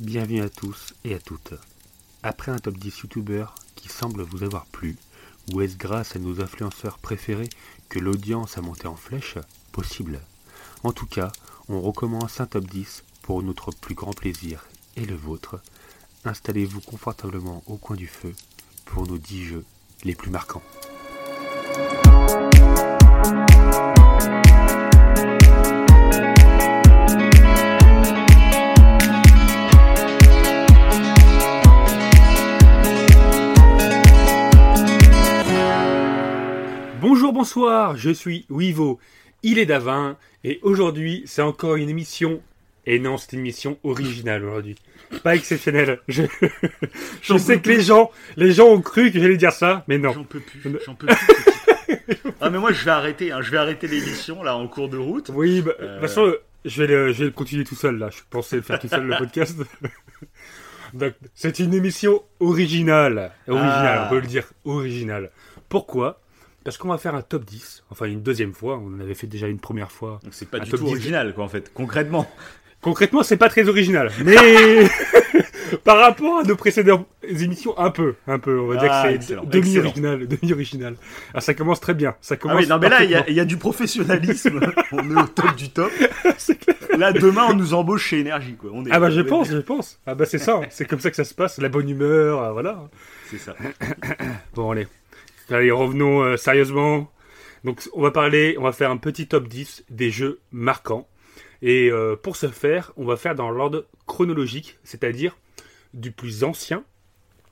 Bienvenue à tous et à toutes. Après un top 10 youtubeurs qui semble vous avoir plu, ou est-ce grâce à nos influenceurs préférés que l'audience a monté en flèche? Possible. En tout cas, on recommence un top 10 pour notre plus grand plaisir et le vôtre. Installez-vous confortablement au coin du feu pour nos 10 jeux les plus marquants. Bonsoir, je suis Wivo, il est Davin, et aujourd'hui c'est encore une émission, et non c'est une émission originale aujourd'hui, pas exceptionnelle. Je, sais peux que les gens, les gens ont cru que j'allais dire ça, mais non. J'en peux plus, j'en peux plus. ah mais moi je vais arrêter, hein, je vais arrêter l'émission là en cours de route. Oui, bah, de Euh. toute façon, je vais, le, je vais le continuer tout seul là, je pensais le faire tout seul le podcast. Donc, c'est une émission originale, originale, Ah. on peut le dire, originale. Pourquoi? Parce qu'on va faire un top 10, enfin une deuxième fois, on en avait fait déjà une première fois. Donc c'est pas du tout 10. original quoi en fait, concrètement. Concrètement, c'est pas très original, mais par rapport à nos précédentes émissions, un peu, un peu. On va dire Ah, que c'est excellent, demi-original, demi-original. Ah, ça commence très bien. Ça Ah commence. oui, non mais là il y, a- y du professionnalisme, on est au top du top. C'est clair. Là demain on nous embauche chez Énergie quoi. On est, Ah bah je pense, je pense. Ah bah c'est ça, c'est comme ça que ça se passe, la bonne humeur, euh, voilà. C'est ça. Bon allez, allez revenons euh, sérieusement. Donc on va parler, on va faire un petit top 10 des jeux marquants. Et euh, pour ce faire, on va faire dans l'ordre chronologique, c'est-à-dire du plus ancien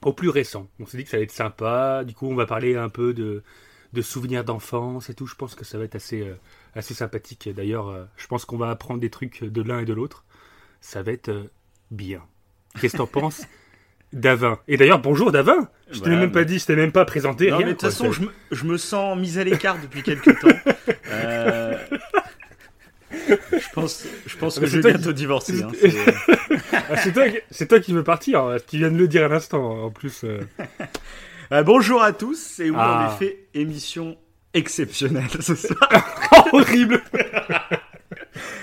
au plus récent. On s'est dit que ça allait être sympa, du coup on va parler un peu de, souvenirs d'enfance et tout. Je pense que ça va être assez, euh, sympathique. D'ailleurs, je pense qu'on va apprendre des trucs de l'un et de l'autre. Ça va être bien. Qu'est-ce que t'en penses? Davin. Et d'ailleurs, bonjour Davin Je t'ai Voilà, même pas dit, je t'ai même pas présenté. Non rien, mais de toute façon je me, je me sens mis à l'écart depuis quelques temps. Euh, Je pense, je pense Ah, que je vais bientôt qui- divorcer. hein, c'est- Ah, c'est toi, toi qui veux partir. hein. Tu viens de le dire à l'instant. En plus, euh. Euh, bonjour à tous, et oui, Ah. en effet, émission exceptionnelle ce soir. horrible.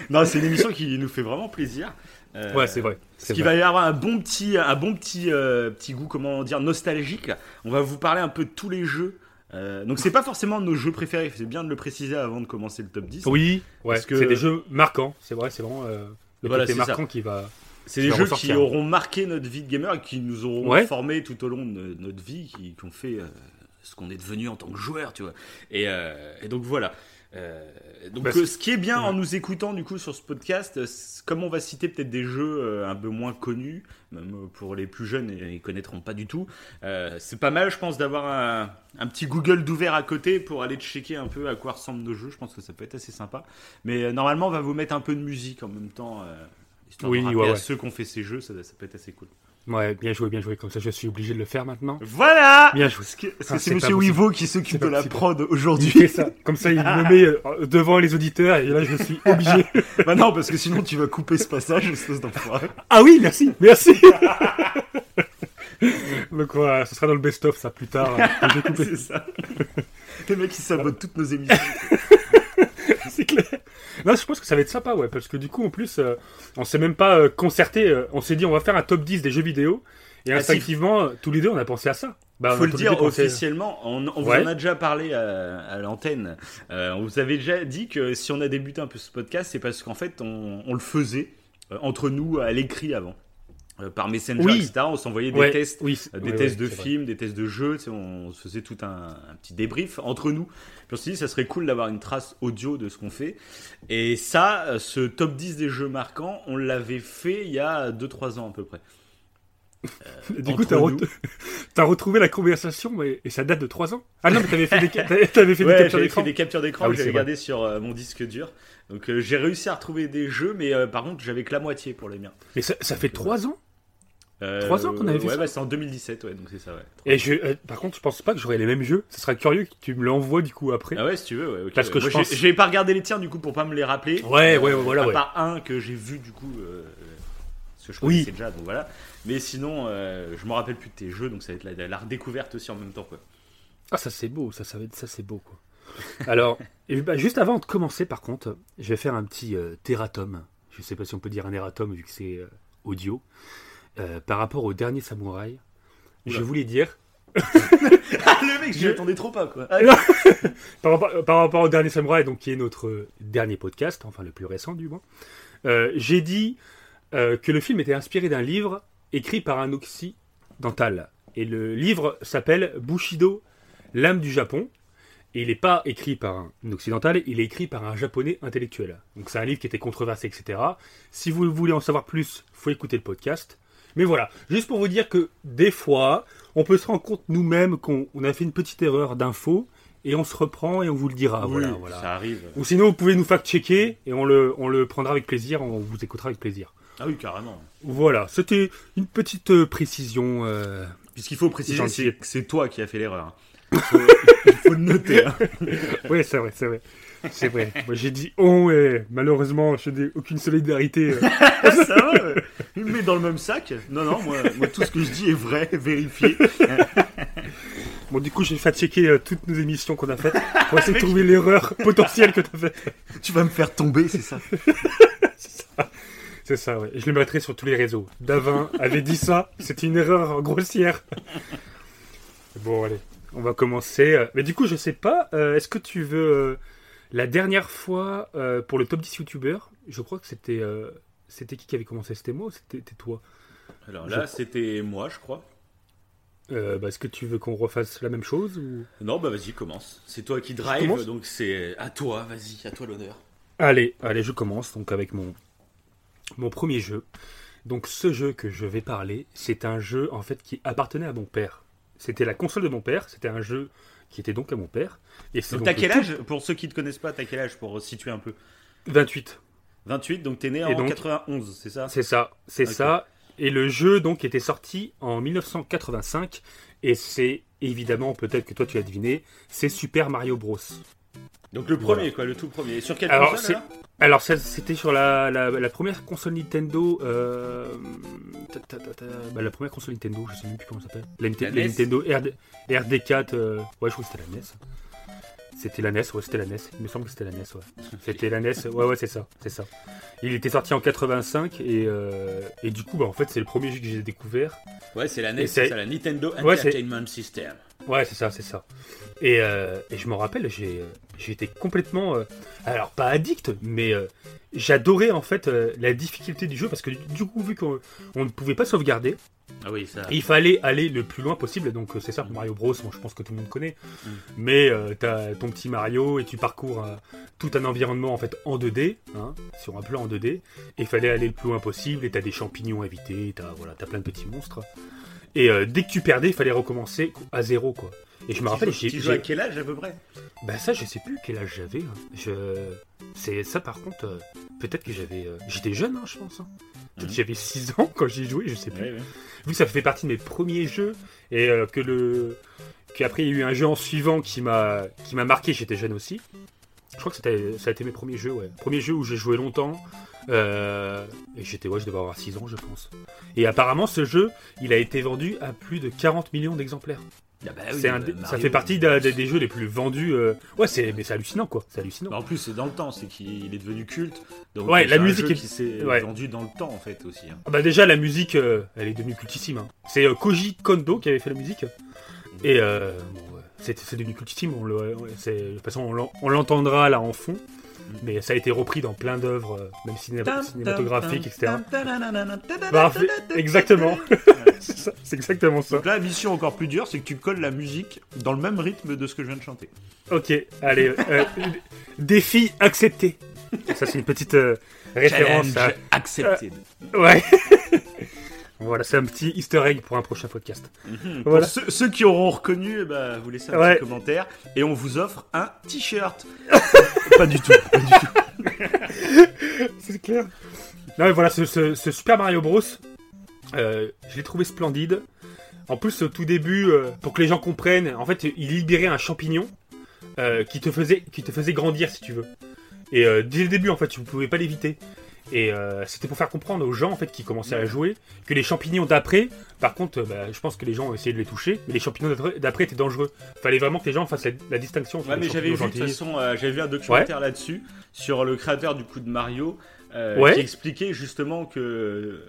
non, c'est une émission qui nous fait vraiment plaisir. Euh, Ouais, c'est vrai. C'est qu'il vrai. va y avoir un bon petit, un bon petit, euh, petit goût, comment dire, nostalgique. On va vous parler un peu de tous les jeux. Euh, donc c'est pas forcément nos jeux préférés, c'est bien de le préciser avant de commencer le top 10. Oui, ouais. Parce que- C'est des jeux marquants. C'est vrai, c'est vraiment euh, le Voilà, côté c'est ça. marquant qui va. C'est qui des jeux ressortir. qui auront marqué notre vie de gamer et qui nous auront Ouais. formé tout au long de notre vie, qui, qui ont fait euh, ce qu'on est devenu en tant que joueur, tu vois. Et, et donc voilà. Euh, donc euh, ce qui est bien ouais. en nous écoutant du coup sur ce podcast, euh, comme on va citer peut-être des jeux euh, un peu moins connus, même pour les plus jeunes, ils connaîtront pas du tout. euh, c'est pas mal, je pense, d'avoir un, un petit Google d'ouvert à côté pour aller checker un peu à quoi ressemblent nos jeux. Je pense que ça peut être assez sympa. Mais euh, normalement, on va vous mettre un peu de musique en même temps. euh, Histoire Oui, de rappeler ouais, à ceux qui ont fait ces jeux, ça, ça peut être assez cool. Ouais, bien joué, bien joué. Comme ça, je suis obligé de le faire maintenant. Voilà Bien joué. Parce que parce Ah, c'est Monsieur. Wivo qui s'occupe de la prod aujourd'hui. ça. Comme ça, il me met euh, devant les auditeurs et là, je suis obligé. bah non, parce que sinon tu vas couper ce passage, espèce d'enfoiré. Ah oui, merci, merci. Donc voilà, ce sera dans le best-of ça plus tard. c'est ça. Le mec qui sabote toutes nos émissions. c'est clair. Non, je pense que ça va être sympa, ouais, parce que du coup, en plus, euh, on s'est même pas euh, concerté. euh, on s'est dit, on va faire un top 10 des jeux vidéo. Et Ah, instinctivement, euh, tous les deux, on a pensé à ça. Bah, on Faut a le tous les dire pensé- officiellement, on, on Ouais. vous en a déjà parlé à, à l'antenne. Euh, on vous avait déjà dit que si on a débuté un peu ce podcast, c'est parce qu'en fait, on, on le faisait euh, entre nous à l'écrit avant. Euh, par Messenger, Oui. etc. On s'envoyait des Ouais, tests oui, Euh, des ouais, tests ouais, de vrai. films, des tests de jeux, tu sais, on se faisait tout un, un petit débrief entre nous. Puis on s'est dit, ça serait cool d'avoir une trace audio de ce qu'on fait. Et ça, euh, ce top 10 des jeux marquants, on l'avait fait il y a 2-3 ans à peu près. Du coup, t'as, re- retrouvé la conversation, mais... et ça date de 3 ans. Ah non, mais t'avais fait des, ca- t'avais fait des Ouais, fait des captures d'écran, Ah oui, j'avais regardé sur euh, mon disque dur. Donc euh, j'ai réussi à retrouver des jeux, mais par contre, j'avais que la moitié pour les miens. Mais ça, ça fait 3 ans Trois ans qu'on avait fait Ouais, ça bah, c'est en 2017, ouais, donc c'est ça, ouais. Et je, euh, par contre, je pense pas que j'aurai les mêmes jeux. Ce sera curieux que tu me l'envoies du coup après. Ah ouais, si tu veux, ouais. ok, Parce ouais. que je pense- j'ai- pas regardé les tiens du coup pour pas me les rappeler. Ouais, ouais, voilà, part un que j'ai vu du coup, euh, parce que je Oui. déjà, donc voilà. Mais sinon, euh, je me rappelle plus de tes jeux, donc ça va être la, la redécouverte aussi en même temps, quoi. Ah, ça c'est beau, ça, ça, va être, ça c'est beau quoi. Alors, et bah, juste avant de commencer par contre, je vais faire un petit euh, terratum. Je sais pas si on peut dire un erratum vu que c'est euh, audio. Euh, par rapport au dernier samouraï, je Oula. voulais dire, Ah, le mec, Je- attendais trop pas, quoi. par rapport, par rapport au dernier samouraï, donc qui est notre dernier podcast, enfin le plus récent du moins, euh, j'ai dit euh, que le film était inspiré d'un livre écrit par un occidental. Et le livre s'appelle Bushido, l'âme du Japon. Et il n'est pas écrit par un occidental, il est écrit par un japonais intellectuel. Donc c'est un livre qui était controversé, etc. Si vous voulez en savoir plus, faut écouter le podcast. Mais voilà, juste pour vous dire que des fois, on peut se rendre compte nous-mêmes qu'on on a fait une petite erreur d'info et on se reprend et on vous le dira. Oui, voilà, voilà. ça arrive. Ou sinon, vous pouvez nous fact-checker et on le, on le prendra avec plaisir, on vous écoutera avec plaisir. Ah oui, carrément. Voilà, c'était une petite euh, précision. euh, Puisqu'il faut préciser c'est que c'est toi qui as fait l'erreur. Il faut, il faut le noter. hein. Oui, c'est vrai, c'est vrai. C'est vrai. Moi, j'ai dit on et malheureusement, je n'ai aucune solidarité. ça va. Il me met dans le même sac. Non, non, moi, moi, tout ce que je dis est vrai, vérifié. Bon, du coup, j'ai fact-checké euh, toutes nos émissions qu'on a faites pour essayer de trouver l'erreur potentielle que tu as faite. Tu vas me faire tomber, c'est ça C'est ça, ouais. Je le mettrai sur tous les réseaux. Davin avait dit ça, c'était une erreur grossière. Bon, allez, on va commencer. euh. Mais du coup, je sais pas, euh, est-ce que tu veux. La dernière fois, euh, pour le top 10 youtubeurs, je crois que c'était. euh, c'était qui qui avait commencé? C'était moi ou c'était toi? Alors là, c'était moi, je crois. Euh, bah, Est-ce que tu veux qu'on refasse la même chose ou... Non, bah vas-y, commence. C'est toi qui drive, donc c'est à toi, vas-y, à toi l'honneur. Allez, allez, je commence donc avec mon, mon premier jeu. Donc ce jeu que je vais parler, c'est un jeu en fait qui appartenait à mon père. C'était la console de mon père, c'était un jeu qui était donc à mon père. Et Donc t'as quel âge Pour ceux qui te connaissent pas, t'as quel âge pour situer un peu tout- 28, 28, donc t'es né en donc 91, c'est ça? C'est ça, c'est ça. Et le jeu donc était sorti en 1985 et c'est évidemment peut-être que toi tu as deviné, c'est Super Mario Bros. Donc le premier, quoi, le tout premier. Et sur quelle Alors, console Alors c'était sur la, la, la première console Nintendo. euh, ta, ta, ta, ta, bah, la première console Nintendo, je sais même plus comment ça s'appelle. La, Nite- La la NES? Nintendo RD, RD4. euh, ouais, je crois que c'était la NES. C'était la NES, ouais, c'était la NES. Il me semble que c'était la NES, ouais. C'était la NES, ouais, ouais, c'est ça, c'est ça. Il était sorti en 85 et, euh, et du coup, bah, en fait, c'est le premier jeu que j'ai découvert. Ouais, c'est la NES, c'est- c'est la Nintendo Ouais, Entertainment System. Ouais, c'est ça, c'est ça. Et, euh, et je me rappelle, j'ai été complètement, euh, alors pas addict, mais euh, j'adorais en fait euh, la difficulté du jeu parce que du coup, vu qu'on on ne pouvait pas sauvegarder, Ah oui, ça. il fallait aller le plus loin possible. Donc euh, c'est ça pour Mario Bros. Bon, je pense que tout le monde connaît. Mm. Mais euh, t'as ton petit Mario et tu parcours tout un environnement en fait en 2D, hein, sur un plan en 2D. Et il fallait aller le plus loin possible. Et t'as des champignons à éviter. T'as voilà, t'as plein de petits monstres. Et dès que tu perdais, il fallait recommencer à zéro quoi. Et je me rappelle, j'ai Tu joues à quel âge à peu près? Bah ça, je sais plus quel âge j'avais. hein. Je... C'est ça par contre, euh, peut-être que j'avais... euh, J'étais jeune, hein, je pense. hein. Peut-être Mhm. que j'avais 6 ans quand j'y jouais, je sais plus. Ouais, ouais. Vu que ça fait partie de mes premiers jeux, et euh, que le... Qu'après, il y a eu un jeu en suivant qui m'a qui m'a marqué, j'étais jeune aussi. Je crois que c'était ça a été mes premiers jeux, ouais. Premier jeu où j'ai joué longtemps. euh, et j'étais, ouais, je devais avoir 6 ans, je pense. Et apparemment, ce jeu, il a été vendu à plus de 40 millions d'exemplaires. Ah bah oui, C'est un bah, ça fait partie d'un des, des jeux les plus vendus. euh, Ouais, c'est mais c'est hallucinant quoi. C'est hallucinant. Bah, en plus, c'est dans le temps, c'est qu'il est devenu culte. Donc, Ouais, la musique est- qui s'est ouais. vendu dans le temps en fait aussi. hein. Ah bah déjà la musique, euh, elle est devenue cultissime. hein. C'est euh, Koji Kondo qui avait fait la musique. Et euh, bon, c'est devenu cultissime. On le, de toute façon, on l'entendra là en fond. Mais ça a été repris dans plein d'œuvres, euh, même cinéma- cinématographiques, etc. Bah, fait- exactement. c'est exactement ça. Donc là, la mission encore plus dure, c'est que tu colles la musique dans le même rythme de ce que je viens de chanter. Ok, allez. euh, défi accepté. Ça, c'est une petite euh, référence à. Challenge accepted. Ouais. voilà, c'est un petit easter egg pour un prochain podcast. Mhm. Voilà. Pour ceux, ceux qui auront reconnu, eh ben, vous laissez un Ouais. petit commentaire et on vous offre un t-shirt. Pas du tout, pas du tout. C'est clair. Non, mais voilà, ce, ce- ce Super Mario Bros, euh, je l'ai trouvé splendide. En plus, au tout début, euh, pour que les gens comprennent, en fait, il libérait un champignon euh, qui, te faisait, qui te faisait grandir, si tu veux. Et dès le début, en fait, tu ne pouvais pas l'éviter. Et euh, c'était pour faire comprendre aux gens, en fait, qui commençaient à jouer, que les champignons d'après, par contre, euh, bah, je pense que les gens ont essayé de les toucher, mais les champignons d'après- étaient dangereux. Fallait vraiment que les gens fassent la, la distinction entre Ouais, les mais j'avais vu champignons de toute gentils. façon, euh, j'avais vu un documentaire là-dessus sur le créateur du coup de Mario Ouais. qui expliquait justement que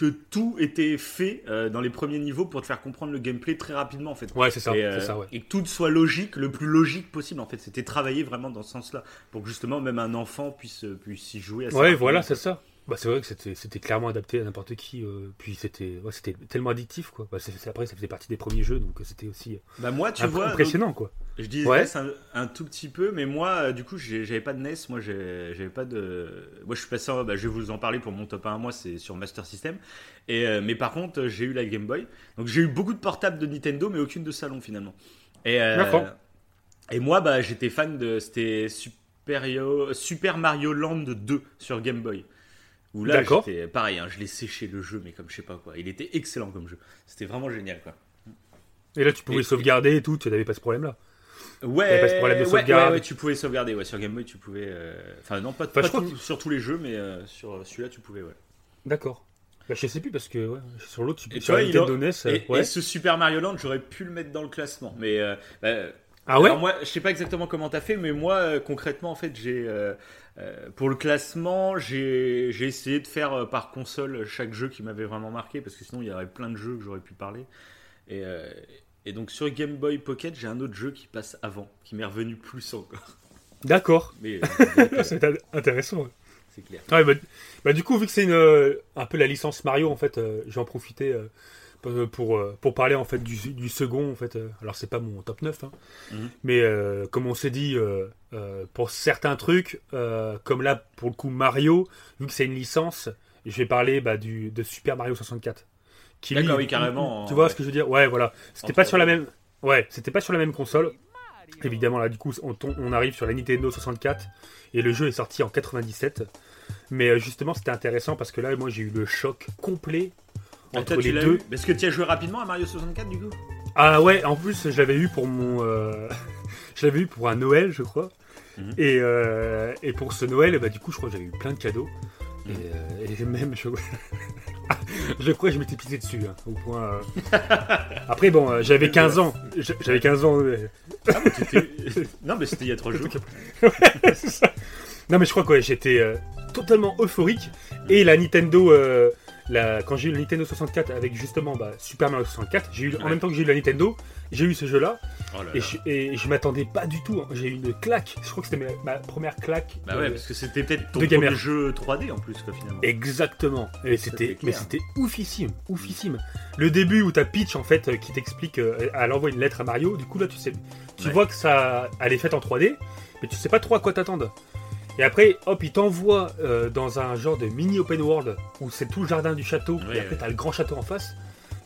que tout était fait euh, dans les premiers niveaux pour te faire comprendre le gameplay très rapidement en fait. Ouais, c'est ça, et, c'est euh, ça, ouais. et que tout soit logique, le plus logique possible en fait. C'était travaillé vraiment dans ce sens-là pour que justement même un enfant puisse euh, puisse y jouer. assez Ouais, rapidement. voilà, c'est ça. Bah, c'est vrai que c'était clairement adapté à n'importe qui. euh, puis c'était ouais, c'était tellement addictif, quoi. Bah, après, ça faisait partie des premiers jeux, donc euh, c'était aussi Bah moi, tu imp- vois, donc, impressionnant, quoi. je dis Ouais. NES un, un tout petit peu, mais moi, euh, du coup, j'avais pas de NES. Moi, j'avais pas de. Moi, je suis passé. bah, je vais vous en parler pour mon top 1 à moi, c'est sur Master System. Et euh, mais par contre, j'ai eu la Game Boy. Donc j'ai eu beaucoup de portables de Nintendo, mais aucune de salon finalement. Et euh. Et moi, bah, j'étais fan de. C'était Super Mario Land 2 sur Game Boy. Où là, j'étais pareil, hein, je l'ai séché le jeu, mais comme je sais pas quoi. Il était excellent comme jeu. C'était vraiment génial, quoi. Et là, tu pouvais Et- sauvegarder et tout, tu n'avais pas ce problème-là. Ouais, avait pas ce problème de ouais, sauvegarde. ouais, ouais, tu pouvais sauvegarder. Ouais, sur Game Boy, tu pouvais. euh, Enfin, non, pas, Enfin, pas je crois tout- sur tous les jeux, mais euh, sur celui-là, tu pouvais, ouais. D'accord. Bah, je sais plus parce que ouais, sur l'autre, tu sur il Nintendo a- NES. euh, Et, ouais. et ce Super Mario Land, j'aurais pu le mettre dans le classement. Mais. euh, bah, Ah ouais? Alors moi, je sais pas exactement comment t'as fait, mais moi, euh, concrètement, en fait, j'ai euh, euh, pour le classement, j'ai essayé de faire euh, par console chaque jeu qui m'avait vraiment marqué, parce que sinon, il y aurait plein de jeux que j'aurais pu parler. Et, euh, et donc sur Game Boy Pocket, j'ai un autre jeu qui passe avant, qui m'est revenu plus encore. D'accord. C'est int- intéressant. ouais. c'est clair. Ouais, bah, bah, du coup, vu que c'est un peu la licence Mario, en fait, j'ai en profité euh, pour, pour, euh, pour parler en fait du, du second. En fait, euh, alors c'est pas mon top 9, hein, Mhm. mais euh, comme on s'est dit, euh, euh, pour certains trucs, euh, comme là pour le coup Mario, vu que c'est une licence, je vais parler bah, du, de Super Mario 64. Qui, D'accord, lui, oui, carrément, Tu vois ouais. ce que je veux dire? Ouais, voilà. C'était pas sur la 3D. même. Ouais, c'était pas sur la même console. Évidemment, là, du coup, on, on arrive sur la Nintendo 64 et le jeu est sorti en 97. Mais euh, justement, c'était intéressant parce que là, moi, j'ai eu le choc complet entre les deux. eu Parce que tu as joué rapidement à Mario 64 du coup? Ah ouais, en plus, je l'avais eu pour mon. euh, je l'avais eu pour un Noël, je crois. Mhm. Et, euh, et pour ce Noël, bah, du coup, je crois que j'avais eu plein de cadeaux. Mhm. Et, euh, et même, je... je crois que je m'étais pissé dessus. hein, au point. euh. Après, bon, euh, j'avais 15 ans. J'avais 15 ans. euh, Non, mais c'était il y a trois jours. c'est ça. Non, mais je crois que ouais, j'étais euh, totalement euphorique. Et la Nintendo, euh, la, quand j'ai eu la Nintendo 64 avec justement bah, Super Mario 64, j'ai eu, en même temps que j'ai eu la Nintendo, j'ai eu ce jeu-là. Oh là Et là. je, et je m'attendais pas du tout. hein. J'ai eu une claque. Je crois que c'était ma, ma première claque. Bah ouais, parce que c'était peut-être ton premier jeu 3D en plus, quoi, finalement. Exactement. Et c'était, mais c'était oufissime, oufissime. Le début où t'as Peach en fait euh, qui t'explique, euh, elle envoie une lettre à Mario. Du coup là tu sais, tu Ouais. vois que ça, elle est faite en 3D, mais tu sais pas trop à quoi t'attendre. Et après, hop, il t'envoie euh, dans un genre de mini open world où c'est tout le jardin du château. Ouais, et après ouais. t'as le grand château en face.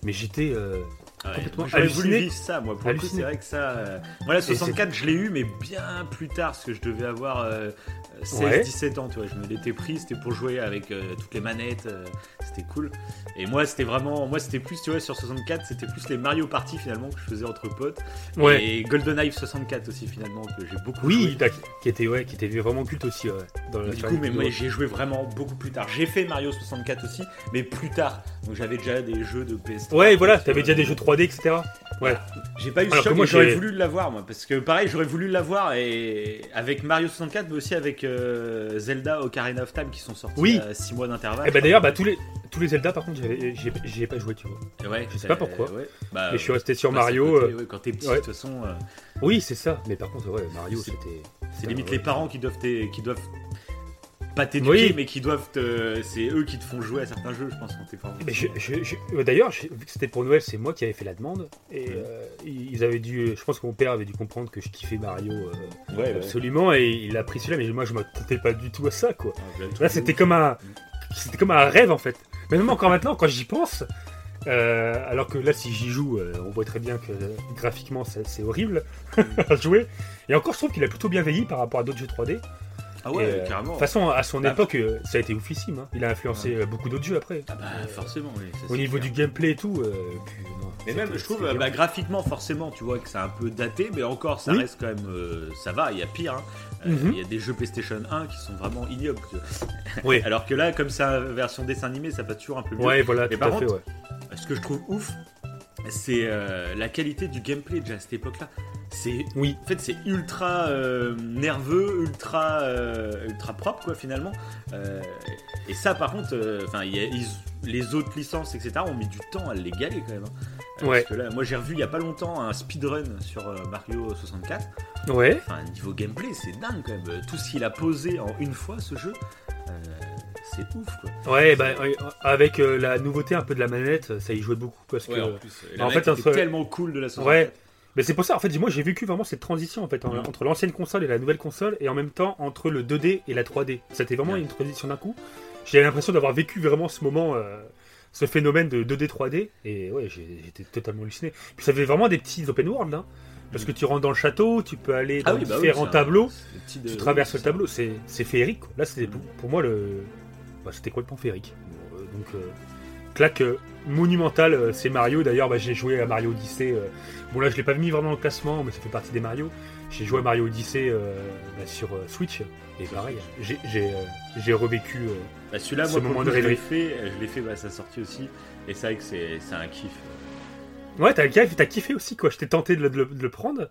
Mais j'étais, euh, Ouais, complètement voulu halluciné. vivre ça, moi. Pour le coup, c'est vrai que ça. euh, Moi, la c'est- 64, je l'ai eu, mais bien plus tard, parce que je devais avoir euh, 16, Ouais. 17 ans, tu vois. Je me l'étais pris, c'était pour jouer avec euh, toutes les manettes, euh, c'était cool. Et moi, c'était vraiment. Moi, c'était plus, tu vois, sur 64, c'était plus les Mario Party finalement que je faisais entre potes. ouais. Et GoldenEye 64 aussi, finalement, que j'ai beaucoup Oui, joué. qui était, ouais, qui était vraiment culte aussi. Ouais, dans la Du coup, mais moi j'ai joué vraiment beaucoup plus tard. J'ai fait Mario 64 aussi, mais plus tard. Donc j'avais déjà des jeux de PS3. Ouais, voilà, t'avais déjà des jeux 3D, etc. Ouais. J'ai pas eu ce Alors choc, moi, j'aurais voulu l'avoir moi, parce que pareil, j'aurais voulu l'avoir et avec Mario 64, mais aussi avec euh, Zelda Ocarina of Time qui sont sortis Oui. à 6 mois d'intervalle. Et bah d'ailleurs, bah, tous les tous les Zelda, par contre, j'y ai, pas joué, tu vois. Ouais, je sais pas pourquoi. ouais. Bah, Mais je suis resté sur bah, Mario. côté, euh, ouais, quand t'es petit, ouais. de toute façon, euh, Oui, c'est ça. Mais par contre, ouais, Mario, C'est- c'était. c'est limite les parents qui doivent t'é- qui doivent pas t'éduquer, Oui. mais qui doivent te... c'est eux qui te font jouer à certains jeux, je pense, quand t'es je- je- euh, D'ailleurs, vu que c'était pour Noël, c'est moi qui avais fait la demande. Et euh, ils avaient dû. Je pense que mon père avait dû comprendre que je kiffais Mario euh, Ouais, ouais. absolument. Et il a pris celui-là. Mais moi, je m'attendais pas du tout à ça, quoi. Ah, Là, c'était comme un. C'était comme un rêve, en fait. Mais même encore maintenant, quand j'y pense. euh, alors que là, si j'y joue, euh, on voit très bien que euh, graphiquement, c'est horrible à jouer. Et encore, je trouve qu'il a plutôt bien vieilli par rapport à d'autres jeux 3D. Ah ouais, Et, euh, carrément. De toute façon, à son Bah, époque, euh, ça a été oufissime. hein. Il a influencé euh, beaucoup d'autres jeux après. Ah bah forcément, oui. ça, Au niveau clair. du gameplay et tout. euh, puis, non, Mais même, je trouve, bah, graphiquement, forcément, tu vois que c'est un peu daté, mais encore, ça Oui. reste quand même. ça va, il y a pire. hein. Mhm. Il y a des jeux PlayStation 1 qui sont vraiment ignobles. Oui. Alors que là, comme c'est version dessin animé, ça passe toujours un peu mieux. Ouais, voilà, Mais tout par à fait, contre, ouais. Ce que je trouve ouf, c'est euh, la qualité du gameplay déjà à cette époque-là. c'est Oui. en fait c'est ultra euh, nerveux, ultra euh, ultra propre quoi finalement. Et ça par contre, enfin les autres licences etc ont mis du temps à l'égaler quand même. hein. Ouais. Parce que là, moi j'ai revu il y a pas longtemps un speedrun sur Mario 64. Ouais. Enfin niveau gameplay c'est dingue quand même. Tout ce qu'il a posé en une fois ce jeu, c'est ouf quoi. Ouais, bah, ouais, avec euh, la nouveauté un peu de la manette, ça y jouait beaucoup. Parce que, Ouais, en plus, en en fait, entre- tellement cool de la 64. Ouais. Mais c'est pour ça, en fait, moi j'ai vécu vraiment cette transition en fait, en- Mhm. entre l'ancienne console et la nouvelle console, et en même temps entre le 2D et la 3D. C'était vraiment Ouais. une transition d'un coup. J'ai l'impression d'avoir vécu vraiment ce moment, euh, ce phénomène de 2D 3D, et ouais, j'étais totalement halluciné. Puis ça fait vraiment des petits open world, hein, parce que tu rentres dans le château, tu peux aller dans Ah oui, bah différents un- tableaux, de- tu traverses oui, le tableau, c'est c'est féerique. Quoi. Là, c'était pour, pour moi le, bah, c'était féerique. Bon, euh, donc euh, claque euh, monumentale, euh, c'est Mario. D'ailleurs, bah, j'ai joué à Mario Odyssey. bon là, je l'ai pas mis vraiment le classement, mais ça fait partie des Mario. J'ai joué à Mario Odyssey bah, sur Switch et pareil, j'ai revécu. Bah, Celui-là, Ce moi, moment le de je l'ai fait, je l'ai fait bah, à sa sortie aussi, et c'est vrai que c'est un kiff. Ouais, t'as kiffé, t'as kiffé aussi quoi. J'étais tenté le, le- de le prendre.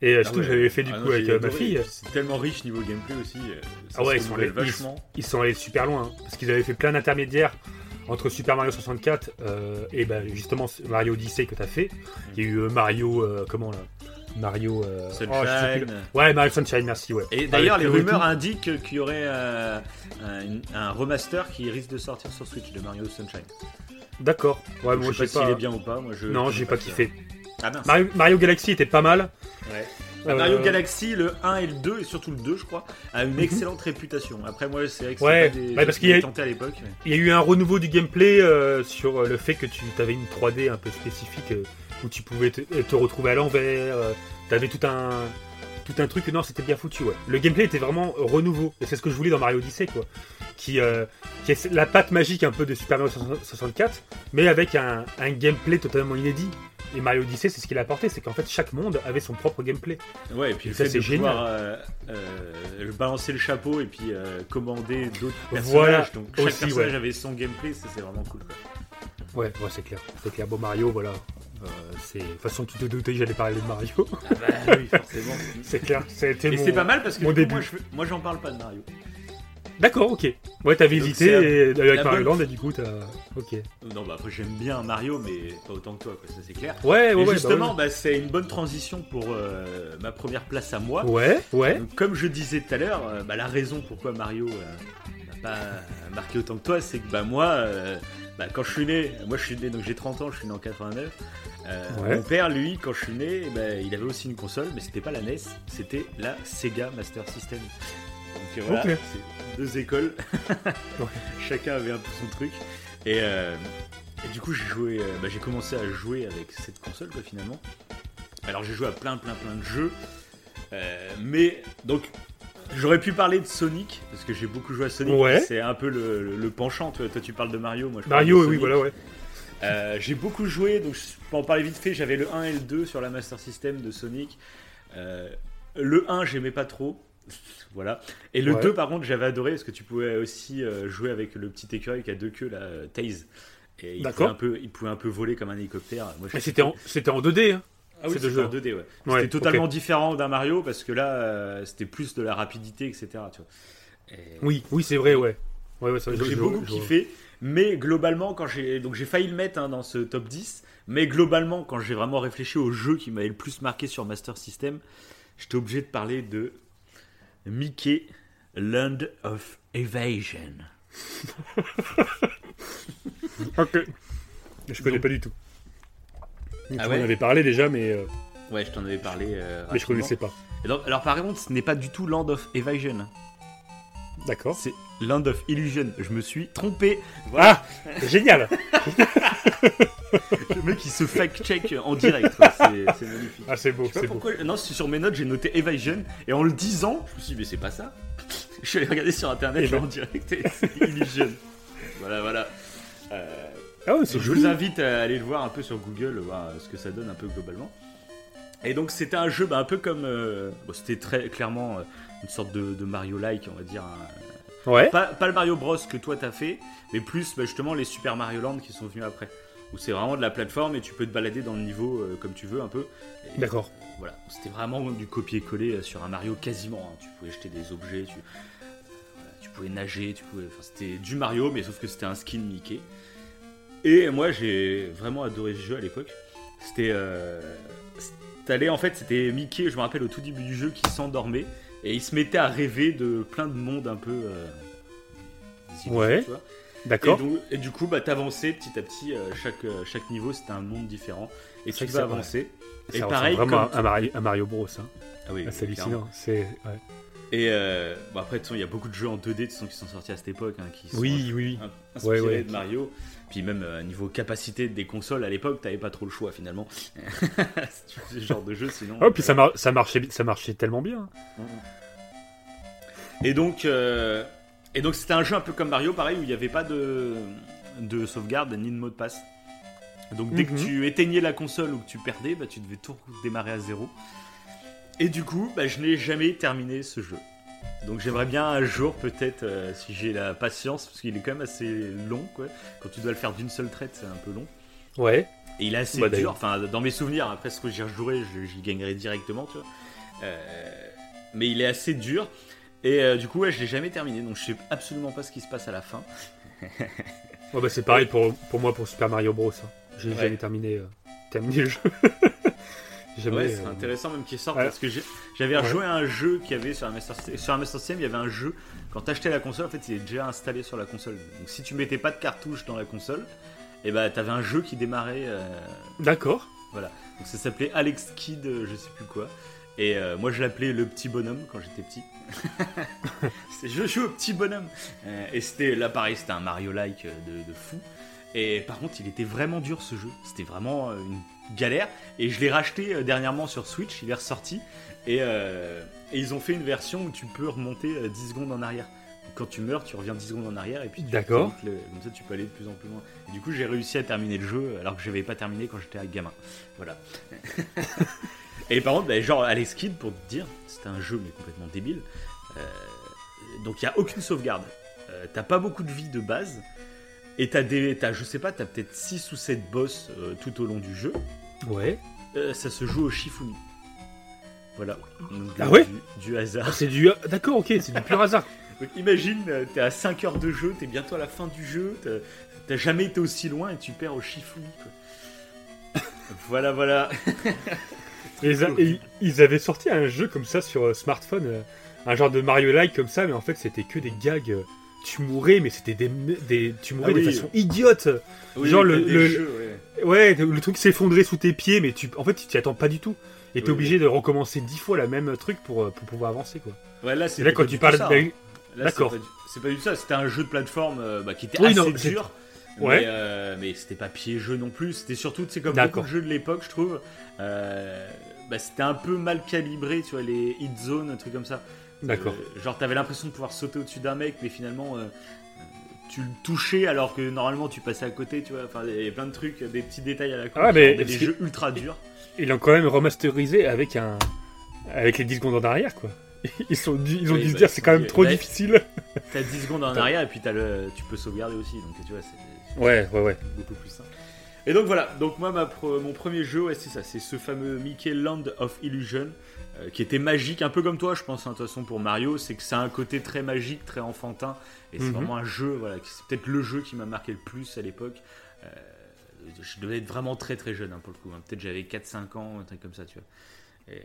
Et euh, surtout, Ah ouais. j'avais fait du Ah coup non, avec euh, ma fille. C'est tellement riche niveau gameplay aussi. euh, ça Ah ouais, ils sont allés- vachement. ils sont allés super loin hein, parce qu'ils avaient fait plein d'intermédiaires entre Super Mario 64 euh, et ben justement Mario Odyssey que t'as fait. Il y a eu Mario euh, comment là? Mario euh, oh, je sais Sunshine. plus. ouais Mario Sunshine merci ouais. Et d'ailleurs, les rumeurs indiquent qu'il y aurait euh, un, un remaster qui risque de sortir sur Switch de Mario Sunshine. D'accord. Ouais je moi sais j'ai pas s'il est bien ou pas. Moi, je Non j'ai pas kiffé. Ah mince. Mario, Mario Galaxy était pas mal. Ouais. Euh, Mario Galaxy, le 1 et le 2, et surtout le 2, je crois, a une excellente réputation. Après, moi, c'est vrai que Mhm. Ouais, pas des ouais, parce qu'il y tenté à l'époque. mais- Il y a eu un renouveau du gameplay euh, sur euh, le fait que tu avais une 3D un peu spécifique euh, où tu pouvais te, te retrouver à l'envers. euh, T'avais tout un tout un truc. Non, c'était bien foutu. Ouais. Le gameplay était vraiment renouveau et c'est ce que je voulais dans Mario Odyssey, quoi. Qui qui est la patte magique un peu de Super Mario 64, mais avec un, un gameplay totalement inédit. Et Mario Odyssey, c'est ce qu'il a apporté, c'est qu'en fait chaque monde avait son propre gameplay. Ouais, et puis Et le ça, fait c'est de génial. pouvoir euh, euh, balancer le chapeau et puis euh, commander d'autres personnages. Voilà, Donc chaque aussi, personnage ouais. avait son gameplay, ça c'est vraiment cool. quoi. Ouais, ouais c'est clair. C'est clair. Bon, Mario, voilà. Euh, c'est... De toute façon, tu te doutais que j'allais parler de Mario. Ah bah oui, forcément. c'est clair. C'était Et mon- c'est pas mal parce que coup, début. moi, je, moi j'en parle pas de Mario. D'accord, ok. Ouais, t'avais hésité et- avec Mario Land et du coup, t'as. Ok. Non, bah après j'aime bien Mario, mais pas autant que toi, quoi, ça c'est clair. Ouais, ouais, Et ouais. bah justement, bah, c'est une bonne transition pour euh, ma première place à moi. ouais. Ouais. Donc, comme je disais tout à l'heure, euh, bah, la raison pourquoi Mario euh, n'a pas marqué autant que toi, c'est que bah, moi, euh, bah, quand je suis né, moi je suis né, donc j'ai 30 ans, je suis né en 89. euh, Ouais. Mon père, lui, quand je suis né, bah, il avait aussi une console, mais c'était pas la NES, c'était la Sega Master System. Donc euh, voilà, c'est deux écoles, chacun avait un peu son truc. Et, euh, et du coup, j'ai joué, euh, bah, j'ai commencé à jouer avec cette console, quoi, finalement. Alors j'ai joué à plein, plein, plein de jeux. Euh, mais donc j'aurais peux parler de Sonic parce que j'ai beaucoup joué à Sonic. Ouais. C'est un peu le, le- le penchant. Toi, toi, tu parles de Mario, moi je parle Mario, de oui, voilà, ouais. Euh, j'ai beaucoup joué, donc je peux en parler vite fait. J'avais le 1 et le 2 sur la Master System de Sonic. Euh, le 1, j'aimais pas trop. Voilà. Et le Ouais. 2, par contre, j'avais adoré parce que tu pouvais aussi euh, jouer avec le petit écureuil qui a deux queues, là, euh, Taze. Et il pouvait, un peu, il pouvait un peu voler comme un hélicoptère. Moi, je- c'était en, c'était en 2D, hein. ah oui, C'est de c'était jeu. en 2D, ouais. Ouais, c'était totalement différent d'un Mario parce que là, euh, c'était plus de la rapidité, etc. Tu vois. Et- Oui, oui, c'est vrai, ouais. J'ai beaucoup je- kiffé, mais globalement, quand j'ai donc j'ai failli le mettre hein, dans ce top 10, mais globalement, quand j'ai vraiment réfléchi au jeu qui m'avait le plus marqué sur Master System, j'étais obligé de parler de Mickey Land of Evasion. Ok. Je connais Donc- pas du tout. Tu Ah ouais avais parlé déjà, mais, euh, Ouais, je t'en avais parlé. euh, mais je connaissais pas. Donc- alors par contre, ce n'est pas du tout Land of Evasion, D'accord. c'est Land of Illusion. Je me suis trompé. Voilà. Ah Génial Le mec il se fact-check en direct, c'est magnifique. Ah, c'est beau, c'est beau. Non, c'est sur mes notes, j'ai noté Evasion. Et en le disant, je me suis dit, mais c'est pas ça. Je suis allé regarder sur internet, Eh ben. en direct, et c'est Illusion. voilà, voilà. Euh, Ah je joli. vous invite à aller le voir un peu sur Google, voir ce que ça donne un peu globalement. Et donc, c'était un jeu bah, un peu comme. euh, bon, c'était très clairement euh, une sorte de, de Mario-like, on va dire. un- Ouais. Pas, pas le Mario Bros que toi t'as fait, mais plus bah, justement les Super Mario Land qui sont venus après. où c'est vraiment de la plateforme et tu peux te balader dans le niveau comme tu veux un peu. D'accord. Voilà, c'était vraiment du copier-coller sur un Mario quasiment. Hein. Tu pouvais jeter des objets, tu, tu pouvais nager, tu pouvais. c'était du Mario, mais sauf que c'était un skin Mickey. Et moi, j'ai vraiment adoré ce jeu à l'époque. C'était. Euh, en fait, c'était Mickey, je me rappelle au tout début du jeu, qui s'endormait et il se mettait à rêver de plein de mondes un peu. Euh, ouais. D'accord. Et, du coup, bah, t'avançais petit à petit. Euh, chaque, euh, chaque niveau, c'était un monde différent. Et tu vas avancer. Et pareil. vraiment un, Mario, Mario, Bros. Hein. Ah oui, c'est hallucinant. C'est. Et euh, bon après, il y a beaucoup de jeux en 2D qui sont sortis à cette époque, hein, qui sont oui, oui, inspirés de Mario. Puis même euh, niveau capacité des consoles à l'époque, t'avais pas trop le choix finalement. ce genre de jeu, sinon. Oh, puis ça, ça, marchait, ça marchait tellement bien. Et donc, euh, et donc c'était un jeu un peu comme Mario, pareil, où il n'y avait pas de, de sauvegarde ni de mot de passe. Donc dès que mhm. tu éteignais la console ou que tu perdais, bah, tu devais tout démarrer à zéro. Et du coup, bah, je n'ai jamais terminé ce jeu. Donc j'aimerais bien un jour peut-être, euh, si j'ai la patience, parce qu'il est quand même assez long, quoi. Quand tu dois le faire d'une seule traite, c'est un peu long. Ouais. Et il est assez bah, dur, enfin dans mes souvenirs, après ce que j'y rejouerai, j'y gagnerai directement, tu vois. Euh, mais il est assez dur. Et euh, du coup, ouais, je l'ai jamais terminé, donc je sais absolument pas ce qui se passe à la fin. bah, c'est pareil pour, pour moi pour Super Mario Bros. Hein. J'ai jamais terminé, terminé le jeu. ouais, c'est euh, intéressant même qu'il sorte parce que j'avais rejoué un jeu qui avait sur un Master sur un Master System, il y avait un jeu quand t'achetais la console, en fait, il est déjà installé sur la console. Donc si tu mettais pas de cartouche dans la console, et eh ben t'avais un jeu qui démarrait. Euh, D'accord. Voilà. Donc ça s'appelait Alex Kid, euh, je sais plus quoi. Et moi je l'appelais le petit bonhomme quand j'étais petit. je joue au petit bonhomme. et c'était là pareil, c'était un Mario-like de, de fou. Et par contre, il était vraiment dur ce jeu. C'était vraiment une galère. Et je l'ai racheté euh, dernièrement sur Switch, il est ressorti. Euh, et, ils ont fait une version où tu peux remonter 10 euh, secondes en arrière. Quand tu meurs, tu reviens 10 secondes en arrière et puis D'accord. comme ça tu peux aller de plus en plus loin. Et du coup, j'ai réussi à terminer le jeu alors que je n'avais pas terminé quand j'étais gamin. Voilà. et par contre, bah, genre Alex Kidd, pour te dire, c'était un jeu mais complètement débile. donc il n'y a aucune sauvegarde. T'as pas beaucoup de vie de base. Et t'as des. As, je sais pas, t'as peut-être 6 ou 7 boss tout au long du jeu. Ouais. Euh, ça se joue au Shifumi. Voilà. ah ouais du, hasard. Ah, c'est du. D'accord, ok, c'est du pur hasard. Donc imagine, euh, t'es à 5 heures de jeu, t'es bientôt à la fin du jeu, t'as jamais été aussi loin et tu perds au Shifumi. voilà, voilà. ils, avaient sorti un jeu comme ça sur euh, smartphone, un genre de Mario-like comme ça, mais en fait c'était que des gags tu mourais, mais c'était des, des, tu mourais ah de façon idiote. Genre le, le ouais. le truc s'effondrait sous tes pieds, mais tu, en fait, tu t'y attends pas du tout. Et t'es obligé de recommencer dix fois la même truc pour, euh, pour pouvoir avancer, quoi. Ouais, là, c'est là quand tu parles, hein. d'accord. C'est pas, du tout ça. C'était un jeu de plateforme euh, bah, qui était assez dur. Ouais. Mais, euh, mais c'était pas piégeux non plus. C'était surtout, c'est comme beaucoup de jeux de l'époque, je trouve. bah, c'était un peu mal calibré, tu vois, les hit zones, un truc comme ça. D'accord. Euh, genre, t'avais l'impression de pouvoir sauter au-dessus d'un mec, mais finalement, euh, tu le touchais alors que normalement tu passais à côté, tu vois. Enfin, il y a plein de trucs, des petits détails à la con. Ah, mais des jeux ultra durs. Ils l'ont quand même remasterisé avec un. avec les 10 secondes en arrière, quoi. Ils, sont, ils ont dû se bah, dire c'est quand même trop difficile. T'as 10 secondes en arrière et puis as le, tu peux sauvegarder aussi, donc tu vois, c'est. Ouais, ouais, ouais. Beaucoup plus simple. Et donc voilà, donc moi ma mon premier jeu, ouais, c'est ça, c'est ce fameux Mickey Land of Illusion. Euh, qui était magique, un peu comme toi, je pense, hein, de toute façon, pour Mario, c'est que c'est un côté très magique, très enfantin, et c'est mhm. vraiment un jeu, voilà, c'est peut-être le jeu qui m'a marqué le plus à l'époque. Euh, je devais être vraiment très très jeune, hein, pour le coup, hein. peut-être j'avais 4-5 ans, un truc comme ça, tu vois.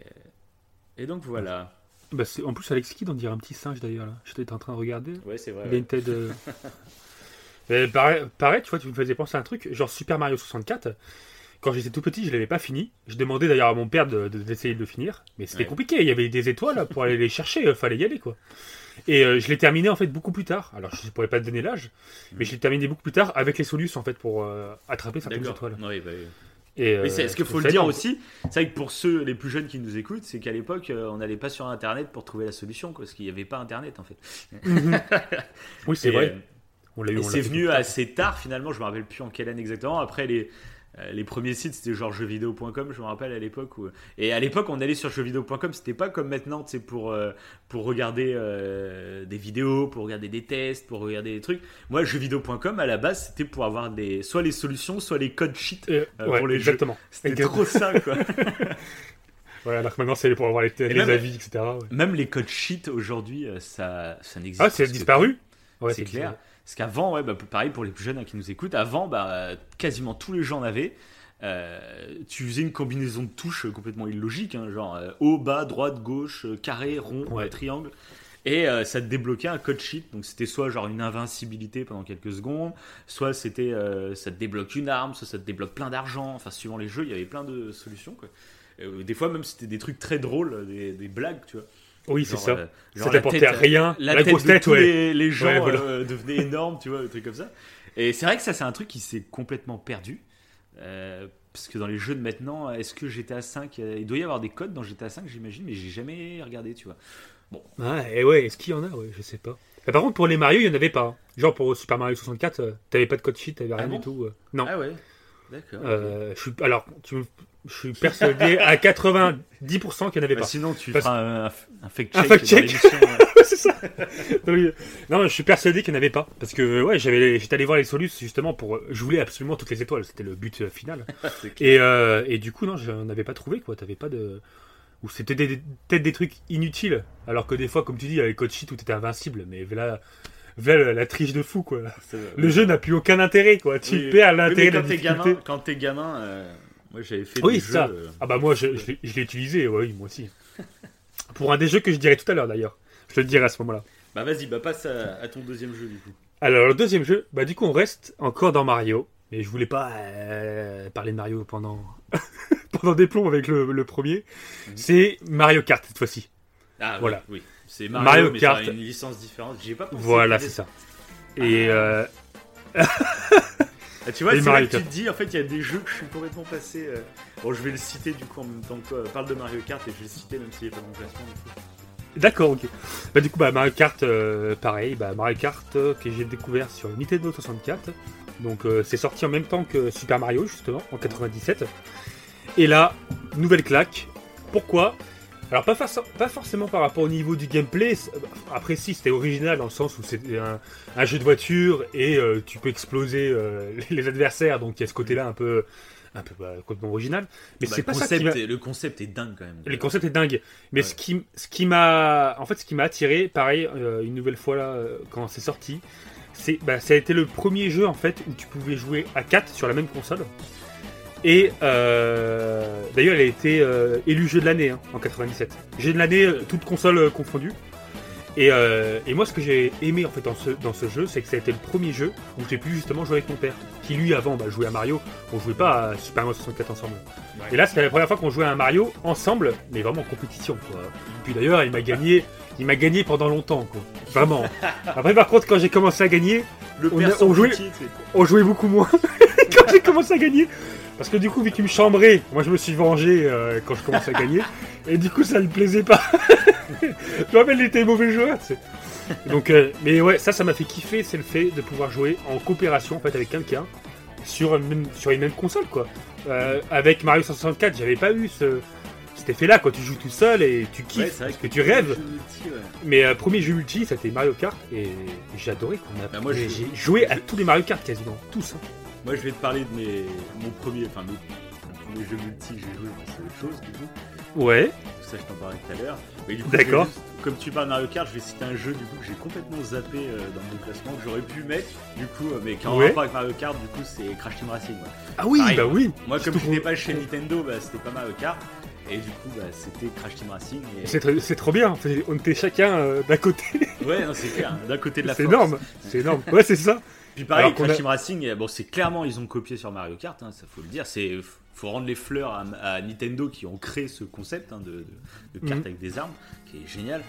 Et, donc voilà. Bah en plus, Alex Kidd, on dirait un petit singe d'ailleurs, là. J'étais en train de regarder. Ouais, c'est vrai. Il a une tête. pareil, pareil, tu vois, tu me faisais penser à un truc, genre Super Mario 64 quand j'étais tout petit, je l'avais pas fini. Je demandais d'ailleurs à mon père d'essayer de, le finir, mais c'était compliqué. Il y avait des étoiles pour aller les chercher, il fallait y aller quoi. Et euh, je l'ai terminé en fait beaucoup plus tard. Alors je ne pourrais pas te donner l'âge, mais je l'ai terminé beaucoup plus tard avec les solutions en fait pour euh, attraper certaines étoiles. Oui, bah, Et euh, ce qu'il faut le dire aussi, c'est vrai que pour ceux les plus jeunes qui nous écoutent, c'est qu'à l'époque, on n'allait pas sur Internet pour trouver la solution, quoi, parce qu'il n'y avait pas Internet en fait. oui, c'est vrai. On l'a eu. Et c'est venu assez tard finalement, je me rappelle plus en quelle année exactement. Après les, euh, les premiers sites c'était genre jeuxvideo.com, je me rappelle à l'époque. Où... Et à l'époque on allait sur jeuxvideo.com, c'était pas comme maintenant, c'est pour, euh, pour regarder euh, des vidéos, pour regarder des tests, pour regarder des trucs. Moi jeuxvideo.com à la base c'était pour avoir des, soit les solutions, soit les codes cheat. Euh, euh, ouais, pour les jeux. exactement. C'était Exactement. trop ça quoi. Ouais, alors que maintenant, c'est pour avoir les, les même- avis, etc. ouais. Même les codes cheat aujourd'hui euh, ça, ça n'existe Ah, c'est disparu? Ouais, c'est clair. Parce qu'avant, ouais, bah, pareil pour les plus jeunes hein, qui nous écoutent, avant, bah, quasiment tous les gens en avaient. Euh, tu faisais une combinaison de touches complètement illogique, hein, genre euh, haut, bas, droite, gauche, euh, carré, rond, Ouais. triangle. Et euh, ça te débloquait un code sheet. Donc c'était soit genre une invincibilité pendant quelques secondes, soit c'était ça te débloque une arme, soit ça te débloque plein d'argent. Enfin, suivant les jeux, il y avait plein de solutions. Quoi. Des fois, même c'était des trucs très drôles, des, des blagues, tu vois. Oui, c'est ça. euh, Ça t'apportait rien. la, La tête grosse de tête, tous ouais. les, les gens Ouais, voilà. euh, devenait énorme, tu vois, des trucs comme ça. Et c'est vrai que ça, c'est un truc qui s'est complètement perdu. Euh, parce que dans les jeux de maintenant, est-ce que GTA 5, euh, il doit y avoir des codes dans GTA 5, j'imagine, mais j'ai jamais regardé, tu vois. Ah, et ouais, est-ce qu'il y en a? Ouais, je sais pas. Mais par contre, pour les Mario, il y en avait pas. Genre pour Super Mario 64, euh, t'avais pas de code sheet, t'avais Ah rien bon? du tout. euh. Non. Ah ouais, d'accord. ok. Euh, je suis, alors, tu me- je suis persuadé à 90% qu'il n'y en avait Bah, pas. sinon, tu Parce- feras un, un fake Un check. fact ouais. c'est ça. Oui. Non, je suis persuadé qu'il n'y en avait pas. Parce que, ouais, j'avais, j'étais allé voir les solus justement pour. Je voulais absolument toutes les étoiles, c'était le but euh, final. Et, euh, et du coup, non, je n'avais pas trouvé, quoi. T'avais pas de. Ou c'était peut-être des trucs inutiles. Alors que des fois, comme tu dis, avec sheet, tout était invincible. Mais là, la, la triche de fou, quoi. Le jeu n'a plus aucun intérêt, quoi. Tu Oui, perds l'intérêt de la quand t'es difficulté. gamin, quand t'es gamin, euh, moi j'avais fait Oui, des c'est jeux. ça. euh, Ah bah moi, je, je l'ai- je l'ai utilisé, oui, moi aussi. Pour un des jeux que je dirai tout à l'heure, d'ailleurs. Je te le dirai à ce moment-là. Bah vas-y, bah passe à, à ton deuxième jeu du coup. Alors, le deuxième jeu, bah du coup, on reste encore dans Mario. Mais je voulais pas euh, parler de Mario pendant, pendant des plombs avec le, le premier. Mhm. C'est Mario Kart, cette fois-ci. Ah Voilà. oui, oui. c'est Mario, Mario mais Kart. ça a une licence différente. J'y ai pas pensé. Voilà, c'est ça. Et euh, Ah, tu vois, c'est là que tu te dis, en fait, il y a des jeux que je suis complètement passé. euh, Bon, je vais le citer du coup en même temps que toi. Parle de Mario Kart et je vais le citer même s'il n'est pas dans le classement. Du coup. D'accord, ok. Bah du coup, bah, Mario Kart, euh, pareil, bah, Mario Kart euh, que j'ai découvert sur Nintendo 64. Donc c'est sorti en même temps que Super Mario, justement, en 97. Et là, nouvelle claque. Pourquoi? Alors pas, forc- pas forcément par rapport au niveau du gameplay. Après si, c'était original dans le sens où c'était un, un jeu de voiture et euh, tu peux exploser euh, les, adversaires. Donc il y a ce côté-là un peu, un peu bah, complètement original. Mais Bah, c'est le, pas ça qui est, le concept est dingue quand même. Le concept est dingue. Mais Ouais. ce qui, ce qui m'a, en fait, ce qui m'a attiré, pareil, euh, une nouvelle fois là, quand c'est sorti, c'est, bah, ça a été le premier jeu en fait où tu pouvais jouer à 4 sur la même console. Et euh, d'ailleurs, elle a été euh, élue jeu de l'année hein, en 97. Jeu de l'année, euh, toutes consoles euh, confondues. Et, euh, et moi, ce que j'ai aimé en fait dans ce, dans ce jeu, c'est que ça a été le premier jeu où j'ai pu justement jouer avec mon père, qui lui avant bah, jouait à Mario. On jouait pas à Super Mario 64 ensemble. Ouais. Et là, c'était la première fois qu'on jouait à un Mario ensemble, mais vraiment en compétition. Quoi. Puis d'ailleurs, il m'a gagné, il m'a gagné pendant longtemps, quoi. Vraiment. Après, par contre, quand j'ai commencé à gagner, Le on a- perso on jouait- on jouait beaucoup moins. quand j'ai commencé à gagner, parce que du coup, vu qu'il me chambrait, moi je me suis vengé euh, quand je commençais à gagner, et du coup, ça ne plaisait pas. je me rappelle, il était mauvais joueur. tu sais. Donc, euh, mais ouais, ça, ça m'a fait kiffer, c'est le fait de pouvoir jouer en coopération en fait avec quelqu'un sur une même, sur une même console, quoi. Euh, avec Mario 64, j'avais pas eu ce cet effet-là quand tu joues tout seul et tu kiffes Ouais, parce que tu rêves. jeu multi, ouais. Mais euh, premier jeu multi, c'était Mario Kart et j'ai adoré. qu'on a- Bah, moi, j'ai joué à tous les Mario Kart quasiment, tous. hein. Moi, je vais te parler de mes, mon premier, enfin, mes, mon premier jeu multi que j'ai joué, c'est autre chose, du coup. Ouais. Tout ça, je t'en parlais tout à l'heure. Mais du coup, D'accord. juste- Comme tu parles de Mario Kart, je vais citer un jeu, du coup, que j'ai complètement zappé euh, dans mon classement, que j'aurais pu mettre, du coup, euh, mais qui Ouais. rapport avec Mario Kart, du coup, c'est Crash Team Racing. ouais. Ah oui, Pareil. bah oui. Moi, comme je n'étais pas chez Nintendo, bah, c'était pas Mario Kart. Et du coup, bah, c'était Crash Team Racing. Et... C'est trop bien. en On était chacun euh, d'un côté. Ouais, non, c'est clair. D'un côté de la C'est force. énorme. C'est énorme. Ouais, c'est ça. Puis pareil, Alors Crash a- Team Racing, euh, bon, c'est clairement, ils ont copié sur Mario Kart, hein, ça faut le dire. C'est faut rendre les fleurs à, à Nintendo qui ont créé ce concept hein, de, de- de carte Mhm. avec des armes, qui est génial.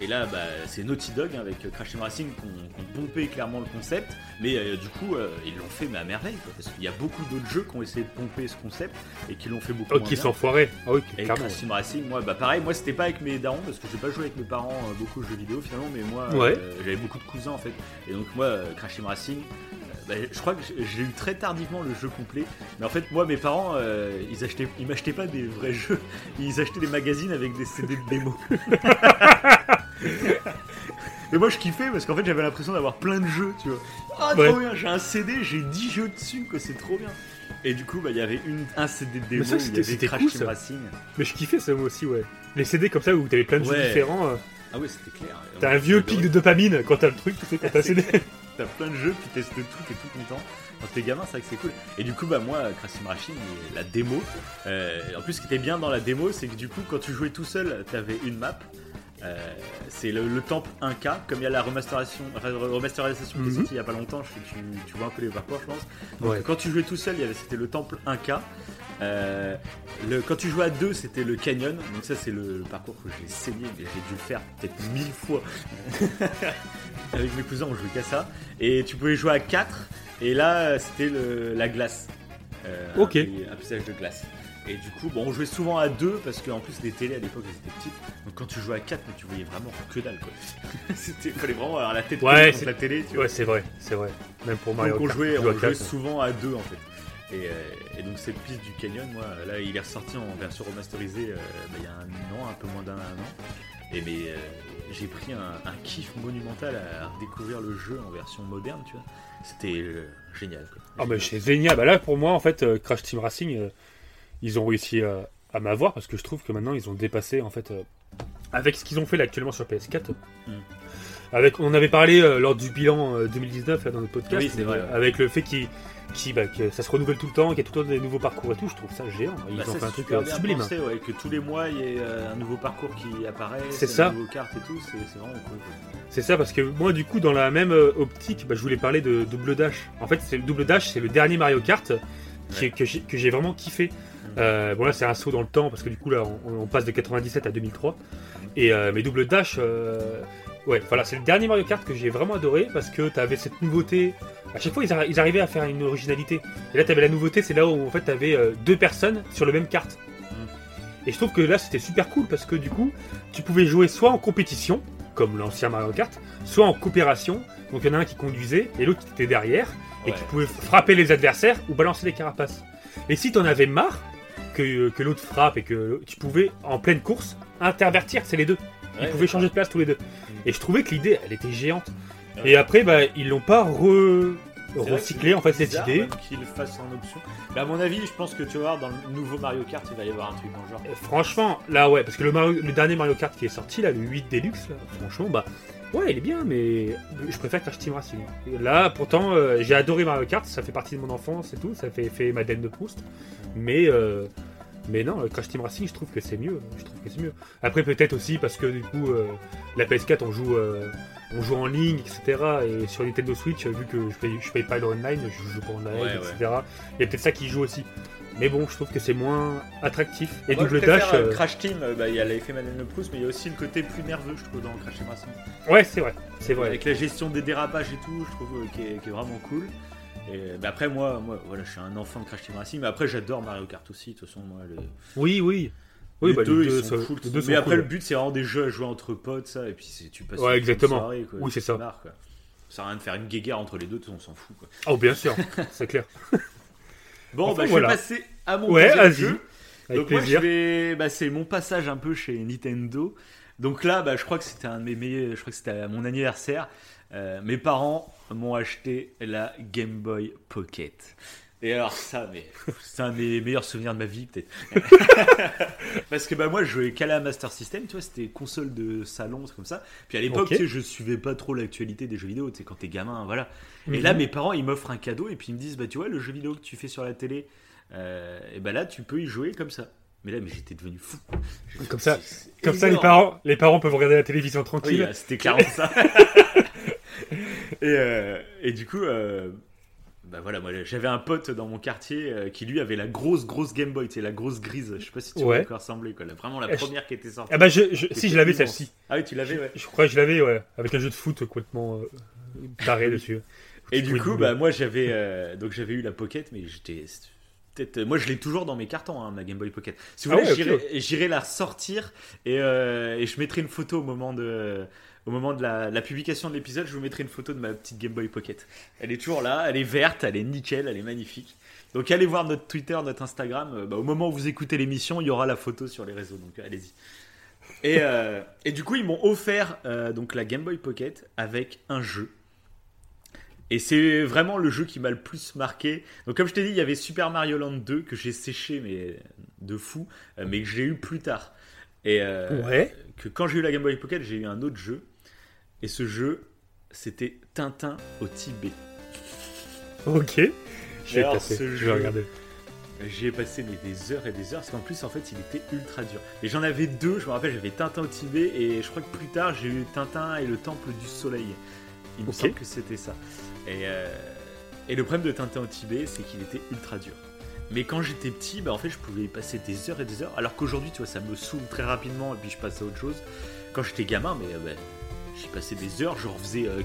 Et, là, bah, c'est Naughty Dog hein, avec Crash Team Racing qui ont, pompé clairement le concept, mais euh, du coup, euh, ils l'ont fait mais à merveille, quoi, parce qu'il y a beaucoup d'autres jeux qui ont essayé de pomper ce concept et qui l'ont fait beaucoup Oh, moins qui bien. sont foirés. Ah oui, Et. Crash Team Racing, moi, bah pareil, moi c'était pas avec mes darons parce que j'ai pas joué avec mes parents euh, beaucoup aux jeux vidéo finalement, mais moi Ouais. j'avais beaucoup de cousins en fait. Et donc moi, Crash Team Racing, bah, je crois que j'ai- eu très tardivement le jeu complet. Mais en fait, moi, mes parents, euh, ils achetaient, ils m'achetaient pas des vrais jeux, ils achetaient des magazines avec des CD de démo. Et moi je kiffais parce qu'en fait j'avais l'impression d'avoir plein de jeux, tu vois. Ah trop Ouais. bien, j'ai un CD, j'ai 10 jeux dessus, quoi, c'est trop bien. Et du coup, bah, il y avait une, un CD de démo, il y c'était- avait Crash cool, Team. Racing. Mais je kiffais ça moi aussi, ouais. Les CD comme ça où t'avais plein de jeux différents. euh, Ah ouais, c'était clair. T'as un vieux pic de dopamine quand t'as le truc, tu sais, quand t'as un CD. T'as plein de jeux, tu testes tout, t'es tout content. Quand t'es gamin, c'est vrai que c'est cool. Et du coup, bah moi, Crash Racing, la démo. euh, en plus, ce qui était bien dans la démo, c'est que du coup, quand tu jouais tout seul, t'avais une map. Euh, c'est le, le temple 1K, comme il y a la remasterisation, re- remasterisation qui est Mhm. sortie il y a pas longtemps, je, tu, tu vois un peu les parcours, je pense. Donc, Ouais. quand tu jouais tout seul, c'était le temple 1K. Euh, le, quand tu jouais à deux, c'était le canyon. Donc ça, c'est le, le parcours que j'ai saigné, mais j'ai dû le faire peut-être mille fois. Avec mes cousins, on jouait qu'à ça. Et tu pouvais jouer à 4 Et là, c'était la glace. Euh, Ok. Un, un paysage de glace. Et du coup, bon, on jouait souvent à deux parce qu'en plus les télés à l'époque elles étaient petites. Donc quand tu jouais à 4 mais tu voyais vraiment que dalle quoi. C'était fallait vraiment avoir la tête Ouais, contre la télé. Tu vois. Ouais, c'est vrai, c'est vrai. Même pour Mario Donc on jouait, on jouait souvent à deux en fait. Et, euh, et donc cette piste du canyon, moi, là, il est ressorti en version remasterisée euh, bah, il y a un an, un peu moins d'un an. Et mais euh, j'ai pris un, un kiff monumental à redécouvrir le jeu en version moderne, tu vois. C'était euh, génial. Quoi. Ah mais c'est génial. Bah là pour moi en fait Crash Team Racing ils ont réussi à m'avoir parce que je trouve que maintenant ils ont dépassé en fait avec ce qu'ils ont fait là actuellement sur PS4. Mm. Avec on avait parlé lors du bilan euh, 2019 là, dans notre podcast Oui, c'est vrai, ouais. avec le fait qu'il qui, bah, que ça se renouvelle tout le temps, qu'il y a tout le temps des nouveaux parcours et tout, je trouve ça géant. Ils Bah, ont fait un truc euh, sublime. pensé, ouais, que tous les mois il y ait euh, un nouveau parcours qui apparaît, C'est ça. une nouvelle carte et tout, c'est vraiment cool. C'est ça parce que moi du coup dans la même euh, optique, bah, je voulais parler de Double Dash. En fait, c'est le Double Dash, c'est le dernier Mario Kart Ouais. que j'ai que j'ai vraiment kiffé. Euh, bon là c'est un saut dans le temps parce que du coup là on, on passe de 97 à 2003 et euh, mais Double Dash, euh, ouais voilà c'est le dernier Mario Kart que j'ai vraiment adoré parce que t'avais cette nouveauté. À chaque fois ils, ils arrivaient à faire une originalité. Et là t'avais la nouveauté, c'est là où en fait t'avais euh, deux personnes sur le même kart. Et je trouve que là c'était super cool parce que du coup tu pouvais jouer soit en compétition comme l'ancien Mario Kart, soit en coopération. Donc il y en a un qui conduisait et l'autre qui était derrière et Ouais. qui pouvait frapper les adversaires ou balancer des carapaces. Et si t'en avais marre que, que l'autre frappe et que tu pouvais en pleine course intervertir, c'est les deux. Ils Ouais, pouvaient changer de place tous les deux. Et je trouvais que l'idée, elle était géante. Et après, bah, ils l'ont pas re- recyclé en fait cette idée. même Qu'il le fasse en option. Mais à mon avis, je pense que tu vas voir dans le nouveau Mario Kart, il va y avoir un truc dans le genre. Et franchement, là ouais, parce que le, Mario- le dernier Mario Kart qui est sorti, là, le 8 Deluxe, là, franchement, bah ouais, il est bien, mais je préfère Crash Team Racing. Là, pourtant, euh, j'ai adoré Mario Kart, ça fait partie de mon enfance et tout, ça fait, fait Madeleine de Proust. Mais, euh, mais non, Crash Team Racing, je trouve que c'est mieux. Je trouve que c'est mieux. Après, peut-être aussi parce que du coup, euh, la PS4, on joue, euh, on joue en ligne, etc. Et sur Nintendo Switch, vu que je paye, je paye pas le online, je joue pas en live, Ouais, etc. Il y a peut-être ça qui joue aussi. Mais bon, je trouve que c'est moins attractif. Et Moi, Double je Dash. euh, Crash Team, bah, il y a l'effet Madeleine de Proust, mais il y a aussi le côté plus nerveux, je trouve, dans Crash Team Racing. Ouais, c'est vrai, c'est vrai. Avec la gestion des dérapages et tout, je trouve qui, est, qui est vraiment cool. Et après, moi, moi, voilà, je suis un enfant de Crash Team Racing, mais après, j'adore Mario Kart aussi. De toute façon, moi, les, Oui, oui. Oui, les bah, deux, les deux ils sont sont- cool. les deux mais après, cool. le but, c'est vraiment des jeux à jouer entre potes, ça, et puis tu passes Ouais, une exactement. soirée, quoi. Oui, c'est ça. quoi. Ça sert à rien de faire une guéguerre entre les deux, on s'en fout. Quoi. Oh, bien sûr, c'est clair. Bon, Enfin, bah, voilà. je vais passer à mon Ouais, deuxième jeu. Avec Donc moi, je vais, bah, c'est mon passage un peu chez Nintendo. Donc là, bah, je crois que c'était un de mes meilleurs, je crois que c'était à mon anniversaire. Euh, mes parents m'ont acheté la Game Boy Pocket. Et alors ça, mais c'est un des meilleurs souvenirs de ma vie peut-être. Parce que bah moi, je jouais qu'à la Master System, tu vois, c'était console de salon, c'est comme ça. Puis à l'époque, Ok. tu sais, je suivais pas trop l'actualité des jeux vidéo, tu sais, quand t'es gamin, voilà. Et Mhm. là, mes parents, ils m'offrent un cadeau et puis ils me disent, bah tu vois, le jeu vidéo que tu fais sur la télé, euh, et bah là, tu peux y jouer comme ça. Mais là, mais j'étais devenu fou. Comme ça- Comme ça, les parents, les parents peuvent regarder la télévision Oui, tranquille. euh, c'était clairement ça. et, euh, et du coup, euh, bah voilà, moi j'avais un pote dans mon quartier euh, qui lui avait la grosse grosse Game Boy, c'est la grosse grise. Je sais pas si tu vois Ouais. à quoi ressemblait quoi. Vraiment la Eh, première qui était sortie. Ah bah, je, je- Qui si, je l'avais celle-ci. Ah oui, tu l'avais, ouais. Je crois que je l'avais, ouais. Avec un jeu de foot complètement euh, taré dessus. Et du coup, bah moi j'avais donc j'avais eu la Pocket, mais j'étais moi je l'ai toujours dans mes cartons, hein, ma Game Boy Pocket. Si vous Ah voulez, ouais, j'irai- la ressortir et, euh, et je mettrai une photo au moment de au moment de la, la publication de l'épisode, je vous mettrai une photo de ma petite Game Boy Pocket. Elle est toujours là, elle est verte, elle est nickel, elle est magnifique. Donc allez voir notre Twitter, notre Instagram. euh, bah, au moment où vous écoutez l'émission, il y aura la photo sur les réseaux, donc allez-y. Et, euh, et du coup, ils m'ont offert euh, donc la Game Boy Pocket avec un jeu. Et c'est vraiment le jeu qui m'a le plus marqué. Donc comme je t'ai dit, il y avait Super Mario Land 2 que j'ai séché mais de fou, mais que j'ai eu plus tard. Et euh, Ouais. que quand j'ai eu la Game Boy Pocket, j'ai eu un autre jeu. Et ce jeu, c'était Tintin au Tibet. Ok. Alors, passer. ce Je jeu- vais regarder. J'y ai passé mais, des heures et des heures, parce qu'en plus, en fait, il était ultra dur. Et j'en avais deux, je me rappelle, j'avais Tintin au Tibet, et je crois que plus tard, j'ai eu Tintin et le Temple du Soleil. Il me semble que c'était ça. Et, euh, et le problème de Tintin au Tibet, c'est qu'il était ultra dur. Mais quand j'étais petit, bah, en fait, je pouvais y passer des heures et des heures, alors qu'aujourd'hui, tu vois, ça me saoule très rapidement, et puis je passe à autre chose. Quand j'étais gamin, mais euh, bah, j'y passais des heures, je refaisais euh,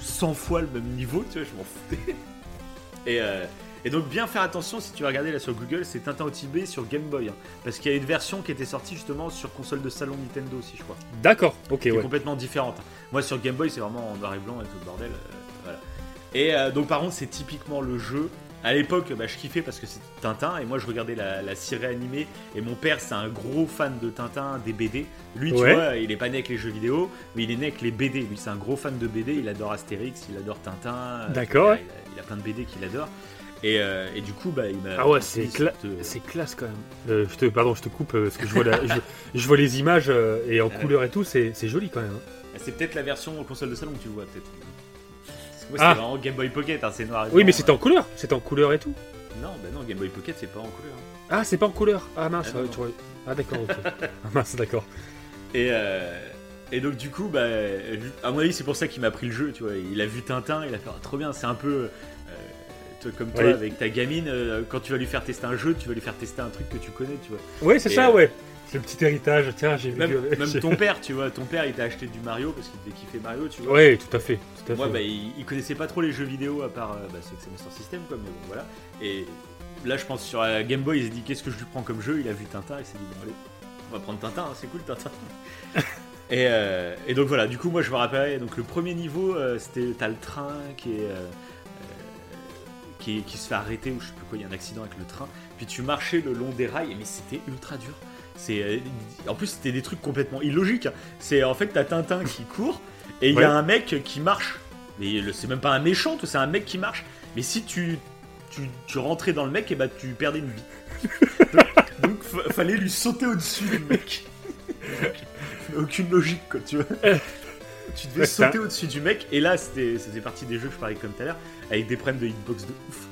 100 fois le même niveau, tu vois, je m'en foutais. Et, euh, et donc bien faire attention si tu vas regarder là sur Google, c'est Tintin au Tibet sur Game Boy. hein. parce qu'il y a une version qui était sortie justement sur console de salon Nintendo aussi, je crois. D'accord. Ok, Qui est complètement différente. Moi sur Game Boy, c'est vraiment en noir et blanc et tout le bordel. euh, voilà. Et euh, donc par contre, c'est typiquement le jeu. À l'époque, bah, je kiffais parce que c'était Tintin et moi je regardais la, la série animée et mon père c'est un gros fan de Tintin, des BD. Lui, tu Ouais. vois, il est pas né avec les jeux vidéo, mais il est né avec les BD. Lui, c'est un gros fan de BD. Il adore Astérix, il adore Tintin. euh, D'accord, Il, il a- il a plein de BD qu'il adore. Et, euh, et du coup, bah, il m'a. Ah ouais, c'est cla- cette, euh, classe quand même. Euh, je te, pardon, je te coupe parce que je vois, la- je, je vois les images et en Ah couleur et tout, c'est joli quand même. hein. C'est peut-être la version console de salon que tu vois, peut-être. Moi, Ah. c'est vraiment Game Boy Pocket, hein, c'est noir et Oui, blanc, mais c'était euh. en couleur. C'était en couleur et tout. Non, bah non, Game Boy Pocket, c'est pas en couleur. hein. Ah, c'est pas en couleur. Ah mince. Ah, non, ouais, non. tu vois. Ah d'accord. ok. ah mince, d'accord. Et, euh, et donc, du coup, bah, vu- à mon avis, c'est pour ça qu'il m'a pris le jeu, tu vois. Il a vu Tintin, il a fait ah, trop bien, c'est un peu. euh, toi, comme toi, Oui. avec ta gamine, euh, quand tu vas lui faire tester un jeu, tu vas lui faire tester un truc que tu connais, tu vois. Ouais, c'est Et, ça, euh, ouais. C'est le petit héritage. Tiens, j'ai vu. Même, que- même ton père, tu vois, ton père, il t'a acheté du Mario parce qu'il devait kiffer Mario, tu vois. Ouais, tout à fait. Tout à Moi, fait. bah, il, il connaissait pas trop les jeux vidéo à part euh, bah, ceux que c'est Master System, quoi, mais bon, voilà. Et là, je pense sur la Game Boy, il s'est dit qu'est-ce que je lui prends comme jeu? Il a vu Tintin, il s'est dit bon, allez, on va prendre Tintin, hein, c'est cool Tintin. et, euh, et donc voilà, du coup, moi je me rappelle, donc le premier niveau, euh, c'était t'as le train qui est. euh, qui, qui se fait arrêter ou je sais plus quoi, il y a un accident avec le train, puis tu marchais le long des rails, mais c'était ultra dur. C'est, euh, en plus, c'était des trucs complètement illogiques. C'est en fait, t'as Tintin qui court et il y a un mec qui marche. Mais c'est même pas un méchant, c'est un mec qui marche. Mais si tu, tu, tu rentrais dans le mec, et bah tu perdais une vie. donc, donc, fa- fallait lui sauter au-dessus du mec. Aucune logique, quoi, tu vois. Tu devais sauter au-dessus du mec, et là, c'était, partie des jeux que je parlais comme tout à l'heure, avec des problèmes de hitbox de ouf.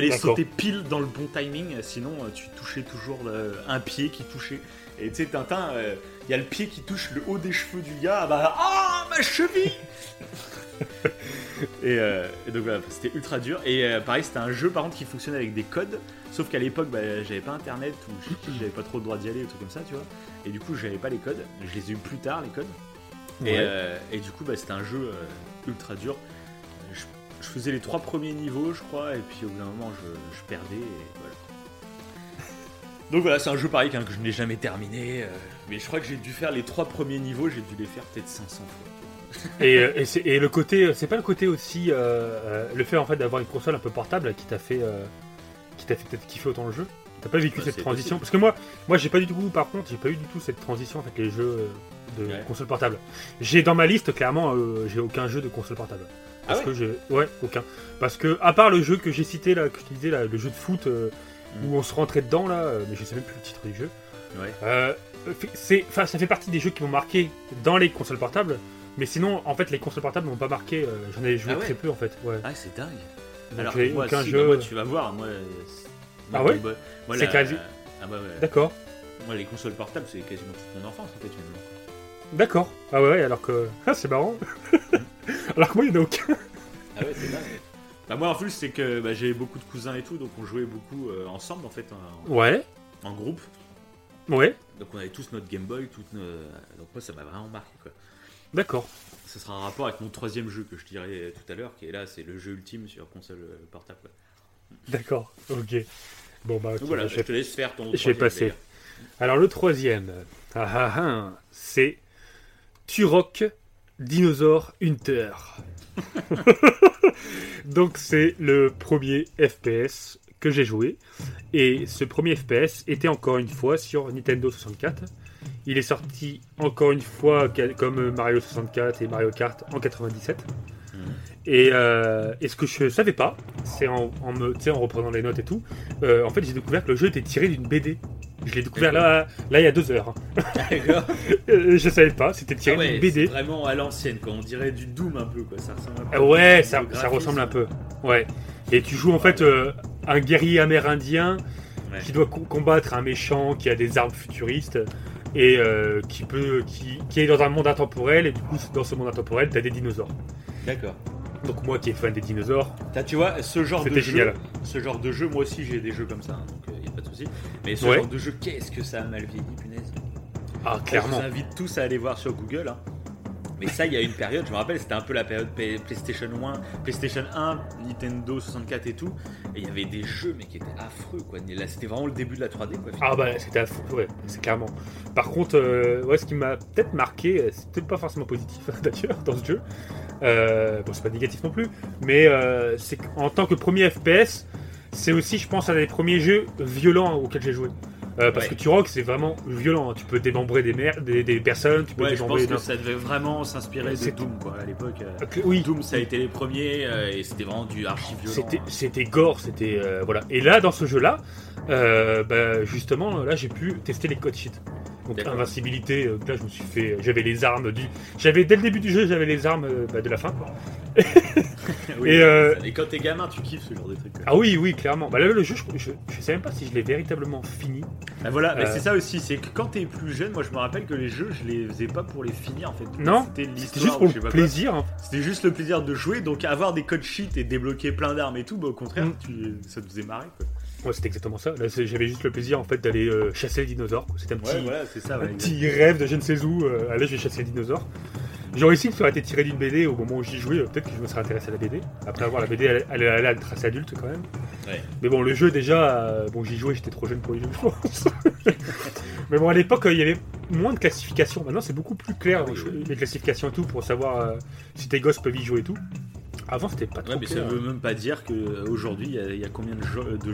Fallait sauter pile dans le bon timing, sinon euh, tu touchais toujours le- un pied qui touchait. Et tu sais, Tintin, euh, il y a le pied qui touche le haut des cheveux du gars, ah bah, ah, ma cheville et, euh, et donc voilà, c'était ultra dur. Et euh, pareil, c'était un jeu par contre qui fonctionnait avec des codes. Sauf qu'à l'époque, bah, j'avais pas internet ou j'avais pas trop le droit d'y aller, des trucs comme ça, tu vois. Et du coup, j'avais pas les codes. Je les ai eu plus tard, les codes. Et, Ouais. euh, et du coup, bah, c'était un jeu euh, ultra dur. Euh, Je, faisais les trois premiers niveaux, je crois, et puis au bout d'un moment, je, je perdais, et voilà. Donc voilà, c'est un jeu pareil hein, que je n'ai jamais terminé. euh, mais je crois que j'ai dû faire les trois premiers niveaux, j'ai dû les faire peut-être 500 fois. Et, euh, et, le côté, c'est pas le côté aussi, euh, euh, le fait en fait d'avoir une console un peu portable qui t'a fait, euh, qui t'a fait peut-être kiffer autant le jeu? T'as pas vécu Ouais, cette transition? possible. Parce que moi, moi j'ai pas du tout, par contre, j'ai pas eu du tout cette transition avec les jeux euh, de Ouais. console portable. J'ai dans ma liste clairement, euh, j'ai aucun jeu de console portable. Parce Ah que j'ai, ouais, aucun. Parce que à part le jeu que j'ai cité là, que je te disais là, le jeu de foot euh, Mm. où on se rentrait dedans là, euh, mais je sais même plus le titre du jeu. Ouais. Euh, c'est, enfin, ça fait partie des jeux qui m'ont marqué dans les consoles portables. Mais sinon, en fait, les consoles portables m'ont pas marqué. euh, J'en ai joué Ah ouais très peu en fait. Ouais. Ah, c'est dingue. Donc Alors, moi, aucun si, jeu. bah, moi, tu vas voir. Moi, Ah ouais C'est quasi- Ah bah ouais. D'accord, Moi, les consoles portables, c'est quasiment toute mon enfance, en fait, d'accord. Ah ouais, alors que ah, c'est marrant. Alors que moi, il y en a aucun. Ah ouais, c'est dingue. Bah, moi en plus, c'est que bah, j'avais beaucoup de cousins et tout, donc on jouait beaucoup euh, ensemble en fait, en, Ouais, en groupe. ouais, Donc on avait tous notre Game Boy, toutes nos- donc moi ça m'a vraiment marqué quoi. d'accord. Ce sera un rapport avec mon troisième jeu que je dirais tout à l'heure, qui est là, c'est le jeu ultime sur console euh, portable. D'accord, ok. Bon, bah, ok, Donc voilà, je je te laisse faire ton. Je vais passer. Alors le troisième, ah, ah, ah, c'est Turok Dinosaur Hunter. Donc c'est le premier FPS que j'ai joué. Et ce premier FPS était encore une fois sur Nintendo 64. Il est sorti encore une fois comme Mario 64 et Mario Kart en 97. Mhm. Et, euh, et ce que je savais pas, c'est en, me- en reprenant les notes et tout, euh, en fait j'ai découvert que le jeu était tiré d'une BD. Je l'ai découvert là, là il y a deux heures. D'accord. Euh, je savais pas, c'était Ah tiré ouais, d'une c'est BD. vraiment à l'ancienne, quoi. On dirait du Doom un peu, quoi. Ça ressemble un peu Ah ouais, ça, ressemble un peu. Ouais. Et tu joues en fait euh, un guerrier amérindien Ouais. qui doit co- combattre un méchant qui a des armes futuristes et euh, qui peut qui, qui est dans un monde intemporel et du coup dans ce monde intemporel t'as des dinosaures. D'accord. Donc moi qui est fan des dinosaures, tu vois, ce genre de C'était jeu, génial. ce genre de jeu, moi aussi j'ai des jeux comme ça, hein, donc il y a pas de souci. Mais ce Ouais. genre de jeu, qu'est-ce que ça a mal vieilli, punaise. ah Je clairement. vous invite tous à aller voir sur Google. hein. Mais ça, il y a une période, je me rappelle, c'était un peu la période PlayStation 1, PlayStation 1, Nintendo 64 et tout. Et il y avait des jeux, mais qui étaient affreux, quoi. Et Là, c'était vraiment le début de la 3D, quoi. Ah bah c'était affreux, ouais, c'est clairement. Par contre, euh, ouais, ce qui m'a peut-être marqué, euh, c'est peut-être pas forcément positif d'ailleurs dans ce jeu. Euh, bon, c'est pas négatif non plus, mais euh, c'est qu'en tant que premier FPS, c'est aussi, je pense, un des premiers jeux violents auxquels j'ai joué. Euh, parce Ouais. que Turok, c'est vraiment violent. hein. Tu peux démembrer des, mer- des, des personnes, tu peux Ouais, je démembrer. pense que ça devait vraiment s'inspirer de Doom, quoi, à l'époque. euh. Oui, Doom, ça a été les premiers, euh, et c'était vraiment du archi violent. C'était, c'était gore, c'était voilà. Et là, dans ce jeu-là, bah, justement, là, j'ai pu tester les code sheets. Donc D'accord. invincibilité, euh, là, je me suis fait, j'avais les armes du, j'avais dès le début du jeu, j'avais les armes euh, bah, de la fin. quoi. Oui, Et, euh, et quand t'es gamin, tu kiffes ce genre de trucs. quoi. Ah oui, oui, clairement. Bah là, le jeu, je, je, je sais même pas si je l'ai véritablement fini. Ah, voilà, mais Euh. c'est ça aussi, c'est que quand t'es plus jeune, moi je me rappelle que les jeux, je les faisais pas pour les finir en fait. Non, c'était juste pour le plaisir. hein. C'était juste le plaisir de jouer, donc avoir des code sheets et débloquer plein d'armes et tout, bah, au contraire, Mm. tu- ça te faisait marrer quoi. Ouais, c'était exactement ça. Là, j'avais juste le plaisir en fait d'aller euh, chasser les dinosaures. C'était un petit, Ouais, voilà, c'est ça. un ouais, petit rêve de je ne sais où. euh, allez, je vais chasser les dinosaures. J'aurais aussi que ça aurait été tiré d'une BD au moment où j'y jouais. euh, Peut-être que je me serais intéressé à la BD. Après avoir la BD, elle, elle, elle a une trace adulte quand même. Ouais. Mais bon, le jeu déjà, euh, bon, j'y jouais, j'étais trop jeune pour y jouer, je pense. Mais bon, à l'époque, il y avait moins de classifications. Maintenant, c'est beaucoup plus clair Ah oui, les- oui. classifications et tout pour savoir si tes gosses peuvent y jouer et tout. Avant, c'était pas trop Ouais, mais ça veut même pas dire qu'aujourd'hui, il y, a- il y a combien de,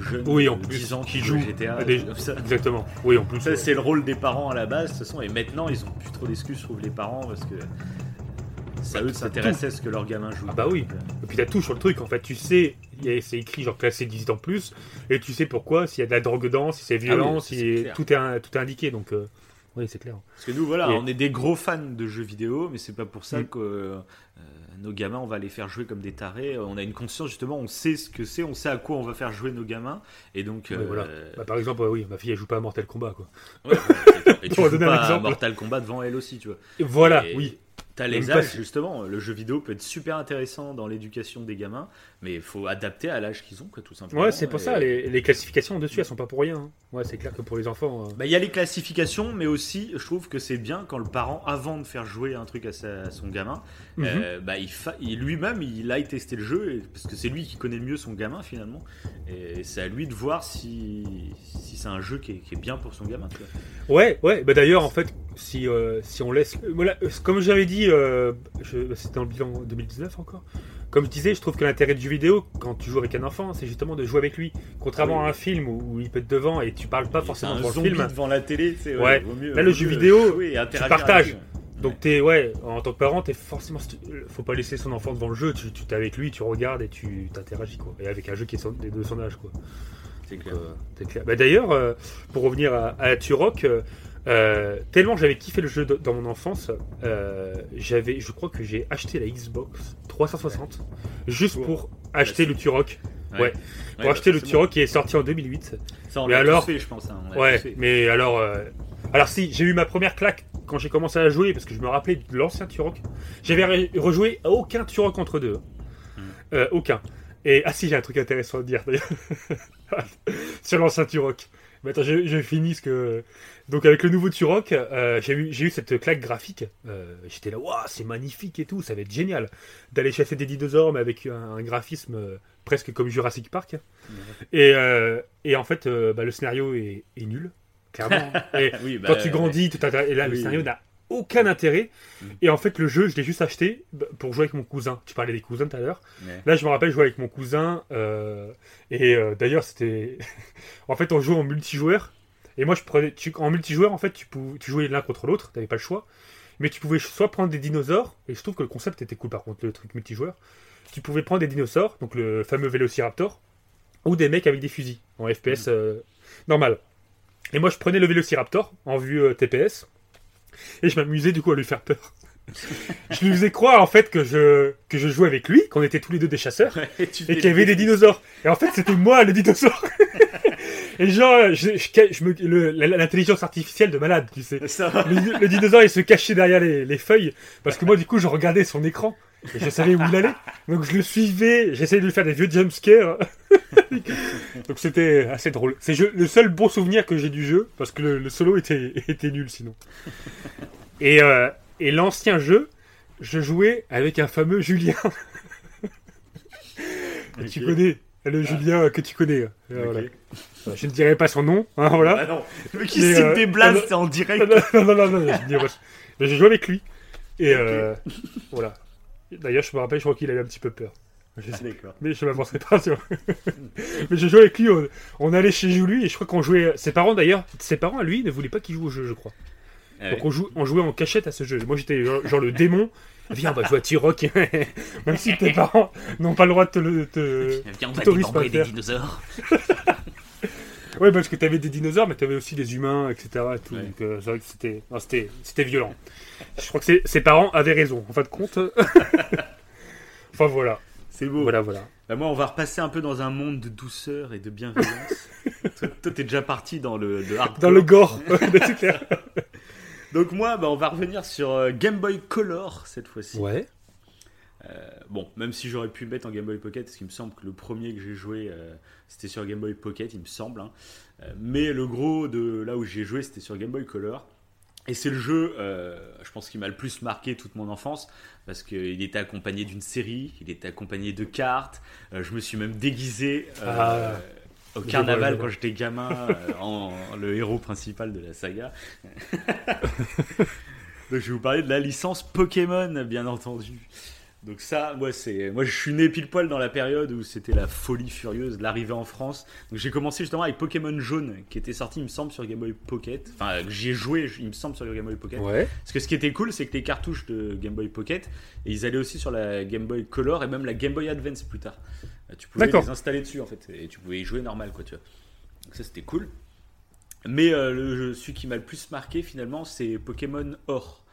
jeunes Oui, en de plus, 10 ans qui jouent GTA à des- comme ça. Exactement. Oui, en plus. Ça, ouais. c'est le rôle des parents à la base, de toute façon, et maintenant, ils ont plus trop d'excuses, je trouve, les parents, parce que c'est à eux de s'intéresser à ce que leur gamin joue. Ah bah oui. Et puis t'as tout sur le truc, en fait, tu sais, c'est écrit genre classé 18 ans plus, et tu sais pourquoi, s'il y a de la drogue dedans, si c'est violent, Ah oui, si tout est, un- tout est indiqué, donc euh, oui, c'est clair. Parce que nous, voilà, Et- on est des gros fans de jeux vidéo, mais c'est pas pour ça Mm. que euh, nos gamins, on va les faire jouer comme des tarés. On a une conscience, justement, on sait ce que c'est, on sait à quoi on va faire jouer nos gamins. Et donc, Ouais, euh, voilà. Bah, par exemple, ouais, oui, ma fille elle joue pas à Mortal Kombat, quoi. ouais, clair. et tu Pour joues donner un pas à. Mortal Kombat devant elle aussi, tu vois. Et voilà, Et oui. T'as les âges, justement. Le jeu vidéo peut être super intéressant dans l'éducation des gamins, mais il faut adapter à l'âge qu'ils ont, quoi, tout simplement. Ouais, c'est pour Et- ça, les, les classifications dessus, elles sont pas pour rien. hein. Ouais, c'est clair que pour les enfants. euh, Bah, il y a les classifications, mais aussi, je trouve que c'est bien quand le parent, avant de faire jouer un truc à, sa- à son gamin, mhm. euh, bah, il, fa- il- lui-même, il aille tester le jeu, et- parce que c'est lui qui connaît le mieux son gamin finalement. Et c'est à lui de voir si, si c'est un jeu qui est, qui est bien pour son gamin. tu vois. Ouais, ouais. Bah d'ailleurs, en fait, si, euh, si on laisse. Voilà, comme j'avais dit, euh, je- c'était dans le bilan 2019 encore. Comme je disais, je trouve que l'intérêt du jeu vidéo, quand tu joues avec un enfant, c'est justement de jouer avec lui. Contrairement Oui. à un film où, où il peut être devant et tu parles pas forcément dans le film. devant la télé, c'est Ouais. vaut mieux- Là, le jeu vidéo, interagir partages. Donc t'es ouais, en tant que parent, t'es forcément, faut pas laisser son enfant devant le jeu. Tu, tu t'es avec lui, tu regardes et tu t'interagis quoi. Et avec un jeu qui est son- de son âge quoi. C'est clair. euh, clair. Bah, D'ailleurs, euh, pour revenir à, à Turok, euh, euh, tellement j'avais kiffé le jeu dans mon enfance, euh, j'avais, je crois que j'ai acheté la Xbox 360 juste Pour- pour acheter le Turok. ouais. Ouais, Pour acheter le. Turok qui est sorti en 2008. Ça, on Mais alors- fait, je pense. hein, on Ouais, fait. mais alors, euh, alors si j'ai eu ma première claque quand j'ai commencé à jouer parce que je me rappelais de l'ancien Turok. J'avais re- rejoué à aucun Turok entre deux. Euh, aucun. Et ah si, j'ai un truc intéressant à dire d'ailleurs sur l'ancien Turok. Mais attends, je, je finis ce que. Donc avec le nouveau Turok, euh, j'ai eu, cette claque graphique. Euh, J'étais là, waouh, c'est magnifique et tout, ça va être génial d'aller chasser des dinosaures mais avec un, un graphisme euh, presque comme Jurassic Park. Et, et en fait, bah, le scénario est, est nul, clairement. Et oui, bah, quand tu grandis, et là, le scénario oui. n'a aucun intérêt. Mm. Et en fait, le jeu, je l'ai juste acheté bah, pour jouer avec mon cousin. Tu parlais des cousins tout à l'heure. Ouais. Là, je me rappelle jouer avec mon cousin. et d'ailleurs, c'était. en fait, on jouait en multijoueur. Et moi, je prenais. tu- En multijoueur, en fait, tu, pou- tu jouais l'un contre l'autre. T'avais pas le choix. Mais tu pouvais soit prendre des dinosaures. Et je trouve que le concept était cool, par contre, le truc multijoueur. Tu pouvais prendre des dinosaures, donc le fameux Vélociraptor. Ou des mecs avec des fusils. En FPS euh, normal. Et moi, je prenais le Vélociraptor en vue euh, TPS. Et je m'amusais du coup à lui faire peur. je lui faisais croire en fait que je, que je jouais avec lui, qu'on était tous les deux des chasseurs, Et et qu'il y avait des dinosaures. Et en fait, c'était moi le dinosaure. et genre, je, je- je me- l'intelligence artificielle de malade, tu sais. Ça. Le, le dinosaure, il se cachait derrière les, les feuilles, parce que moi, du coup, je regardais son écran, et je savais où il allait. Donc, je le suivais, j'essayais de lui faire des vieux jumpscares. Donc, c'était assez drôle. C'est le seul bon souvenir que j'ai du jeu, parce que le, le solo était, était nul sinon. Et, euh, et l'ancien jeu, je jouais avec un fameux Julien. Tu connais, le Julien que tu connais. euh, voilà. Je ne dirai pas son nom, hein, voilà. Ah non, le qui Mais, cite euh, des blagues, c'est en direct. non, non, non, non, non, je. Mais j'ai joué avec lui. Et euh, voilà. D'ailleurs, je me rappelle, je crois qu'il avait un petit peu peur. Je Ah, sais. Mais je m'avancerai pas sur. Mais je jouais avec lui, on, on allait chez lui et je crois qu'on jouait. Ses parents d'ailleurs, ses parents à lui ne voulaient pas qu'il joue au jeu, je crois. Ah Donc on, jouait en cachette à ce jeu. Moi j'étais genre, genre le démon. Viens, on va jouer à T-Rock. Même si tes parents n'ont pas le droit de te le. te- Viens, on va pas des dinosaures. Ouais, parce que t'avais des dinosaures, mais t'avais aussi des humains, etc. et tout. Ouais. Donc euh, c'est vrai que c'était, non, c'était, c'était violent. Je crois que ses, parents avaient raison. En fin de compte. enfin voilà, C'est beau. voilà, voilà. Bah, moi, on va repasser un peu dans un monde de douceur et de bienveillance. toi, toi, t'es déjà parti dans le, le hardcore. Dans le gore, c'est clair. Donc moi, bah, on va revenir sur euh, Game Boy Color cette fois-ci. Ouais. Euh, bon, même si j'aurais pu le mettre en Game Boy Pocket, parce qu'il me semble que le premier que j'ai joué, euh, c'était sur Game Boy Pocket, il me semble. hein. Euh, mais le gros de là où j'ai joué, c'était sur Game Boy Color. Et c'est le jeu, je pense, qui m'a le plus marqué toute mon enfance, parce qu'il était accompagné d'une série, il était accompagné de cartes. je me suis même déguisé Ah. Au carnaval quand j'étais gamin, euh, en, en le héros principal de la saga. Donc je vais vous parler de la licence Pokémon, bien entendu. Donc ça, moi, c'est, moi, je suis né pile poil dans la période où c'était la folie furieuse, l'arrivée en France. Donc j'ai commencé justement avec Pokémon Jaune, qui était sorti, il me semble, sur Game Boy Pocket. Enfin, que j'y ai joué, il me semble, sur le Game Boy Pocket. Ouais. Parce que ce qui était cool, c'est que les cartouches de Game Boy Pocket, et ils allaient aussi sur la Game Boy Color et même la Game Boy Advance plus tard. Tu pouvais les installer dessus en fait, et tu pouvais y jouer normal quoi, tu vois. Donc ça c'était cool. Mais euh, le jeu- celui qui m'a le plus marqué finalement, c'est Pokémon Or.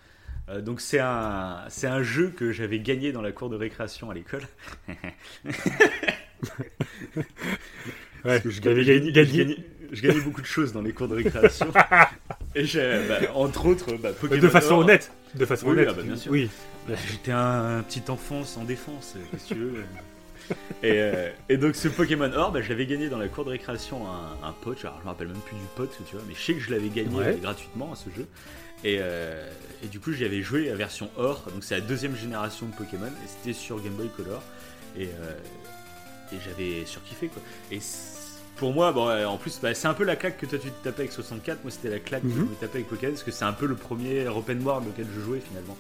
Euh, donc c'est un, c'est un jeu que j'avais gagné dans la cour de récréation à l'école. Ouais. Je gagnais, gagné- je gagnais- je gagnais beaucoup de choses dans les cours de récréation. Et j'ai, bah, entre autres, bah, Pokémon De façon Or. honnête. De façon Oui, honnête. ah bah, bien sûr. Oui. Bah, J'étais un, un petit enfant sans défense, euh, qu'est-ce que tu veux. Et, euh, et donc ce Pokémon Or, bah, je l'avais gagné dans la cour de récréation un, un pote, alors je me rappelle même plus du pote, tu vois, mais je sais que je l'avais gagné Ouais. euh, gratuitement à ce jeu. Et, euh, et du coup j'y avais joué la version Or, donc c'est la deuxième génération de Pokémon, et c'était sur Game Boy Color. Et, euh, et j'avais surkiffé quoi. Et pour moi, bon, en plus, bah, c'est un peu la claque que toi tu te tapais avec 64, moi c'était la claque que Mhm. je me tapais avec Pokémon, parce que c'est un peu le premier open world auquel je jouais finalement.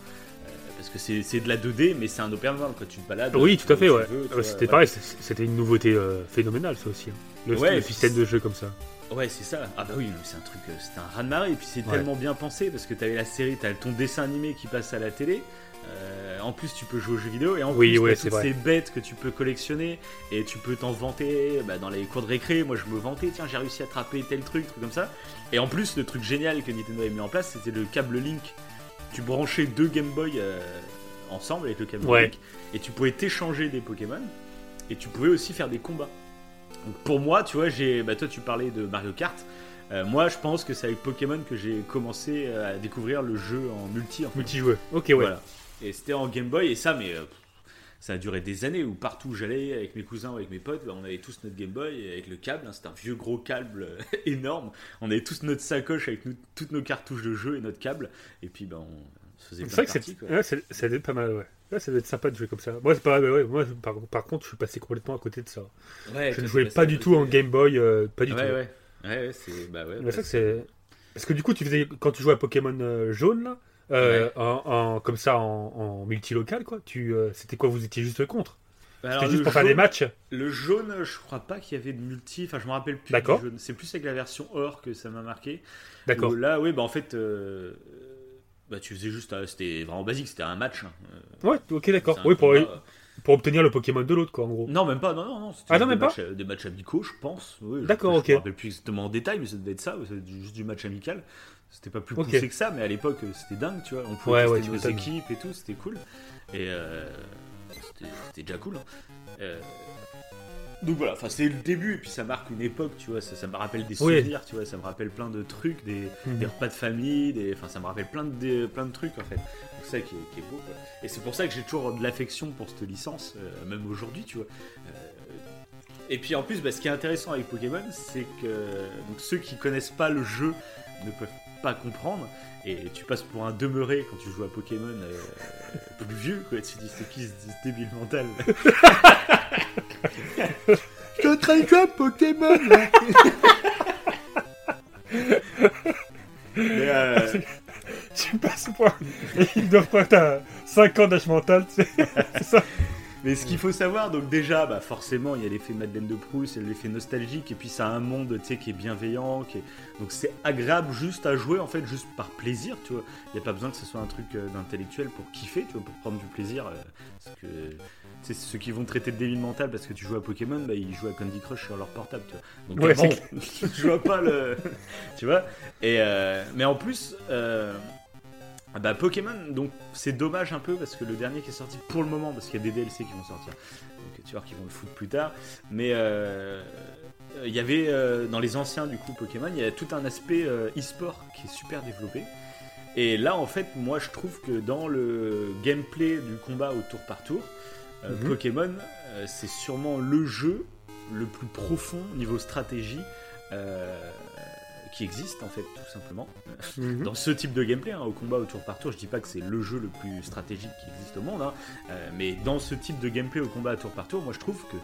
Parce que c'est de la 2D, mais c'est un open world quand tu te balades. Oui, tout à fait, ouais. C'était pareil, c'était une nouveauté euh, phénoménale, ça aussi. hein. Le, système de jeu comme ça. Ouais, c'est ça. Ah bah oui, c'est un truc, euh, c'était un raz de marée. Et puis c'est tellement bien pensé parce que t'avais la série, t'as ton dessin animé qui passe à la télé. Euh, en plus, tu peux jouer aux jeux vidéo et en Oui, plus, ouais, toutes vrai. ces bêtes que tu peux collectionner et tu peux t'en vanter bah, dans les cours de récré. Moi, je me vantais, tiens, j'ai réussi à attraper tel truc, truc comme ça. Et en plus, le truc génial que Nintendo avait mis en place, c'était le câble Link. Tu branchais deux Game Boy euh, ensemble avec le câble Ouais. Et tu pouvais t'échanger des Pokémon et tu pouvais aussi faire des combats. Donc pour moi, tu vois, j'ai, bah toi, tu parlais de Mario Kart. Euh, moi, je pense que c'est avec Pokémon que j'ai commencé euh, à découvrir le jeu en multi. En fait. Multijoueur. Ok, ouais. Voilà. Et c'était en Game Boy, et ça, mais euh, ça a duré des années où partout où j'allais avec mes cousins ou avec mes potes, bah, on avait tous notre Game Boy avec le câble. hein, C'était un vieux gros câble euh, énorme. On avait tous notre sacoche avec nous- toutes nos cartouches de jeu et notre câble. Et puis, bah, on se faisait C'est plein vrai que c'est- ouais, c'est- ça doit être pas mal, ouais. Ça doit être sympa de jouer comme ça. Moi, c'est pas, ouais, ouais, moi par, par contre, je suis passé complètement à côté de ça. Ouais, Je ne jouais passé pas du tout en Game Boy, euh, pas du Ouais, tout. ouais. Ouais, ouais, c'est. Bah ouais. Mais bah, vrai que c'est. Parce que du coup, tu faisais quand tu jouais à Pokémon euh, jaune là, euh, Ouais. en, en- comme ça en, en multilocal quoi. Tu, euh, c'était quoi Vous étiez juste contre Bah, C'était juste pour faire des matchs. Le jaune, je crois pas qu'il y avait de multi. Enfin, je me rappelle plus. D'accord. C'est plus avec la version or que ça m'a marqué. D'accord. Là, oui, bah en fait, euh, bah tu faisais juste, c'était vraiment basique, c'était un match. hein. Ouais, ok, d'accord. c'est Oui, pour, obtenir le Pokémon de l'autre quoi, en gros. Non, même pas. Non, non, non. Ah non, des même pas matchs, Des matchs amicaux, je pense. Oui, je- D'accord, je, ok. me rappelle plus exactement en détail, mais ça devait être ça. C'était juste du match amical. C'était pas plus poussé que ça, mais à l'époque, c'était dingue, tu vois. On pouvait Ouais, tester nos équipes et tout, c'était cool. Et euh, c'était déjà cool. hein. Euh, donc voilà, enfin c'est le début et puis ça marque une époque, tu vois, ça, ça me rappelle des Oui. souvenirs, tu vois, ça me rappelle plein de trucs, des, Mhm. des repas de famille, des, enfin ça me rappelle plein de, des- plein de trucs en fait. Donc c'est ça qui est, qui est beau. quoi. Et c'est pour ça que j'ai toujours de l'affection pour cette licence, euh, même aujourd'hui, tu vois. Euh, et puis en plus, bah, ce qui est intéressant avec Pokémon, c'est que donc, ceux qui connaissent pas le jeu ne peuvent pas comprendre. Et tu passes pour un demeuré quand tu joues à Pokémon euh, plus vieux, quoi. Tu te dis, c'est qui ce débile mental? Je suis en train de jouer à Pokémon là. Mais, euh, Tu passes pour. Ils doivent t'as 5 ans d'âge mental, tu sais. c'est ça. Mais ce qu'il faut savoir, donc déjà, bah forcément, il y a l'effet Madeleine de Proust, il y a l'effet nostalgique, et puis ça a un monde, tu sais, qui est bienveillant, qui est... donc c'est agréable juste à jouer, en fait, juste par plaisir, tu vois. Il n'y a pas besoin que ce soit un truc euh, d'intellectuel pour kiffer, tu vois, pour prendre du plaisir, euh, parce que, tu sais, ceux qui vont te traiter de débile mental parce que tu joues à Pokémon, bah ils jouent à Candy Crush sur leur portable, tu vois. Donc Ouais, bon, c'est je vois pas le... tu vois Et, euh, mais en plus... euh, ah bah Pokémon, donc c'est dommage un peu parce que le dernier qui est sorti pour le moment, parce qu'il y a des DLC qui vont sortir, donc tu vois qu'ils vont le foutre plus tard, mais euh, il y avait euh, dans les anciens du coup Pokémon, il y a tout un aspect euh, e-sport qui est super développé. Et là en fait, moi je trouve que dans le gameplay du combat au tour par tour, Mhm. Pokémon, c'est sûrement le jeu le plus profond niveau stratégie. Qui existe en fait tout simplement Mhm. dans ce type de gameplay, hein, au combat au tour par tour, je dis pas que c'est le jeu le plus stratégique qui existe au monde, hein, euh, mais dans ce type de gameplay au combat à tour par tour, moi je trouve que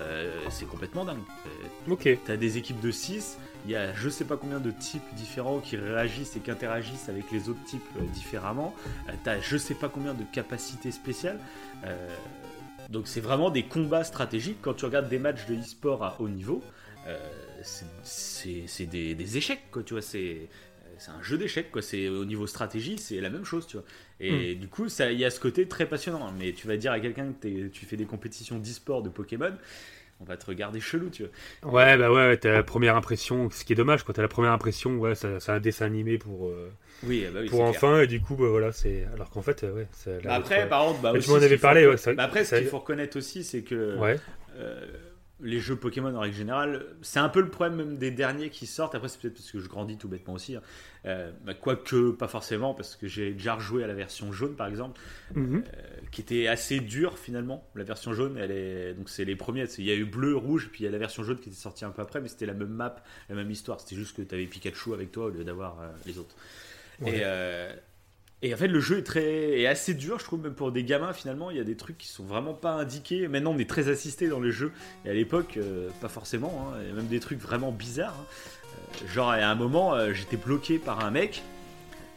euh, c'est complètement dingue. Euh, Ok. T'as des équipes de 6, il y a je sais pas combien de types différents qui réagissent et qui interagissent avec les autres types euh, différemment. T'as je sais pas combien de capacités spéciales. Donc c'est vraiment des combats stratégiques. Quand tu regardes des matchs de e-sport à haut niveau, euh, c'est- des, des échecs, quoi, tu vois. C'est c'est un jeu d'échecs, quoi. C'est au niveau stratégie, c'est la même chose, tu vois. Et du coup, il y a ce côté très passionnant. hein. Mais tu vas dire à quelqu'un que tu fais des compétitions d'e-sport de Pokémon, on va te regarder chelou, tu vois. Ouais, bah ouais, t'as la première impression, ce qui est dommage, quand t'as la première impression, ouais, c'est un dessin animé pour, euh, Oui, bah oui, pour enfants, et du coup, bah voilà, c'est. Alors qu'en fait, euh, ouais, Bah après, d'être, par contre, bah aussi, tu m'en avais qu'il faut- parlé, ouais, bah après, ce qu'il faut reconnaître aussi, c'est que euh, Ouais. euh, les jeux Pokémon en règle générale, c'est un peu le problème même des derniers qui sortent. Après, c'est peut-être parce que je grandis tout bêtement aussi. hein. Euh, bah, quoique, pas forcément, parce que j'ai déjà rejoué à la version jaune, par exemple, Mhm. qui était assez dure finalement. La version jaune, elle est donc c'est les premiers. Il y a eu bleu, rouge, puis il y a la version jaune qui était sortie un peu après, mais c'était la même map, la même histoire. C'était juste que tu avais Pikachu avec toi au lieu d'avoir euh, les autres. Ouais. Et, euh, et en fait, le jeu est très est assez dur, je trouve, même pour des gamins. Finalement, il y a des trucs qui sont vraiment pas indiqués. Maintenant, on est très assisté dans les jeux, et à l'époque, euh, pas forcément. hein. Il y a même des trucs vraiment bizarres. hein. Euh, genre, à un moment, euh, j'étais bloqué par un mec.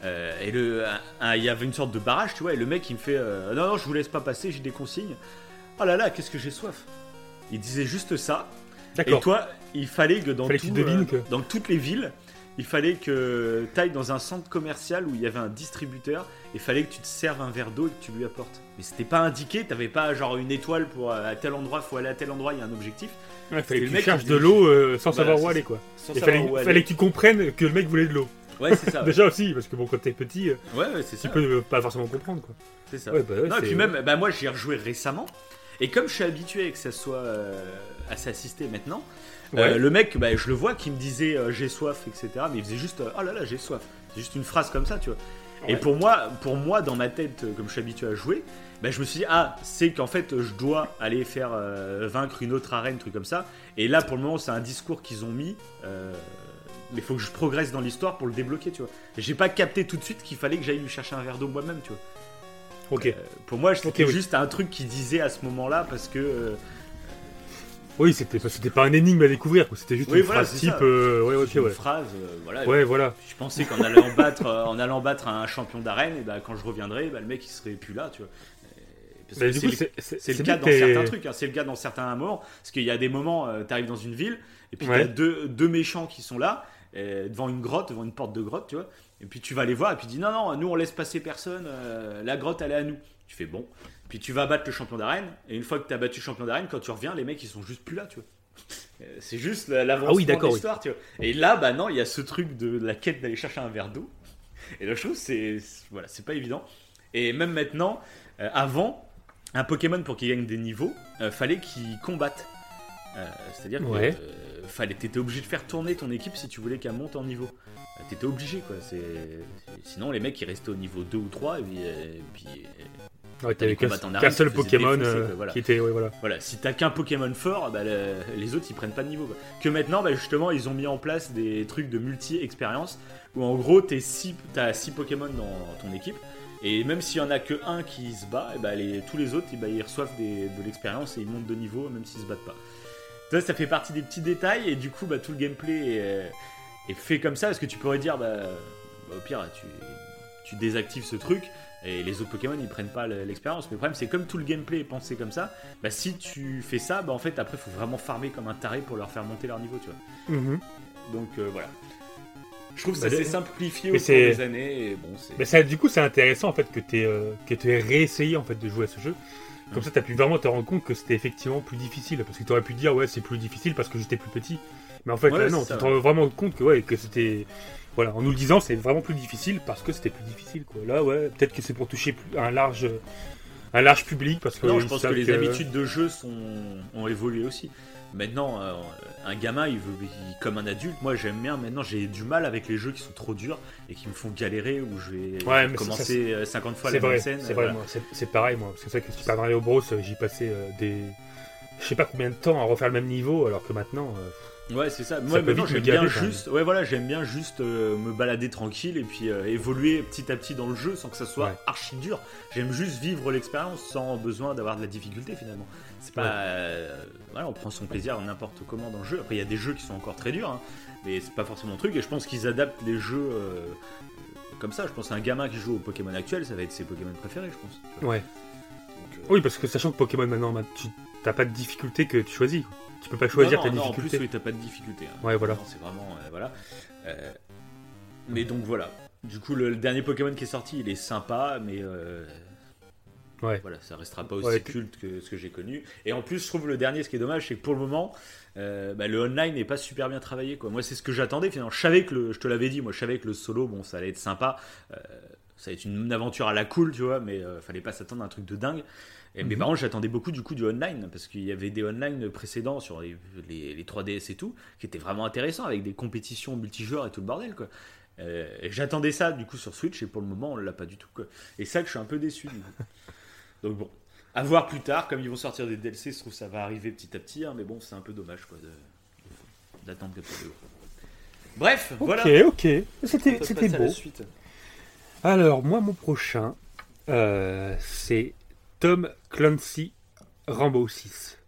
et le, il y avait une sorte de barrage, tu vois, et le mec il me fait Non, non, je vous laisse pas passer, j'ai des consignes. Oh là là, qu'est-ce que j'ai soif Il disait juste ça. Et toi, il fallait que dans, Fallait que tout, tu devines que- dans toutes les villes, il fallait que tu ailles dans un centre commercial où il y avait un distributeur et il fallait que tu te serves un verre d'eau et que tu lui apportes. Mais c'était pas indiqué, t'avais pas genre une étoile pour euh, à tel endroit, faut aller à tel endroit, il y a un objectif. Ouais, fallait le que tu cherches de l'eau euh, sans savoir où aller, quoi. Sans Il savoir fallait, où aller. fallait que tu comprennes que le mec voulait de l'eau. Ouais, c'est ça. ouais. Déjà aussi, parce que bon, quand t'es petit, euh, Ouais, tu ça. peux euh, pas forcément comprendre, quoi. C'est ça. Ouais, bah ouais, non, et puis même, bah moi j'y ai rejoué récemment. Et comme je suis habitué que ça soit euh, assez assisté maintenant, Ouais. euh, le mec, bah, je le vois qui me disait euh, j'ai soif, etc. Mais il faisait juste euh, oh là là, j'ai soif. C'est juste une phrase comme ça, tu vois. Et pour moi, pour moi, dans ma tête, comme je suis habitué à jouer, bah, je me suis dit, ah, c'est qu'en fait, je dois aller faire euh, vaincre une autre arène, truc comme ça. Et là, pour le moment, c'est un discours qu'ils ont mis. euh, mais il faut que je progresse dans l'histoire pour le débloquer, tu vois. J'ai pas capté tout de suite qu'il fallait que j'aille lui chercher un verre d'eau moi-même, tu vois. Ok. Euh, pour moi, c'était oui. juste un truc qu'il disait à ce moment-là parce que. Euh, Oui, c'était c'était pas un énigme à découvrir. C'était juste Oui, une voilà, phrase type. euh, ouais, une ouais. phrase, euh, voilà. Ouais, voilà. Je pensais qu'en allant battre, euh, en allant battre un champion d'arène, et bah, quand je reviendrai, bah, le mec il serait plus là, tu vois. Parce que c'est coup, le- cas dans certains trucs, hein, c'est le cas dans certains moments. Parce qu'il y a des moments, tu arrives dans une ville, et puis tu as deux, deux méchants qui sont là, euh, devant une grotte, devant une porte de grotte, tu vois. Et puis tu vas les voir, et puis tu dis non, non, nous on laisse passer personne, euh, la grotte elle est à nous. Tu fais bon. Puis tu vas battre le champion d'arène, et une fois que tu as battu le champion d'arène, quand tu reviens, les mecs ils sont juste plus là, tu vois. Euh, C'est juste la- l'avancement Ah oui, de oui. l'histoire, tu vois. Et là, bah non, il y a ce truc de la quête d'aller chercher un verre d'eau. Et la chose, c'est voilà, c'est pas évident. Et même maintenant, euh, avant, un Pokémon pour qu'il gagne des niveaux, euh, fallait qu'il combatte. Euh, C'est-à-dire que Ouais. fallait, t'étais obligé de faire tourner ton équipe si tu voulais qu'elle monte en niveau. T'étais obligé quoi. C'est sinon les mecs ils restaient au niveau 2 ou 3 et puis, et puis, euh, Ouais, t'avais qu'un seul Pokémon euh, voilà. qui était. Ouais, voilà. voilà, si t'as qu'un Pokémon fort, bah, le- les autres ils prennent pas de niveau. quoi. Que maintenant, bah, justement, ils ont mis en place des trucs de multi-expérience où en gros t'as 6 Pokémon dans ton équipe. Et même s'il y en a que un qui se bat, et bah, les, tous les autres bah, ils reçoivent des- de l'expérience et ils montent de niveau même s'ils se battent pas. Ça, ça fait partie des petits détails et du coup bah, tout le gameplay est, est fait comme ça parce que tu pourrais dire bah, bah, au pire tu, tu désactives ce truc et les autres Pokémon ils prennent pas l'expérience. Mais le problème c'est comme tout le gameplay est pensé comme ça, bah, si tu fais ça, bah, en fait après faut vraiment farmer comme un taré pour leur faire monter leur niveau, tu vois. Mhm. Donc euh, voilà. Je trouve que Bah, ça s'est simplifié au cours des années et bon c'est. Mais ça, du coup, c'est intéressant en fait que tu aies réessayé en fait de jouer à ce jeu. Comme Mm. ça, tu as pu vraiment te rendre compte que c'était effectivement plus difficile. Parce que tu aurais pu dire, ouais, c'est plus difficile parce que j'étais plus petit. Mais en fait, Ouais, là, non, tu te rends vraiment compte que, ouais, que c'était. Voilà, en nous le disant, c'est vraiment plus difficile parce que c'était plus difficile. Quoi. Là, ouais, peut-être que c'est pour toucher plus- un large, un large public. Parce que Non, je pense que les habitudes de jeu sont... ont évolué aussi. Maintenant, euh, un gamin, il veut, il- comme un adulte, moi j'aime bien. Maintenant, j'ai du mal avec les jeux qui sont trop durs et qui me font galérer où je vais Ouais, mais ça, commencer euh, 50 fois C'est la même scène. c'est euh, vrai, voilà. moi, c'est c'est pareil, moi. C'est ça que Super Mario Bros, euh, j'y passais euh, des. Je sais pas combien de temps à refaire le même niveau, alors que maintenant. Ouais, c'est ça. Moi, maintenant, j'aime bien juste, ouais, voilà, j'aime bien juste euh, me balader tranquille et puis euh, évoluer petit à petit dans le jeu sans que ça soit Ouais. archi dur. J'aime juste vivre l'expérience sans besoin d'avoir de la difficulté finalement. C'est pas, Ouais. euh, voilà, on prend son plaisir n'importe comment dans le jeu. Après, il y a des jeux qui sont encore très durs, hein, mais c'est pas forcément le truc. Et je pense qu'ils adaptent les jeux comme ça. Je pense qu'un gamin qui joue au Pokémon actuel, ça va être ses Pokémon préférés, je pense. Ouais. Donc, Oui, parce que sachant que Pokémon maintenant, bah, tu t'as pas de difficulté que tu choisis. Tu peux pas choisir non, ta non, en difficulté. plus, oui, t'as pas de difficulté. hein. Ouais, voilà. C'est vraiment. euh, voilà. Euh, mais donc voilà. Du coup, le, le dernier Pokémon qui est sorti, il est sympa, mais. euh, Ouais. Voilà, ça restera pas aussi Ouais, culte que ce que j'ai connu. Et en plus, je trouve le dernier, ce qui est dommage, c'est que pour le moment, bah, le online n'est pas super bien travaillé. Quoi. Moi, c'est ce que j'attendais finalement. Je savais que le, je te l'avais dit, moi, je savais que le solo, bon, ça allait être sympa. Ça allait être une aventure à la cool, tu vois, mais fallait pas s'attendre à un truc de dingue. Et, Mais Mhm. par contre, j'attendais beaucoup du coup du online, parce qu'il y avait des online précédents sur les, les, les 3DS et tout, qui étaient vraiment intéressants, avec des compétitions multijoueurs et tout le bordel, quoi. Euh, et j'attendais ça du coup sur Switch, et pour le moment, on l'a pas du tout, quoi. Et ça que je suis un peu déçu, du coup. Donc bon, à voir plus tard, comme ils vont sortir des DLC, je trouve que ça va arriver petit à petit, hein, mais bon, c'est un peu dommage, quoi, de- d'attendre comme ça. Bref, Ok, voilà. ok. C'était On c'était passe à la beau. suite. Alors, moi, mon prochain, euh, c'est Tom Clancy Rambo 6.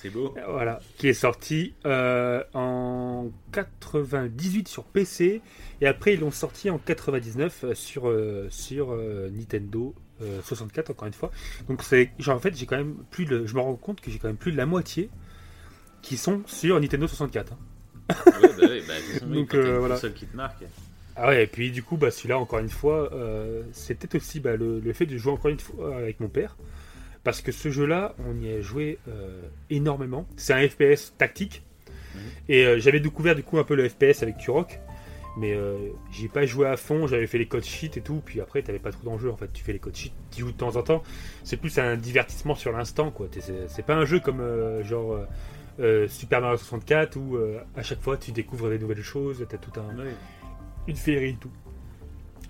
C'est beau. Voilà, qui est sorti euh, en 98 sur PC et après ils l'ont sorti en 99 euh, sur, euh, sur euh, Nintendo euh, 64 encore une fois. Donc c'est genre en fait j'ai quand même plus de, je me rends compte que j'ai quand même plus de la moitié qui sont sur Nintendo 64. hein. Ouais, bah, ouais, bah, façon, oui, Donc, voilà. console qui te marque. Ah ouais, et puis du coup, bah, celui-là, encore une fois, euh, peut-être aussi bah, le, le fait de jouer encore une fois avec mon père. Parce que ce jeu-là, on y a joué euh, énormément. C'est un FPS tactique. Mhm. Et euh, j'avais découvert du coup un peu le FPS avec Turok. Mais j'ai pas joué à fond, j'avais fait les codes sheets et tout. Puis après, t'avais pas trop d'enjeux en fait. Tu fais les codes sheets, tu joues de temps en temps. C'est plus un divertissement sur l'instant quoi. C'est pas un jeu comme genre Super Mario 64 où à chaque fois tu découvres des nouvelles choses, t'as tout un Ouais. Une féerie et tout.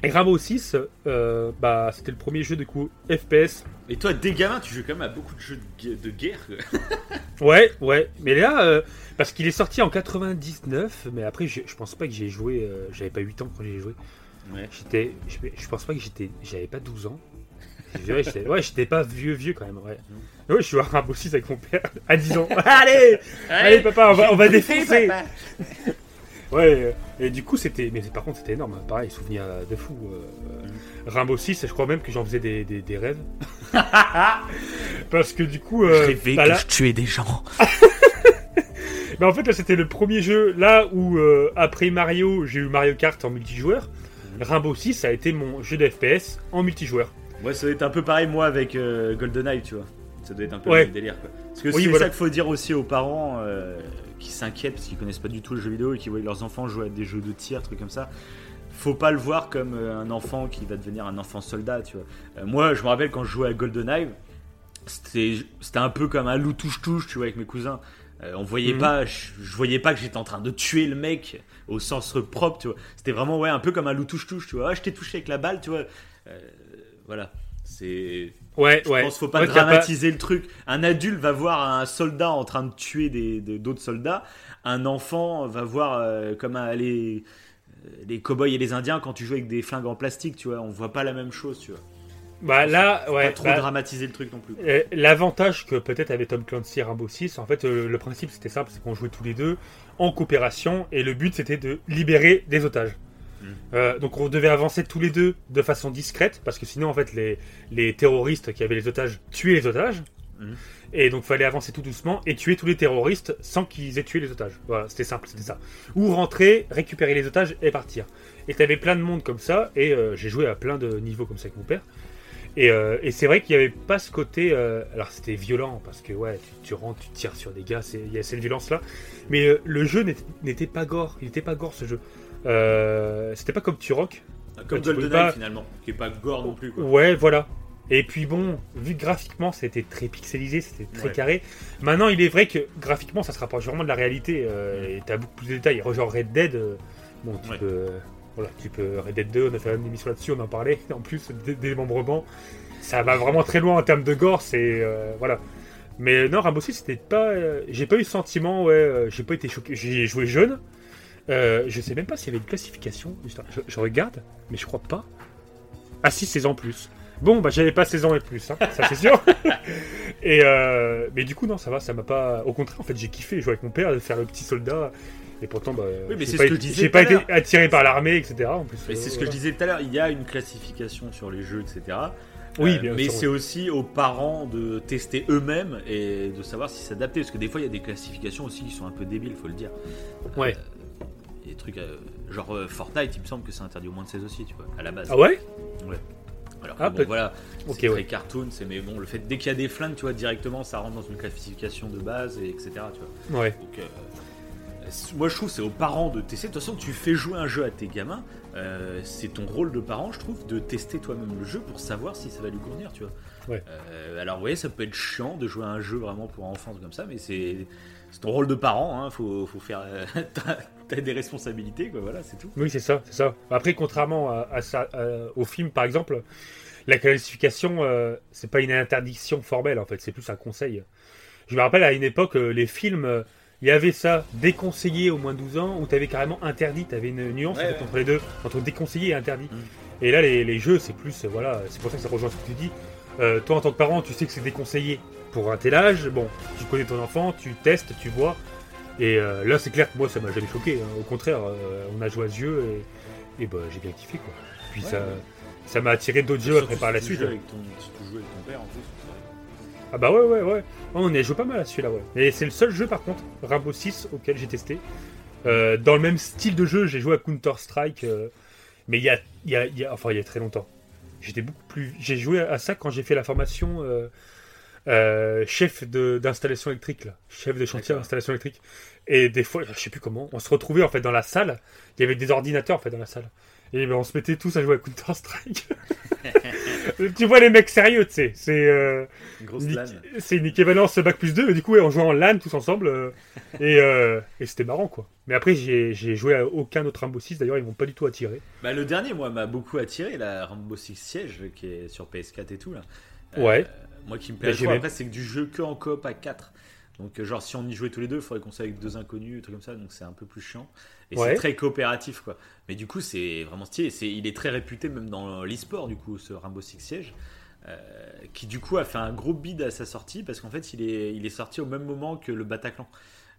Et Rainbow 6, euh, bah, c'était le premier jeu de coup FPS. Et toi, dès gamin, tu joues quand même à beaucoup de jeux de, gue- de guerre. Ouais, ouais. Mais là, euh, parce qu'il est sorti en 99, mais après, je, je pense pas que j'ai joué. euh, J'avais pas 8 ans quand j'ai joué. Ouais. J'étais, je, je pense pas que j'étais, j'avais pas 12 ans. Ouais, j'étais, ouais, pas vieux, vieux quand même. Ouais, ouais je suis à Rainbow 6 avec mon père à 10 ans. Allez, allez, papa, on va, on va défoncer. Ouais, euh, et du coup, c'était. Mais par contre, c'était énorme. hein. Pareil, souvenir euh, de fou. euh, Rainbow 6, je crois même que j'en faisais des, des, des rêves. Parce que du coup. euh, Je rêvais bah que là- je tuais des gens. bah, en fait, là, c'était le premier jeu. Là où, euh, après Mario, j'ai eu Mario Kart en multijoueur. Mhm. Rainbow 6 ça a été mon jeu de FPS en multijoueur. Ouais, ça doit être un peu pareil, moi, avec euh, GoldenEye, tu vois. Ça doit être un peu Ouais. le délire, quoi. Parce que Oui, c'est voilà. ça qu'il faut dire aussi aux parents euh, qui s'inquiètent parce qu'ils connaissent pas du tout le jeu vidéo et qui voient leurs enfants jouer à des jeux de tir, trucs comme ça. Faut pas le voir comme euh, un enfant qui va devenir un enfant soldat, tu vois. Euh, moi, je me rappelle quand je jouais à GoldenEye, c'était c'était un peu comme un loup touche-touche, tu vois, avec mes cousins. Euh, on voyait Mhm. pas, je, je voyais pas que j'étais en train de tuer le mec au sens propre, tu vois. C'était vraiment, ouais, un peu comme un loup touche-touche, tu vois. Ah, je t'ai touché avec la balle, tu vois. Euh, voilà. C'est. Ouais, Je ouais. pense faut pas Ouais, dramatiser le truc. Un adulte va voir un soldat en train de tuer d'autres soldats. Un enfant va voir euh, comme un- les, euh, les cow-boys et les indiens quand tu joues avec des flingues en plastique, tu vois. On voit pas la même chose, tu vois. Bah là, Faut ouais. pas trop bah, dramatiser le truc non plus. euh, L'avantage que peut-être avait Tom Clancy et Rainbow 6, en fait, euh, le principe c'était simple, c'est qu'on jouait tous les deux en coopération et le but c'était de libérer des otages. Euh, donc on devait avancer tous les deux de façon discrète parce que sinon en fait les, les terroristes qui avaient les otages tuaient les otages Mhm. et donc fallait avancer tout doucement et tuer tous les terroristes sans qu'ils aient tué les otages. Voilà, c'était simple, c'était ça. Ou rentrer, récupérer les otages et partir. Et t'avais plein de monde comme ça et euh, j'ai joué à plein de niveaux comme ça avec mon père. Et, euh, et c'est vrai qu'il n'y avait pas ce côté. euh, alors c'était violent parce que ouais, tu, tu rentres, tu tires sur des gars, c'est- il y a cette violence là. Mais le jeu n'était pas gore, il n'était pas gore ce jeu. Euh, c'était pas comme Turok. Comme tu peux GoldenEye pas- finalement, qui est pas gore non plus, quoi. Ouais, voilà. Et puis bon, vu que graphiquement c'était très pixelisé, c'était très Ouais. carré. Maintenant, il est vrai que graphiquement ça se rapproche vraiment de la réalité euh, et t'as beaucoup plus de détails. Genre Red Dead, euh, bon, tu Ouais. peux. Voilà, tu peux. Red Dead 2, on a fait une émission là-dessus, on en parlait. En plus, des démembrements, ça va vraiment très loin en termes de gore, c'est. voilà. Mais non, Rainbow Six, c'était pas. j'ai pas eu ce sentiment, ouais, j'ai pas été choqué. J'ai joué jeune. Euh, je sais même pas s'il y avait une classification. Je, je regarde, mais je crois pas. Ah si, 16 ans plus. Bon, bah j'avais pas 16 ans et plus, hein, ça c'est sûr. et euh, mais du coup, non, ça va, ça m'a pas. Au contraire, en fait, j'ai kiffé jouer avec mon père, de faire le petit soldat. Et pourtant, bah, Oui, mais j'ai c'est pas ce que été- je disais J'ai pas été attiré par l'armée, etc. En plus, Mais euh, c'est ce que je disais tout à l'heure, il y a une classification sur les jeux, etc. Oui, Euh, bien mais sûr. c'est aussi aux parents de tester eux-mêmes et de savoir si s'adapter. Parce que des fois, il y a des classifications aussi qui sont un peu débiles, faut le dire. Ouais. Euh, des trucs euh, genre euh, Fortnite, il me semble que c'est interdit au moins de 16 aussi, tu vois, à la base. Ah ouais? Alors que Ah, bon, peut- voilà, Ok, c'est très ouais. cartoon, c'est mais bon, le fait dès qu'il y a des flingues, tu vois, directement, ça rentre dans une classification de base et etc. Tu vois. Ouais. Donc, euh, euh, moi je trouve c'est aux parents de tester. De toute façon, tu fais jouer un jeu à tes gamins, euh, c'est ton rôle de parent, je trouve, de tester toi-même le jeu pour savoir si ça va lui convenir, tu vois. Ouais. Euh, alors oui, ça peut être chiant de jouer à un jeu vraiment pour enfants comme ça, mais c'est c'est ton rôle de parent, hein, faut, faut faire. euh, T'as des responsabilités, quoi, voilà, c'est tout. Oui, c'est ça, c'est ça. Après, contrairement à, à ça, à- au film, par exemple, la classification, euh, c'est pas une interdiction formelle, en fait, c'est plus un conseil. Je me rappelle à une époque, euh, les films, euh, il y avait ça, déconseillé au moins de 12 ans, ou t'avais carrément interdit, t'avais une nuance Ouais, en fait, ouais. entre les deux, entre déconseillé et interdit. Mm. Et là, les, les jeux, c'est plus, euh, voilà, c'est pour ça que ça rejoint ce que tu dis. Euh, toi, en tant que parent, tu sais que c'est déconseillé pour un tel âge, bon, tu connais ton enfant, tu testes, tu vois. Et euh, là, c'est clair que moi, ça m'a jamais choqué. hein. Au contraire, euh, on a joué à ce jeu et, et bah, j'ai bien kiffé. Quoi. Puis Ouais, ça ouais. ça m'a attiré d'autres jeux après par la suite. joues avec ton, si tu joues avec ton père en plus. Ah bah ouais, ouais, ouais. Oh, on y a joué pas mal à celui-là, ouais. Et c'est le seul jeu, par contre, Rainbow 6, auquel j'ai testé. Euh, dans le même style de jeu, j'ai joué à Counter-Strike, euh, mais il y a, y, a, il y a- enfin, il y a très longtemps. J'étais beaucoup plus... J'ai joué à ça quand j'ai fait la formation euh, euh, chef de- d'installation électrique, là. Chef de chantier d'installation électrique. Et des fois, je sais plus comment, on se retrouvait, en fait, dans la salle. Il y avait des ordinateurs, en fait, dans la salle. Et ben, on se mettait tous à jouer à Counter-Strike. tu vois les mecs sérieux, tu sais. C'est euh, Une c'est équivalence Bac plus 2, mais du coup, ouais, on jouait en LAN tous ensemble. euh, et euh, et c'était marrant, quoi. Mais après, j'ai joué à aucun autre Rainbow Six, d'ailleurs, ils m'ont pas du tout attiré. Bah, le dernier, moi, m'a beaucoup attiré, la Rainbow Six Siege, qui est sur PS4 et tout, là. Ouais. Moi qui me Bah, plaît trop, après, c'est que du jeu que en coop à 4. Donc, euh, genre, si on y jouait tous les deux, il faudrait qu'on soit avec deux inconnus, un truc comme ça, donc c'est un peu plus chiant. Et Ouais. c'est très coopératif, quoi. Mais du coup, c'est vraiment stylé. C'est, il est très réputé, même dans l'e-sport, du coup, ce Rainbow Six Siege. euh, qui du coup a fait un gros bid à sa sortie parce qu'en fait il est, il est sorti au même moment que le Bataclan.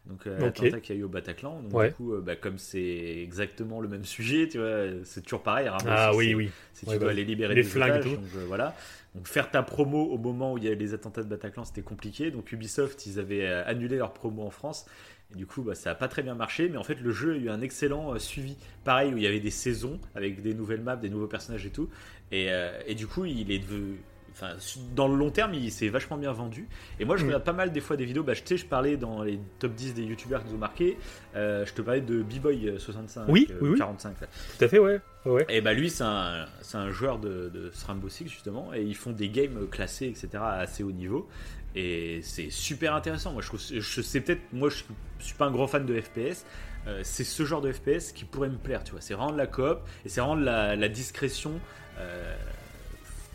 Donc euh, Ok. l'attentat qu'il y a eu au Bataclan. Donc Ouais. du coup, euh, bah, comme c'est exactement le même sujet, tu vois, c'est toujours pareil. Rainbow Ah Six, oui, c'est- oui. si Ouais, tu dois bah, aller libérer les des flingues otages, tout. donc voilà. Donc faire ta promo au moment où il y a les attentats de Bataclan, c'était compliqué. Donc Ubisoft, ils avaient euh, annulé leur promo en France. Et du coup, bah, ça n'a pas très bien marché. Mais en fait, le jeu a eu un excellent euh, suivi. Pareil, où il y avait des saisons avec des nouvelles maps, des nouveaux personnages et tout. Et, euh, et du coup, il est devenu. Enfin, dans le long terme, il s'est vachement bien vendu. Et moi, je Mm. regarde pas mal des fois des vidéos. Bah, je- tu sais, je parlais dans les top 10 des youtubeurs qui nous ont marqué. Euh, je te parlais de B-Boy65, Oui, euh, oui, oui. 45. là. Tout à fait, ouais. ouais. Et bah lui, c'est un, joueur de, de Rainbow Six justement, et ils font des games classés, etc. à assez haut niveau. Et c'est super intéressant. Moi, je trouve, je sais peut-être, moi, je suis, pas un grand fan de FPS. euh, c'est ce genre de FPS qui pourrait me plaire, tu vois. C'est de la coop et c'est de la, la discrétion. euh,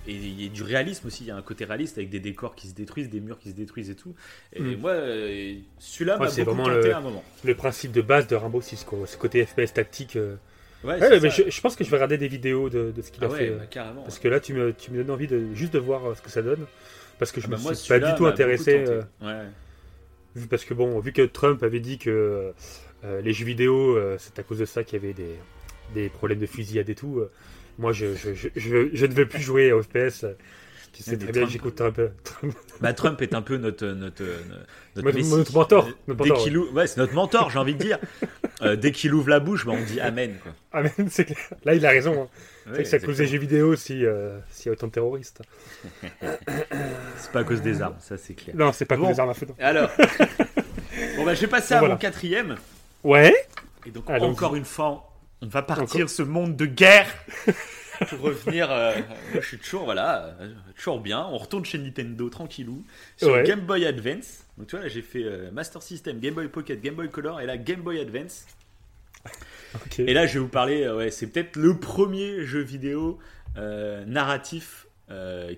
et il y a du réalisme aussi, il y a un côté réaliste avec des décors qui se détruisent, des murs qui se détruisent et tout. Et Mm. moi, euh, celui-là m'a c'est beaucoup vraiment le- à un moment. Le principe de base de Rainbow Six, quoi. Ce côté FPS tactique. euh. Ouais, Ouais, mais je, je pense que je vais regarder des vidéos de, de ce qu'il Ah a ouais, fait. euh, bah, carrément. Parce que là, tu me, tu me donnes envie de juste de voir euh, ce que ça donne. Parce que je Ah me bah, moi, suis pas du tout intéressé. euh, vu- parce que bon, vu que Trump avait dit que euh, les jeux vidéo, euh, c'est à cause de ça qu'il y avait des, des problèmes de fusillade et tout. Moi, je, je, je, je, je ne veux plus jouer au FPS. Tu sais très bien, j'écoute un peu. Trump. Bah, Trump est un peu notre notre notre, mentor, Euh, ouais, c'est notre mentor, j'ai envie de dire. Euh, dès qu'il ouvre la bouche, bah, on dit amen. Mais c'est clair. Là, il a raison. hein. c'est que c'est à cause des jeux vidéo si, euh, s'il y a autant de terroristes. C'est pas à cause des armes, ça c'est clair. Non, c'est pas Bon. que des armes à feu. Alors, bon bah, je vais passer Bon, à mon quatrième. Ouais. Et donc encore une fois, on va partir ce monde de guerre pour revenir. euh, moi, je suis toujours voilà, euh, toujours bien. On retourne chez Nintendo tranquillou sur Ouais. Game Boy Advance. Donc tu vois là, j'ai fait euh, Master System, Game Boy Pocket, Game Boy Color et là Game Boy Advance. Et là, je vais vous parler. euh, ouais, c'est peut-être le premier jeu vidéo euh, narratif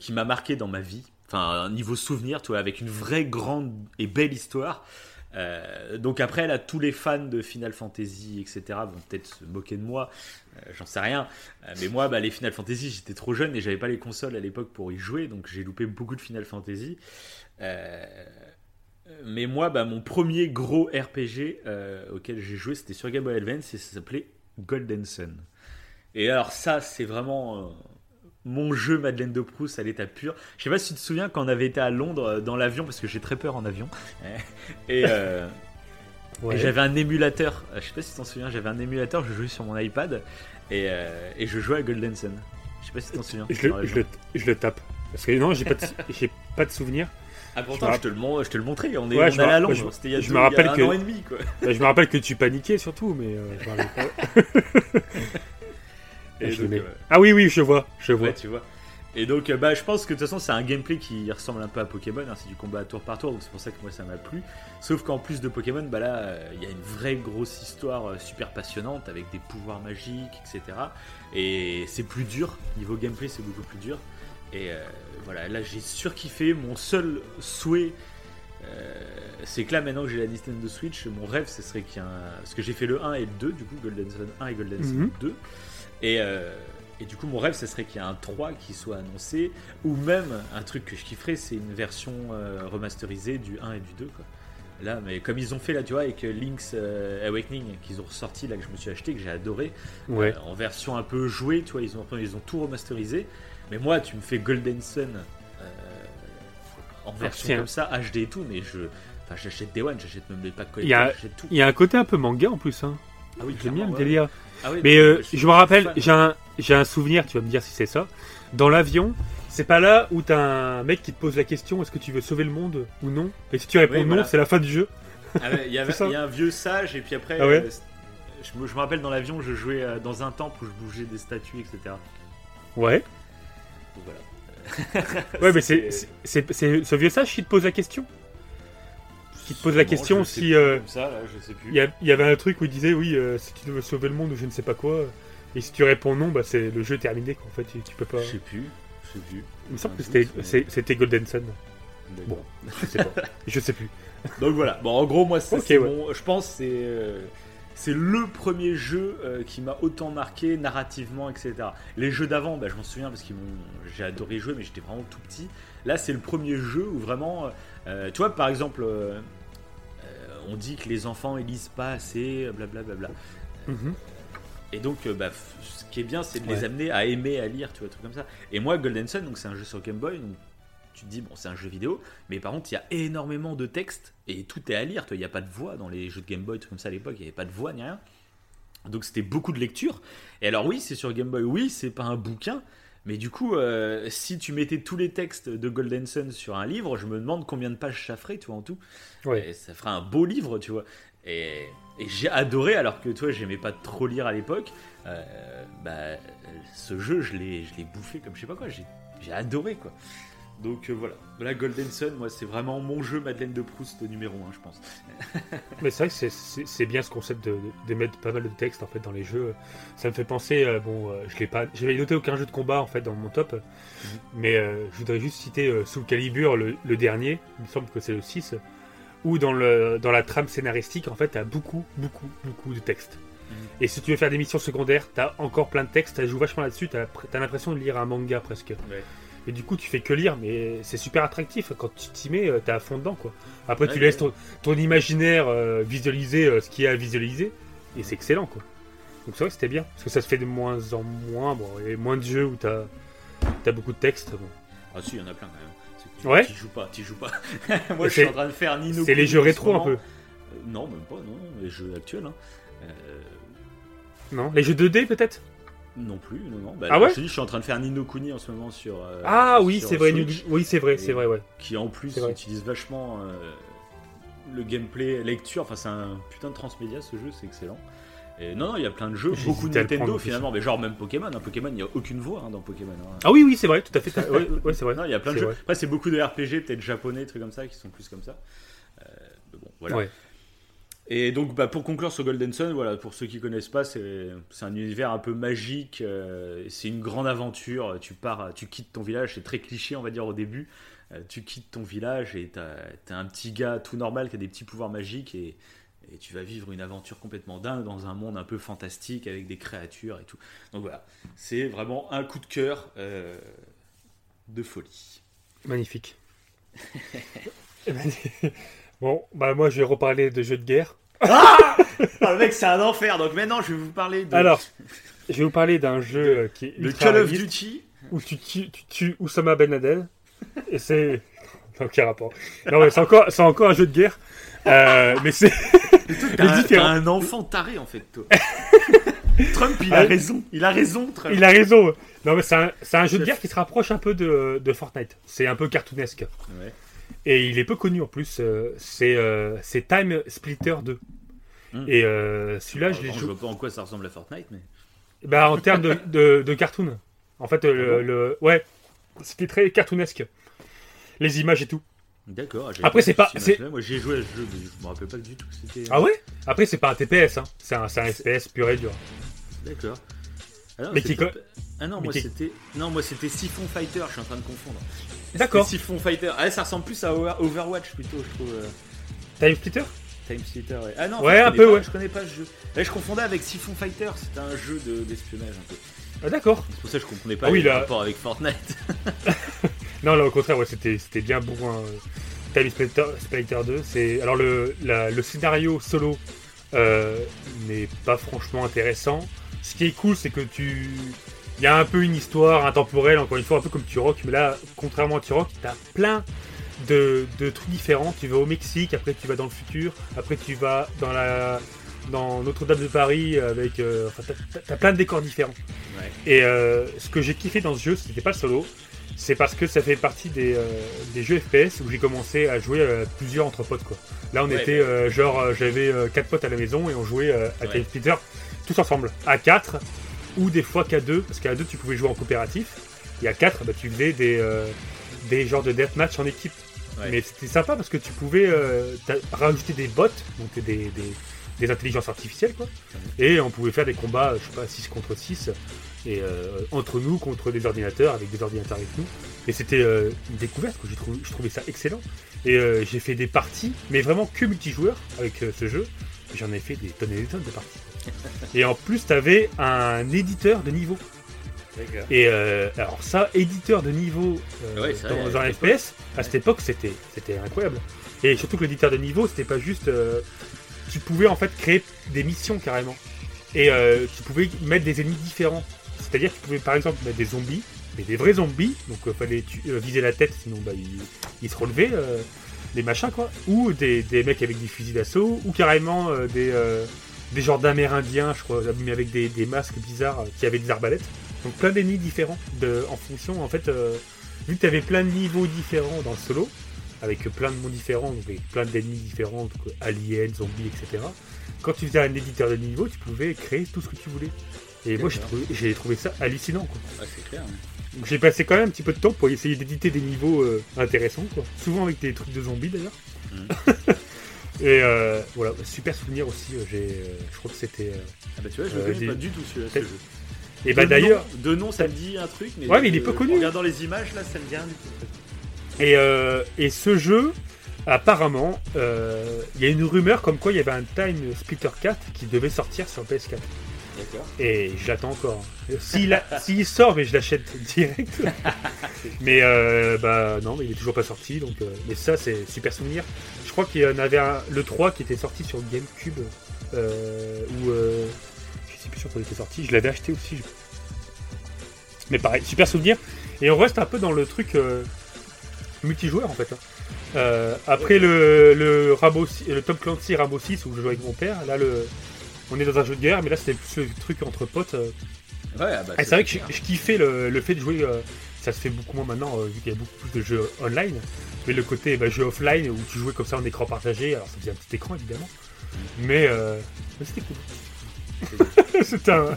qui m'a marqué dans ma vie. Enfin, un niveau souvenir, tu vois, avec une vraie grande et belle histoire. Euh, donc après, là, tous les fans de Final Fantasy, etc., vont peut-être se moquer de moi. Euh, J'en sais rien. Euh, mais moi, bah, les Final Fantasy, j'étais trop jeune et j'avais pas les consoles à l'époque pour y jouer, donc j'ai loupé beaucoup de Final Fantasy. Mais moi, bah, mon premier gros RPG auquel j'ai joué, c'était sur Game Boy Advance et ça s'appelait Golden Sun. Et alors ça, c'est vraiment mon jeu Madeleine de Proust à l'état pur. Je sais pas si tu te souviens quand on avait été à Londres euh, dans l'avion, parce que j'ai très peur en avion. Et, euh, Ouais. et j'avais un émulateur, euh, je sais pas si tu t'en souviens, j'avais un émulateur, je jouais sur mon iPad et, euh, et je jouais à Golden Sun. Je sais pas si tu t'en souviens. Je le, l'avion. je, le, je le tape. Parce que non, j'ai pas, de, pas de souvenir. Ah pourtant, je je te, le, mon- je te le montrais, on est, Ouais, on je allait me- à Londres, je- c'était il y a, je deux- me il y a rappelle un que- an et demi quoi. Bah, je me rappelle que tu paniquais surtout, mais euh, je me rappelle pas. Et Je donc, mets- euh, Ah oui, oui, je vois, je vois. Ouais, tu vois. Et donc, euh, bah, je pense que de toute façon, c'est un gameplay qui ressemble un peu à Pokémon. hein, c'est du combat à tour par tour, donc c'est pour ça que moi ça m'a plu. Sauf qu'en plus de Pokémon, bah là, euh, il y a une vraie grosse histoire euh, super passionnante avec des pouvoirs magiques, etc. Et c'est plus dur. Niveau gameplay, c'est beaucoup plus dur. Et euh, voilà, là, j'ai surkiffé. Mon seul souhait. euh, c'est que là maintenant que j'ai la Nintendo Switch, mon rêve ce serait qu'il y ait un. Parce que j'ai fait le 1 et le 2, du coup Golden Sun 1 et Golden Sun Mhm. 2. Et, euh, et du coup, mon rêve, ce serait qu'il y ait un 3 qui soit annoncé, ou même un truc que je kifferais, c'est une version euh, remasterisée du 1 et du 2. Quoi. Là, mais comme ils ont fait là, tu vois, avec Link's euh, Awakening, qu'ils ont ressorti, là, que je me suis acheté, que j'ai adoré, Ouais. en version un peu jouée, tu vois, ils ont, ils ont tout remasterisé. Mais moi, tu me fais Golden Sun en version tiens. comme ça, HD et tout, mais je. Enfin, j'achète Day One, j'achète même les packs collector, j'achète tout. Il y a un côté un peu manga en plus. Hein. Ah oui, J'aime bien le délire. Ah oui, Mais euh, je me rappelle, j'ai un, souvenir, tu vas me dire si c'est ça. Dans l'avion, c'est pas là où t'as un mec qui te pose la question est-ce que tu veux sauver le monde ou non? Et si tu réponds Oui, non, c'est la fin du jeu. Ah Il y, a un vieux sage, et puis après, Ah ouais euh, je, me, je me rappelle dans l'avion, je jouais euh, dans un temple où je bougeais des statues, etc. Ouais. Donc voilà. Ouais, mais c'est ce vieux sage qui te pose la question? Qui te pose la question si euh, il y, avait un truc où il disait oui, euh, si tu veux sauver le monde ou je ne sais pas quoi. Et si tu réponds non, bah c'est le jeu terminé quoi. En fait, tu, tu peux pas. Je sais plus. Je sais plus. Il me semble que c'était c'est- Golden Sun. Bon, je sais pas. je sais plus. Donc voilà. Bon, en gros, moi, c'est ouais. Je pense que c'est euh, c'est le premier jeu euh, qui m'a autant marqué narrativement, etc. Les jeux d'avant, bah, je m'en souviens parce que j'ai adoré jouer, mais j'étais vraiment tout petit. Là, c'est le premier jeu où vraiment, euh, tu vois, par exemple, on dit que les enfants ils lisent pas assez, blablabla. Mhm. Et donc, euh, bah, ce qui est bien, c'est de les amener à aimer, à lire, tu vois, trucs comme ça. Et moi, Golden Sun, donc c'est un jeu sur Game Boy, donc tu te dis, bon, c'est un jeu vidéo, mais par contre, il y a énormément de texte et tout est à lire, tu vois, il n'y a pas de voix dans les jeux de Game Boy, trucs comme ça à l'époque, il n'y avait pas de voix ni rien. Donc c'était beaucoup de lecture. Et alors, oui, c'est sur Game Boy, oui, c'est pas un bouquin. Mais du coup, euh, si tu mettais tous les textes de Golden Sun sur un livre, je me demande combien de pages ça ferait, tu vois, en tout. Ouais. Et ça ferait un beau livre, tu vois. Et, et j'ai adoré, alors que toi, j'aimais pas trop lire à l'époque. euh, bah, ce jeu, je l'ai, bouffé comme je sais pas quoi. J'ai adoré, quoi. Donc euh, voilà. La Golden Sun, moi, c'est vraiment mon jeu Madeleine de Proust numéro 1, je pense. Mais c'est vrai que c'est- bien ce concept de, de mettre pas mal de texte en fait dans les jeux. Ça me fait penser, euh, bon, euh, je l'ai pas, j'avais noté aucun jeu de combat en fait dans mon top, mais euh, je voudrais juste citer Soul Calibur, le, le dernier, il me semble que c'est le 6, où dans, le, dans la trame scénaristique en fait t'as beaucoup, beaucoup, beaucoup de texte. Mhm. Et si tu veux faire des missions secondaires, t'as encore plein de textes, ça joue vachement là-dessus, t'as as, l'impression de lire un manga presque. Ouais. Et du coup, tu fais que lire, mais c'est super attractif. Quand tu t'y mets, euh, t'es à fond dedans, quoi. Après, Ouais, tu ouais. laisses ton, ton imaginaire euh, visualiser euh, ce qu'il y a à visualiser, et c'est excellent, quoi. Donc c'est vrai que c'était bien, parce que ça se fait de moins en moins. Bon, il y a moins de jeux où t'as as beaucoup de texte. Bon. Ah si, il y en a plein quand même. Tu, Ouais. tu joues pas, tu joues pas. Moi, je suis en train de faire Nino. C'est les jeux rétro un peu. Euh, non, même pas, non, les jeux actuels. Hein. Euh, Non Les jeux 2D peut-être? Non plus, non, non. Bah, Ah ouais je dis, je suis en train de faire Nino Kuni en ce moment sur. euh, Ah oui, c'est vrai. Switch. Oui, c'est vrai, c'est vrai, ouais. qui en plus utilise vachement euh, le gameplay lecture. Enfin, c'est un putain de transmédia ce jeu, c'est excellent. Et non, non, il y a plein de jeux, beaucoup de Nintendo finalement, mais genre même Pokémon. Hein, Pokémon, il n'y a aucune voix hein, dans Pokémon. hein. Ah oui, oui, c'est vrai, tout à fait. Ouais, ouais, c'est vrai. Non, il y a plein de jeux. vrai. Après, c'est beaucoup de RPG, peut-être japonais, trucs comme ça, qui sont plus comme ça. Euh, bon, voilà. Ouais. Et donc, bah, pour conclure sur Golden Sun, voilà, pour ceux qui connaissent pas, c'est un univers un peu magique. euh, c'est une grande aventure. Tu pars, tu quittes ton village. C'est très cliché, on va dire au début. Euh, tu quittes ton village et t'as as un petit gars tout normal qui a des petits pouvoirs magiques et, et tu vas vivre une aventure complètement dingue dans un monde un peu fantastique avec des créatures et tout. Donc voilà, c'est vraiment un coup de cœur euh, de folie. Magnifique. bon, bah moi je vais reparler de jeux de guerre. Ah, le mec, c'est un enfer. Donc maintenant, je vais vous parler de, Alors, je vais vous parler d'un jeu qui est de Call of Duty. où tu tues, tu tues Oussama Ben Laden. Et c'est. Aucun rapport. Non, mais c'est encore, c'est encore un jeu de guerre. Euh, mais c'est. T'as un, un enfant taré en fait, toi. Trump, il a Ah, raison. Il a raison, Trump. Il a raison. Non, mais c'est un, c'est un jeu de guerre qui se rapproche un peu de, de Fortnite. C'est un peu cartoonesque. Ouais. Et il est peu connu en plus. euh, c'est euh, c'est Time Splitter 2. Hmm. Et euh, celui-là, je l'ai Alors, je joué. vois pas en quoi ça ressemble à Fortnite, mais. Bah, en termes de, de, de cartoon. En fait, le, Ah bon le- ouais, c'était très cartoonesque. Les images et tout. D'accord. j'ai Après, c'est pas-. Moi, j'ai joué à ce jeu, mais je me rappelle pas du tout que c'était. Ah ouais? Après, c'est pas un TPS, hein. c'est un, un SPS pur et dur. D'accord. Ah non, Mais qui Ah non, moi qui- c'était. Non, moi c'était Siphon Fighter, je suis en train de confondre. D'accord. Siphon Fighter. Ah, ça ressemble plus à Over- Overwatch plutôt, je trouve. euh, Time Splitter? Time Splitter, ouais. Ah non, Ouais, un peu, pas- ouais. Je connais pas ce jeu. Là, je confondais avec Siphon Fighter, c'était un jeu de- d'espionnage un peu. Ah, D'accord. C'est pour ça que je comprenais pas Ah oui, le là- rapport avec Fortnite. Non, là, au contraire, ouais, c'était bien bourrin. euh, Time Splitter, Splitter 2. c'est- Alors, le, la- le scénario solo euh, n'est pas franchement intéressant. Ce qui est cool, c'est que tu. Il y a un peu une histoire intemporelle, encore une fois, un peu comme Turok, mais là, contrairement à Turok, t'as plein de, de trucs différents. Tu vas au Mexique, après tu vas dans le futur, après tu vas dans la dans Notre-Dame de Paris avec. euh, enfin, t'as- plein de décors différents. Ouais. Et euh, ce que j'ai kiffé dans ce jeu, c'était pas le solo, c'est parce que ça fait partie des, euh, des jeux FPS où j'ai commencé à jouer euh, plusieurs entre potes quoi. Là on Ouais, était euh, genre j'avais quatre potes à la maison et on jouait à Ouais. Time Splitter tous ensemble à 4 ou des fois qu'à 2 parce qu'à 2 tu pouvais jouer en coopératif. Et à 4 bah, tu faisais des euh, des genres de deathmatch en équipe. Ouais. Mais c'était sympa parce que tu pouvais euh, rajouter des bots donc des, des, des intelligences artificielles quoi. Et on pouvait faire des combats je sais pas 6 contre 6 et euh, entre nous contre des ordinateurs avec des ordinateurs avec nous. Et c'était euh, une découverte que j'ai trouvé je trouvais ça excellent. Et j'ai fait des parties mais vraiment que multijoueur avec ce jeu. J'en ai fait des tonnes et des tonnes de parties et en plus t'avais un éditeur de niveau. Et euh, alors ça éditeur de niveau euh, Ouais, dans un. FPS à cette époque c'était c'était incroyable. Et surtout que l'éditeur de niveau c'était pas juste euh, tu pouvais en fait créer des missions carrément. Et euh, tu pouvais mettre des ennemis différents. C'est-à-dire que tu pouvais par exemple mettre des zombies mais des vrais zombies. Donc il fallait tu- euh, viser la tête sinon bah, ils, ils se relevaient euh, des machins quoi. Ou des, des mecs avec des fusils d'assaut ou carrément euh, des euh, des genres d'amérindiens je crois mais avec des, des masques bizarres euh, qui avaient des arbalètes donc plein d'ennemis différents de, en fonction en fait euh, vu que tu avais plein de niveaux différents dans le solo avec plein de mondes différents donc avec plein d'ennemis différents donc, euh, aliens zombies etc quand tu faisais un éditeur de niveau tu pouvais créer tout ce que tu voulais et moi j'ai trouvé, j'ai trouvé ça hallucinant quoi. C'est clair. j'ai passé quand même un petit peu de temps pour essayer d'éditer des niveaux euh, intéressants quoi souvent avec des trucs de zombies d'ailleurs Mhm. et euh, voilà super souvenir aussi euh, j'ai euh, je crois que c'était euh, Ah bah tu vois, je ne connais des- pas du tout celui-là. ce jeu. et bah d'ailleurs De nom, ça me dit un truc, mais. Ouais, mais il est peu connu. En regardant les images, là, ça me dit rien du tout. Et, et ce jeu, apparemment, il y a une rumeur comme quoi il y avait un Time Splitter 4 qui devait sortir sur PS4. Et je l'attends encore. S'il sort, mais je l'achète direct. mais euh, bah non, mais il est toujours pas sorti. Donc, euh, mais ça, c'est super souvenir. Je crois qu'il y en avait un, le 3 qui était sorti sur GameCube. Euh, ou euh, je sais plus sûr qu'on était sorti. Je l'avais acheté aussi. je- Mais pareil, super souvenir. Et on reste un peu dans le truc euh, multijoueur en fait. hein. Euh, après le, le, Rambo, le Tom Clancy Rambo 6 où je jouais avec mon père, là le, on est dans un jeu de guerre, mais là c'était plus le truc entre potes. euh. Ouais, ah bah, Ah, c'est vrai que je, kiffais le, le fait de jouer. euh, ça se fait beaucoup moins maintenant euh, vu qu'il y a beaucoup plus de jeux online. Mais le côté bah, jeu offline où tu jouais comme ça en écran partagé, alors ça faisait un petit écran évidemment. Mais, euh, mais c'était cool. c'était un,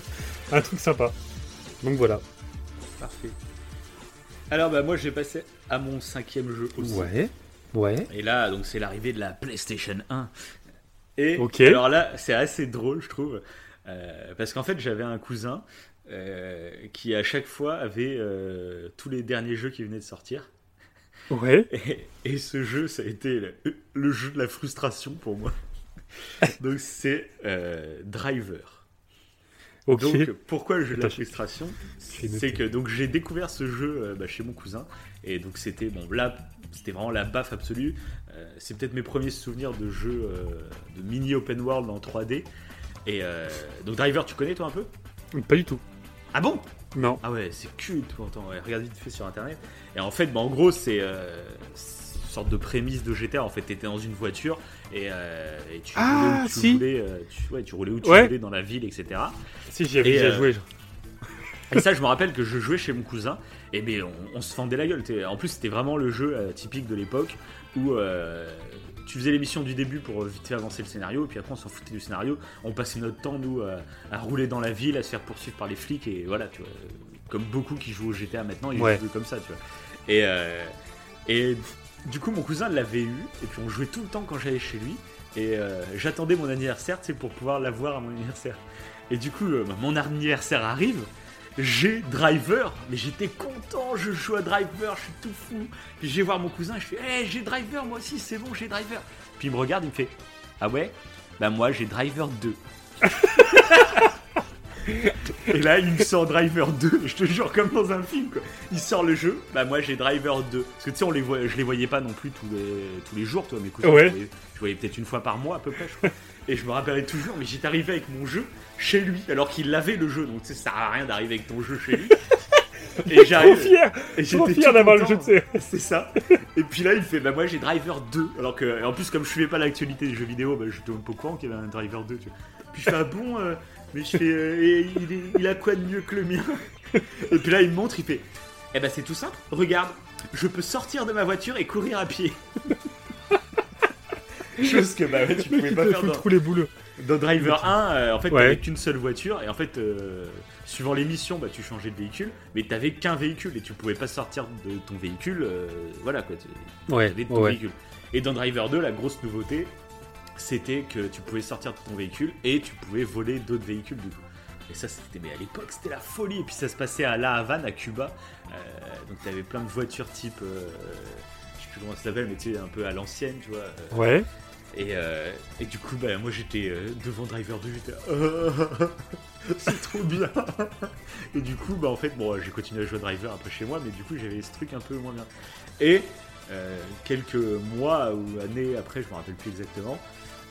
un truc sympa. Donc voilà. Parfait. Alors, bah, moi, j'ai passé à mon cinquième jeu aussi. Ouais. Ouais. Et là, donc, c'est l'arrivée de la PlayStation 1. Et alors là, c'est assez drôle, je trouve. euh, parce qu'en fait, j'avais un cousin euh, qui, à chaque fois, avait euh, tous les derniers jeux qui venaient de sortir. Ouais. Et, et ce jeu, ça a été le, le jeu de la frustration pour moi. Donc, c'est Driver. Ok. Donc, pourquoi le jeu de la frustration C'est que donc j'ai découvert ce jeu bah, chez mon cousin et donc c'était bon là c'était vraiment la baffe absolue. Euh, c'est peut-être mes premiers souvenirs de jeux euh, de mini open world en 3D. Et euh, donc Driver, tu connais toi un peu? Pas du tout. Ah bon? Non. Ah ouais, c'est culte pourtant. Ouais, regarde vite fait sur internet. Et en fait, bah, en gros, c'est une sorte de prémisse de GTA. En fait, t'étais dans une voiture et, euh, et tu Ah, roulais où tu si. voulais. euh, tu, ouais, tu roulais où tu Ouais. voulais dans la ville, etc. Si j'y avais déjà euh, joué. Et ça, je me rappelle que je jouais chez mon cousin, et mais on, on se fendait la gueule. En plus, c'était vraiment le jeu typique de l'époque où euh, tu faisais l'émission du début pour vite fait avancer le scénario, et puis après on s'en foutait du scénario. On passait notre temps, nous, euh, à rouler dans la ville, à se faire poursuivre par les flics, et voilà, tu vois. Comme beaucoup qui jouent au GTA maintenant, ils Ouais. jouent comme ça, tu vois. Et, euh, et du coup, mon cousin l'avait eu, et puis on jouait tout le temps quand j'allais chez lui. Et euh, j'attendais mon anniversaire, tu sais, pour pouvoir l'avoir à mon anniversaire. Et du coup, euh, bah, mon anniversaire arrive, j'ai Driver, mais j'étais content, je joue à Driver, je suis tout fou. Puis je vais voir mon cousin, je fais, hé, j'ai Driver, moi aussi, c'est bon, j'ai Driver. Puis il me regarde, il me fait, ah ouais? Bah moi, j'ai Driver 2. Et là, il me sort Driver 2, je te jure, comme dans un film, quoi. Il sort le jeu, bah moi j'ai Driver 2. Parce que tu sais, on les voit, je les voyais pas non plus tous les, tous les jours, toi, mes cousins. Ouais. Je voyais, voyais peut-être une fois par mois à peu près, je crois. Et je me rappellerai toujours, mais j'étais arrivé avec mon jeu chez lui, alors qu'il avait le jeu, donc tu sais, ça sert à rien d'arriver avec ton jeu chez lui. Et Trop j'arrive. fier Et Trop j'étais fier d'avoir le jeu de ces- C'est ça. Et puis là, il fait Bah, moi j'ai Driver 2. Alors que, en plus, comme je suivais pas l'actualité des jeux vidéo, bah, j'étais pas au courant qu'il y avait un Driver 2. Tu vois. Puis je fais Ah bon euh, Mais je fais euh, et il, est- il a quoi de mieux que le mien? Et puis là, il me montre, il fait Eh ben c'est tout simple. Regarde, je peux sortir de ma voiture et courir à pied. Chose que bah ouais, tu pouvais pas faire dans, tous les boulots. Dans Driver 1. euh, en fait, Ouais. t'avais qu'une seule voiture et en fait, euh, suivant les missions, bah tu changeais de véhicule, mais t'avais qu'un véhicule et tu pouvais pas sortir de ton véhicule. euh, voilà quoi. tu- Ouais, t'avais ton ouais. véhicule. Et dans Driver 2, la grosse nouveauté, c'était que tu pouvais sortir de ton véhicule et tu pouvais voler d'autres véhicules du coup. Et ça, c'était, mais à l'époque, c'était la folie. Et puis ça se passait à La Havane, à Cuba. Euh, donc t'avais plein de voitures type, euh, je sais plus comment ça s'appelle, mais tu sais, un peu à l'ancienne, tu vois. euh, Ouais. Et, euh, et du coup, bah, moi j'étais euh, devant Driver 2, j'étais euh, c'est trop bien. Et du coup, bah, en fait, bon, j'ai continué à jouer à Driver après chez moi, mais du coup, j'avais ce truc un peu moins bien. Et euh, quelques mois ou années après, je me rappelle plus exactement,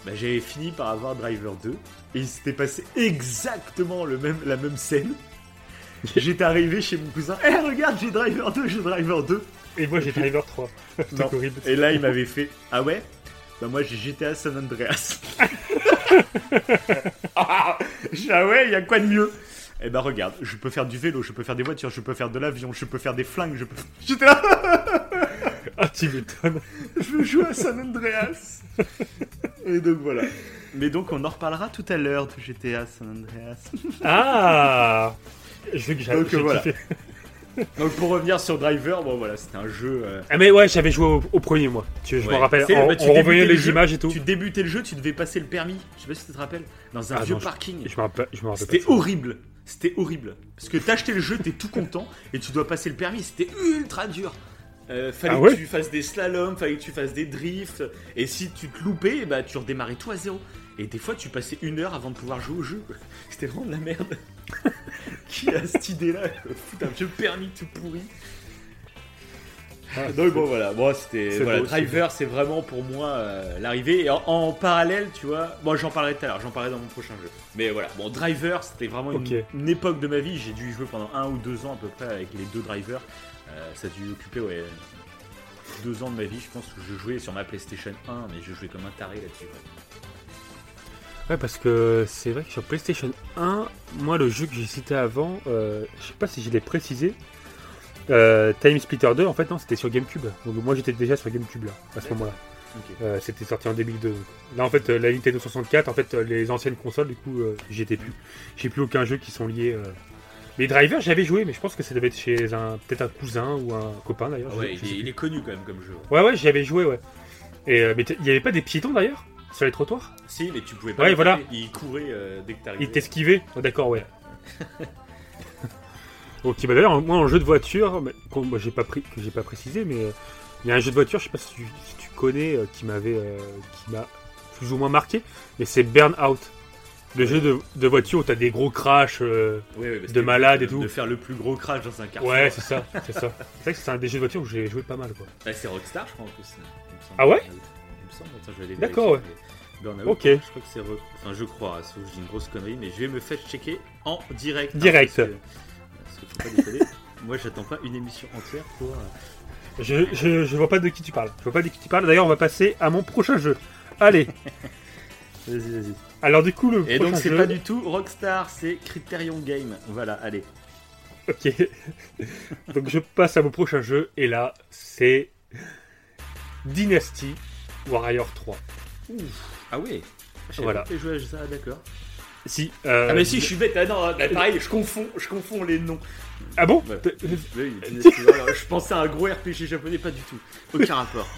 bah, j'avais fini par avoir Driver 2 et il s'était passé exactement le même, la même scène. J'étais arrivé chez mon cousin, Eh regarde, j'ai Driver 2, j'ai Driver 2. Et moi j'ai Driver 3. C'est Non. horrible. Et là, il m'avait fait Ah ouais? Bah, moi, j'ai GTA San Andreas. ah, ah ouais, il y a quoi de mieux? Eh bah, regarde, je peux faire du vélo, je peux faire des voitures, je peux faire de l'avion, je peux faire des flingues, je peux. J'étais là Ah, tu m'étonnes. Je veux jouer à San Andreas Et donc voilà. Mais donc, on en reparlera tout à l'heure de GTA San Andreas. Ah Je veux que j'ai Donc, voilà. kiffé. Donc, pour revenir sur Driver, bon voilà, c'était un jeu. euh, Ah, mais ouais, j'avais joué au, au premier, moi. Tu, je Ouais. me rappelle, C'est- on, bah, tu on revoyait débutais le les jeu, images et tout. Tu débutais le jeu, tu devais passer le permis. Je sais pas si tu te rappelles. Dans un Ah vieux non, parking. Je me rappelle, je me rappelle C'était pas horrible. C'était horrible. Parce que t'as acheté le jeu, t'es tout content et tu dois passer le permis. C'était ultra dur. Euh, fallait Ah ouais que tu fasses des slaloms, fallait que tu fasses des drifts. Et si tu te loupais, bah, tu redémarrais tout à zéro. Et des fois, tu passais une heure avant de pouvoir jouer au jeu. C'était vraiment de la merde. Qui a cette idée-là Foutre un vieux permis tout pourri. Ah, Donc bon voilà, bon c'était voilà, beau, Driver c'est vraiment pour moi euh, l'arrivée et en, en parallèle tu vois, bon j'en parlerai tout à l'heure, j'en parlerai dans mon prochain jeu. Mais voilà, bon Driver c'était vraiment une, époque de ma vie, j'ai dû y jouer pendant un ou deux ans à peu près avec les deux drivers. Euh, ça a dû occuper ouais deux ans de ma vie, je pense que je jouais sur ma PlayStation 1 mais je jouais comme un taré là-dessus. ouais. Ouais, parce que c'est vrai que sur PlayStation 1, moi, le jeu que j'ai cité avant, euh, je sais pas si je l'ai précisé. euh, Time Splitter 2, en fait, non, c'était sur GameCube. Donc moi, j'étais déjà sur GameCube là, à ce moment-là. Euh, c'était sorti en 2002. donc. Là, en fait, la Nintendo 64, en fait, les anciennes consoles, du coup, j'y étais plus. J'ai plus aucun jeu qui sont liés. Les drivers, j'avais joué, mais je pense que ça devait être chez un peut-être un cousin ou un copain d'ailleurs. Ouais, il, est, il plus. est connu quand même comme jeu. Ouais, ouais, j'y avais joué, ouais. Et euh, mais il y avait pas des piétons d'ailleurs? Sur les trottoirs Si, mais tu pouvais pas. Ouais, voilà. taper, Il courait euh, dès que t'arrivais. Il t'esquivait oh, D'accord, ouais. ok, bah d'ailleurs, moi en jeu de voiture, mais, qu'on- moi, j'ai pas pris, que j'ai pas précisé, mais euh, il y a un jeu de voiture, je sais pas si tu, si tu connais, euh, qui m'avait, euh, qui m'a plus ou moins marqué, mais c'est Burnout. Le jeu de, de voiture où t'as des gros crashs. euh, Ouais, ouais, bah, de c'était malade de- et tout. De faire le plus gros crash dans un carrefour. Ouais, c'est ça, c'est ça. C'est vrai que c'est un des jeux de voiture où j'ai joué pas mal, quoi. Bah, c'est Rockstar, je crois, en plus. il me semble. Ah ouais semble, attends, je vais aller D'accord, Burnout, Ok. Je crois que c'est. Rock- Enfin, je crois, sauf que je dis une grosse connerie, mais je vais me faire checker en direct. hein, Direct. parce que, parce qu'il faut pas déconner. Moi, j'attends pas une émission entière pour. euh, Je, je, je vois pas de qui tu parles. Je vois pas de qui tu parles. D'ailleurs, on va passer à mon prochain jeu. Allez. Vas-y, vas-y. Alors du coup, le Et prochain donc, c'est jeu- pas du tout Rockstar, c'est Criterion Game. Voilà, allez. Ok. Donc je passe à mon prochain jeu et là c'est Dynasty Warrior 3. Ah oui Je Voilà. pas que joué à ça, d'accord. Si. euh, Ah, mais si, je suis bête. Ah non, bah, pareil, je confonds, je confonds les noms. Ah bon Oui, je pensais à un gros RPG japonais, pas du tout. Aucun rapport.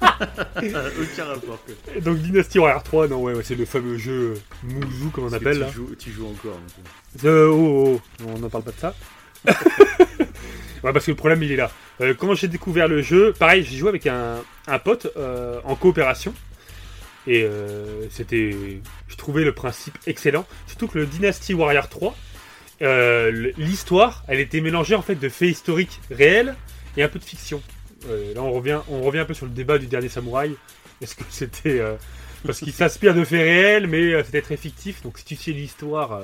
Aucun rapport. quoi. Donc Dynasty Warrior 3, non ouais, ouais, c'est le fameux jeu Muzu comme on appelle là. tu joues, tu joues encore. Euh, oh, oh, oh, on n'en parle pas de ça. ouais, parce que le problème il est là. Euh, quand j'ai découvert le jeu, pareil, j'ai joué avec un, un pote euh, en coopération. Et euh, c'était. Je trouvais le principe excellent. Surtout que le Dynasty Warrior 3, euh, l'histoire, elle était mélangée en fait de faits historiques réels et un peu de fiction. Euh, là, on revient, on revient un peu sur le débat du dernier samouraï. Est-ce que c'était. euh, parce qu'il s'inspire de faits réels, mais c'était très fictif. Donc si tu sais l'histoire,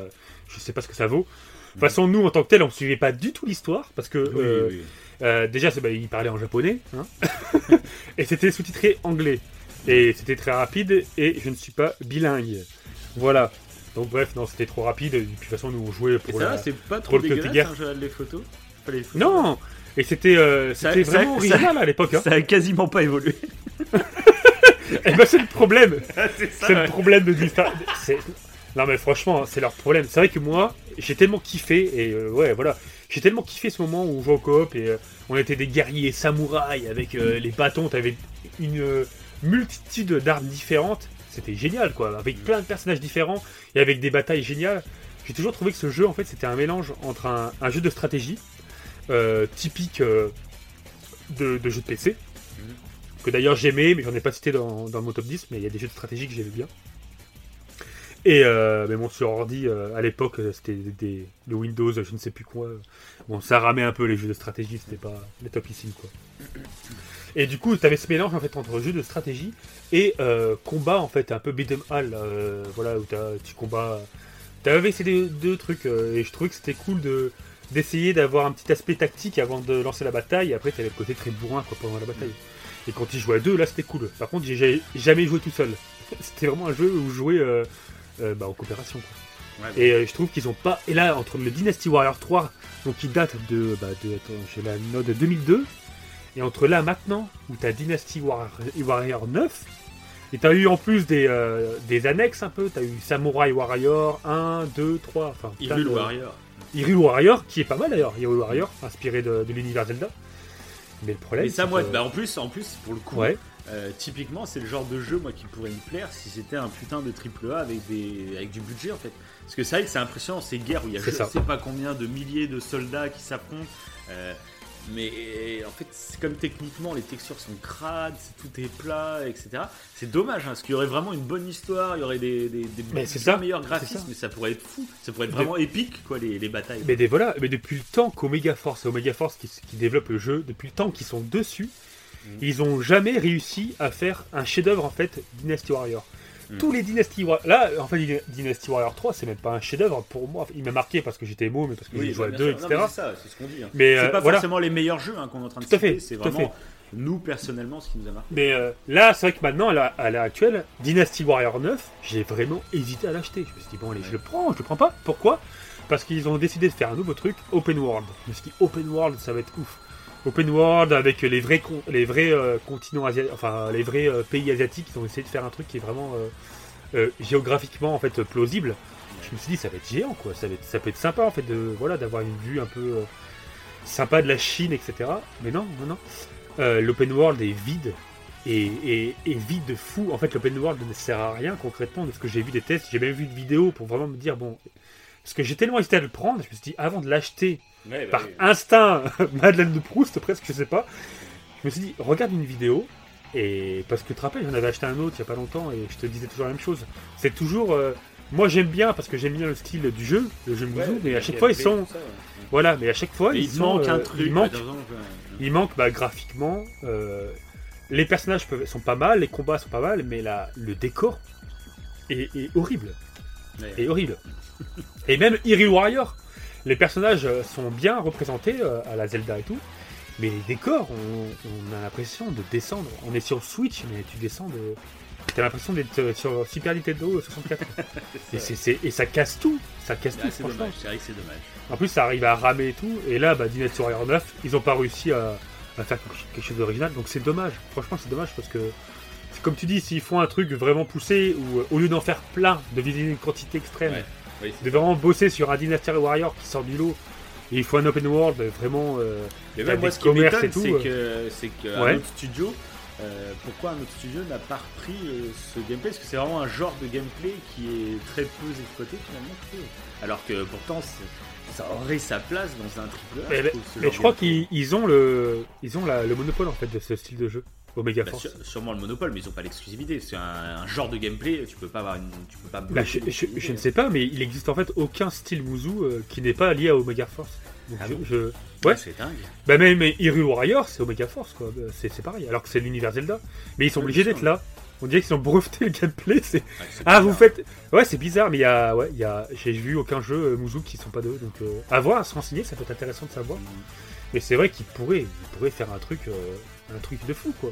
je sais pas ce que ça vaut. De toute façon, nous, en tant que tel, on suivait pas du tout l'histoire, parce que Oui, euh, oui. euh, déjà, bah, il parlait en japonais, hein. et c'était sous-titré anglais. Et c'était très rapide, et je ne suis pas bilingue. Voilà. Donc bref, non, c'était trop rapide, et puis de toute façon, nous on jouait Et pour ça la... c'est pas trop dégueulasse hein, les photos? Les photos. Non Et c'était euh, vraiment original à l'époque. Hein. Ça a quasiment pas évolué. Et ben c'est le problème. c'est le problème de Disney. Non mais franchement, c'est leur problème. C'est vrai que moi, j'ai tellement kiffé et euh, ouais, voilà, j'ai tellement kiffé ce moment où on jouait au coop et euh, on était des guerriers samouraïs avec euh, les bâtons. T'avais une multitude d'armes différentes. C'était génial quoi, avec plein de personnages différents et avec des batailles géniales. J'ai toujours trouvé que ce jeu en fait c'était un mélange entre un, un jeu de stratégie typique de, de jeu de PC que d'ailleurs j'aimais, mais j'en ai pas cité dans, dans mon top 10, mais il y a des jeux de stratégie que j'aimais bien. Et euh, mais bon, sur ordi, euh, à l'époque, c'était des, des- Windows, je ne sais plus quoi. Bon, ça ramait un peu les jeux de stratégie, c'était pas les topissimes, quoi. Et du coup, tu avais ce mélange en fait entre jeux de stratégie et euh, combat en fait un peu beat'em all, euh, voilà où tu combats. T'avais ces deux, trucs euh, et je trouvais que c'était cool de d'essayer d'avoir un petit aspect tactique avant de lancer la bataille. Et après, t'avais le côté très bourrin quoi pendant la bataille. Et quand il jouait à deux, là c'était cool. Par contre, j'ai jamais joué tout seul. C'était vraiment un jeu où jouais euh, bah, en coopération. Quoi. Ouais, Et euh, je trouve qu'ils ont pas. Et là, entre le Dynasty Warrior 3, donc qui date de. Bah, de attends, j'ai la note de 2002, et entre là maintenant, où t'as Dynasty War- Warrior 9, et t'as eu en plus des, euh, des annexes un peu, t'as eu Samurai Warrior 1, 2, 3, enfin. Hyrule de- Warrior. Hyrule Warrior, qui est pas mal d'ailleurs, Hyrule Warrior, inspiré de, de l'univers Zelda. Mais le problème. Mais ça, c'est moi, que- bah, en plus, en plus, pour le coup, Ouais, euh, typiquement, c'est le genre de jeu, moi, qui pourrait me plaire si c'était un putain de triple A avec des, avec du budget, en fait. Parce que c'est vrai que c'est impressionnant ces guerres où il y a je ça. sais pas combien de milliers de soldats qui s'affrontent. euh, mais en fait, c'est comme techniquement, les textures sont crades, tout est plat, etc. C'est dommage, hein, parce qu'il y aurait vraiment une bonne histoire, il y aurait des, des, des Mais ça, meilleurs graphismes, ça. mais ça pourrait être fou, ça pourrait être vraiment épique, quoi, les, les batailles. Mais des, voilà, mais depuis le temps qu'Omega Force Omega Force qui, qui développent le jeu, depuis le temps qu'ils sont dessus. Ils ont jamais réussi à faire un chef-d'œuvre en fait Dynasty Warrior. Mhm. Tous les Dynasty Warrior, là en fait Dyna- Dynasty Warrior 3 c'est même pas un chef-d'œuvre pour moi. Il m'a marqué parce que j'étais émo, mais parce que j'ai joué à deux, sûr. Non, etc. mais C'est ça, c'est ce qu'on dit. hein. Mais, c'est euh, pas voilà. forcément les meilleurs jeux hein, qu'on est en train de Tout à citer, c'est à vraiment nous personnellement ce qui nous a marqué. Mais euh, là, c'est vrai que maintenant, à à l'heure actuelle, Dynasty Warrior 9, j'ai vraiment hésité à l'acheter. Je me suis dit, bon, allez, je le prends, je le prends pas. Pourquoi? Parce qu'ils ont décidé de faire un nouveau truc, Open World. Je me suis dit, Open World, ça va être ouf. Open World avec les vrais, les vrais euh, continents asiatiques, enfin, les vrais euh, pays asiatiques, ils ont essayé de faire un truc qui est vraiment euh, géographiquement, en fait, plausible. Je me suis dit, ça va être géant, quoi. Ça, va être- ça peut être sympa, en fait, de, voilà, d'avoir une vue un peu sympa de la Chine, etc. Mais non, non, non. L'open world est vide et, et- et vide de fou. En fait, l'open world ne sert à rien concrètement de ce que j'ai vu des tests. J'ai même vu de vidéos pour vraiment me dire bon. Parce que j'ai tellement hésité à le prendre, je me suis dit avant de l'acheter Ouais, bah par oui. instinct, Madeleine de Proust presque, je sais pas. Je me suis dit regarde une vidéo et parce que tu te rappelles, j'en avais acheté un autre il y a pas longtemps et je te disais toujours la même chose. C'est toujours euh, moi j'aime bien parce que j'aime bien le style du jeu, le jeu Ouais, Muzu, mais à chaque fois ils sont tout ça, ouais. voilà, mais à chaque fois ils il sont, manque un euh, truc. il manque il bah, graphiquement. euh, les personnages peuvent- sont pas mal, les combats sont pas mal, mais la, le décor est, est horrible. Ouais. Est horrible. et même Hyrule Warrior, les personnages euh, sont bien représentés euh, à la Zelda et tout, mais les décors, on, on a l'impression de descendre. On est sur Switch, mais tu descends de. T'as l'impression d'être euh, sur Super Nintendo 64. et, et ça casse tout. Ça casse Ah, tout, franchement. c'est vrai que c'est dommage. En plus, ça arrive à ramer et tout. Et là, bah, Dynasty Warrior 9, ils ont pas réussi à, à faire quelque chose d'original. Donc c'est dommage. Franchement, c'est dommage parce que, comme tu dis, s'ils font un truc vraiment poussé, ou au lieu d'en faire plein, de viser une quantité extrême, Ouais. Oui, de vraiment bosser sur un Dynasty Warrior qui sort du lot, et il faut un open world vraiment. euh, Mais même moi, ce qui m'étonne, et tout, c'est que, c'est qu'un Ouais. autre studio, euh, pourquoi un autre studio n'a pas repris euh, ce gameplay? Parce que c'est vraiment un genre de gameplay qui est très peu exploité finalement. Alors que pourtant, ça aurait sa place dans un triple A. Mais, je mais- je crois qu'ils ils ont le, ils ont la- le monopole en fait de ce style de jeu. Omega Bah, Force. sûrement le monopole, mais ils ont pas l'exclusivité. C'est un, un genre de gameplay, tu peux pas avoir une, tu peux pas. Bah, je, je- l'exclusivité. je ne sais pas, mais il existe en fait aucun style Muzu euh, qui n'est pas lié à Omega Force. Donc Ah je- bon je, Ouais. c'est dingue. Bah même mais Hyrule Warrior, c'est Omega Force quoi, Euh, c'est pareil, alors que c'est l'univers Zelda. Mais ils sont obligés d'être là. On dirait qu'ils ont breveté le gameplay. C'est... Ouais, c'est Ah vous faites... Ouais c'est bizarre, mais il y a... Ouais, il y a... J'ai vu aucun jeu euh, Muzu qui sont pas d'eux, donc euh, à voir, à se renseigner, ça peut être intéressant de savoir. Mais c'est vrai qu'ils pourraient, ils pourraient faire un truc, euh, un truc de fou quoi.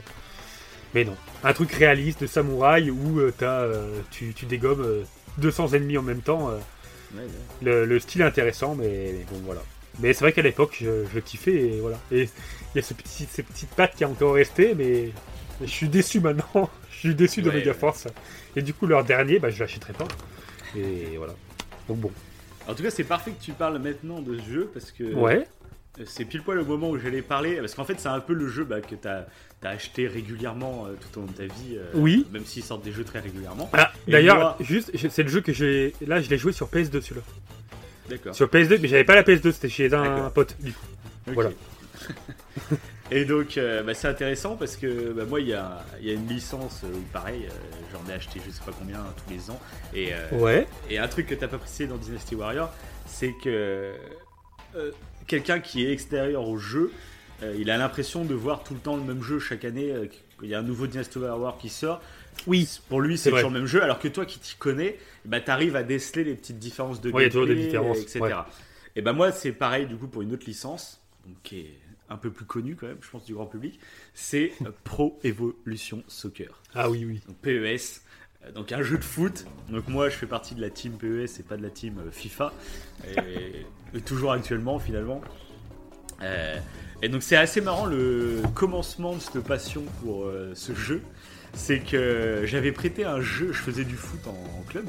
Mais non, un truc réaliste de samouraï où euh, euh, tu, tu dégommes euh, 200 ennemis en même temps. euh, Ouais, ouais. le, le style est intéressant, mais, mais bon voilà. Mais c'est vrai qu'à l'époque, je, je, kiffais et voilà. Et il y a ce petit, ces petites pattes qui ont encore resté, mais je suis déçu maintenant. je suis déçu de. Ouais. Et du coup, leur dernier, bah, je l'achèterai pas. Et voilà. Donc bon. En tout cas, c'est parfait que tu parles maintenant de ce jeu parce que ouais. C'est pile poil le moment où j'allais parler. Parce qu'en fait, c'est un peu le jeu bah, que tu as, as, acheté régulièrement euh, tout au long de ta vie. Euh, oui. Même s'ils sortent des jeux très régulièrement. Ah, D'ailleurs, moi... juste, c'est le jeu que j'ai. Là, je l'ai joué sur PS2 celui-là. D'accord. Sur PS2, mais j'avais pas la PS2, c'était chez un pote du coup. Okay. Voilà. Et donc, euh, bah, c'est intéressant parce que bah, moi, il y a, y a, une licence où, pareil, euh, j'en ai acheté je sais pas combien tous les ans. Et, euh, ouais. et un truc que t'as pas précisé dans Dynasty Warrior, c'est que quelqu'un qui est extérieur au jeu, il a l'impression de voir tout le temps le même jeu chaque année. Il y a un nouveau Dynasty Warrior qui sort. Oui, pour lui, c'est toujours le même jeu, alors que toi qui t'y connais, bah, tu arrives à déceler les petites différences de ouais, gameplay, des différences, etc. Ouais. Et ben moi, c'est pareil du coup pour une autre licence, donc, qui est un peu plus connu quand même, je pense, du grand public, c'est Pro Evolution Soccer. Ah oui, oui. Donc PES, donc un jeu de foot. Donc moi, je fais partie de la team PES et pas de la team FIFA. Et, et toujours actuellement, finalement. Euh, et donc c'est assez marrant le commencement de cette passion pour euh, ce jeu. C'est que j'avais prêté un jeu, je faisais du foot en, en club.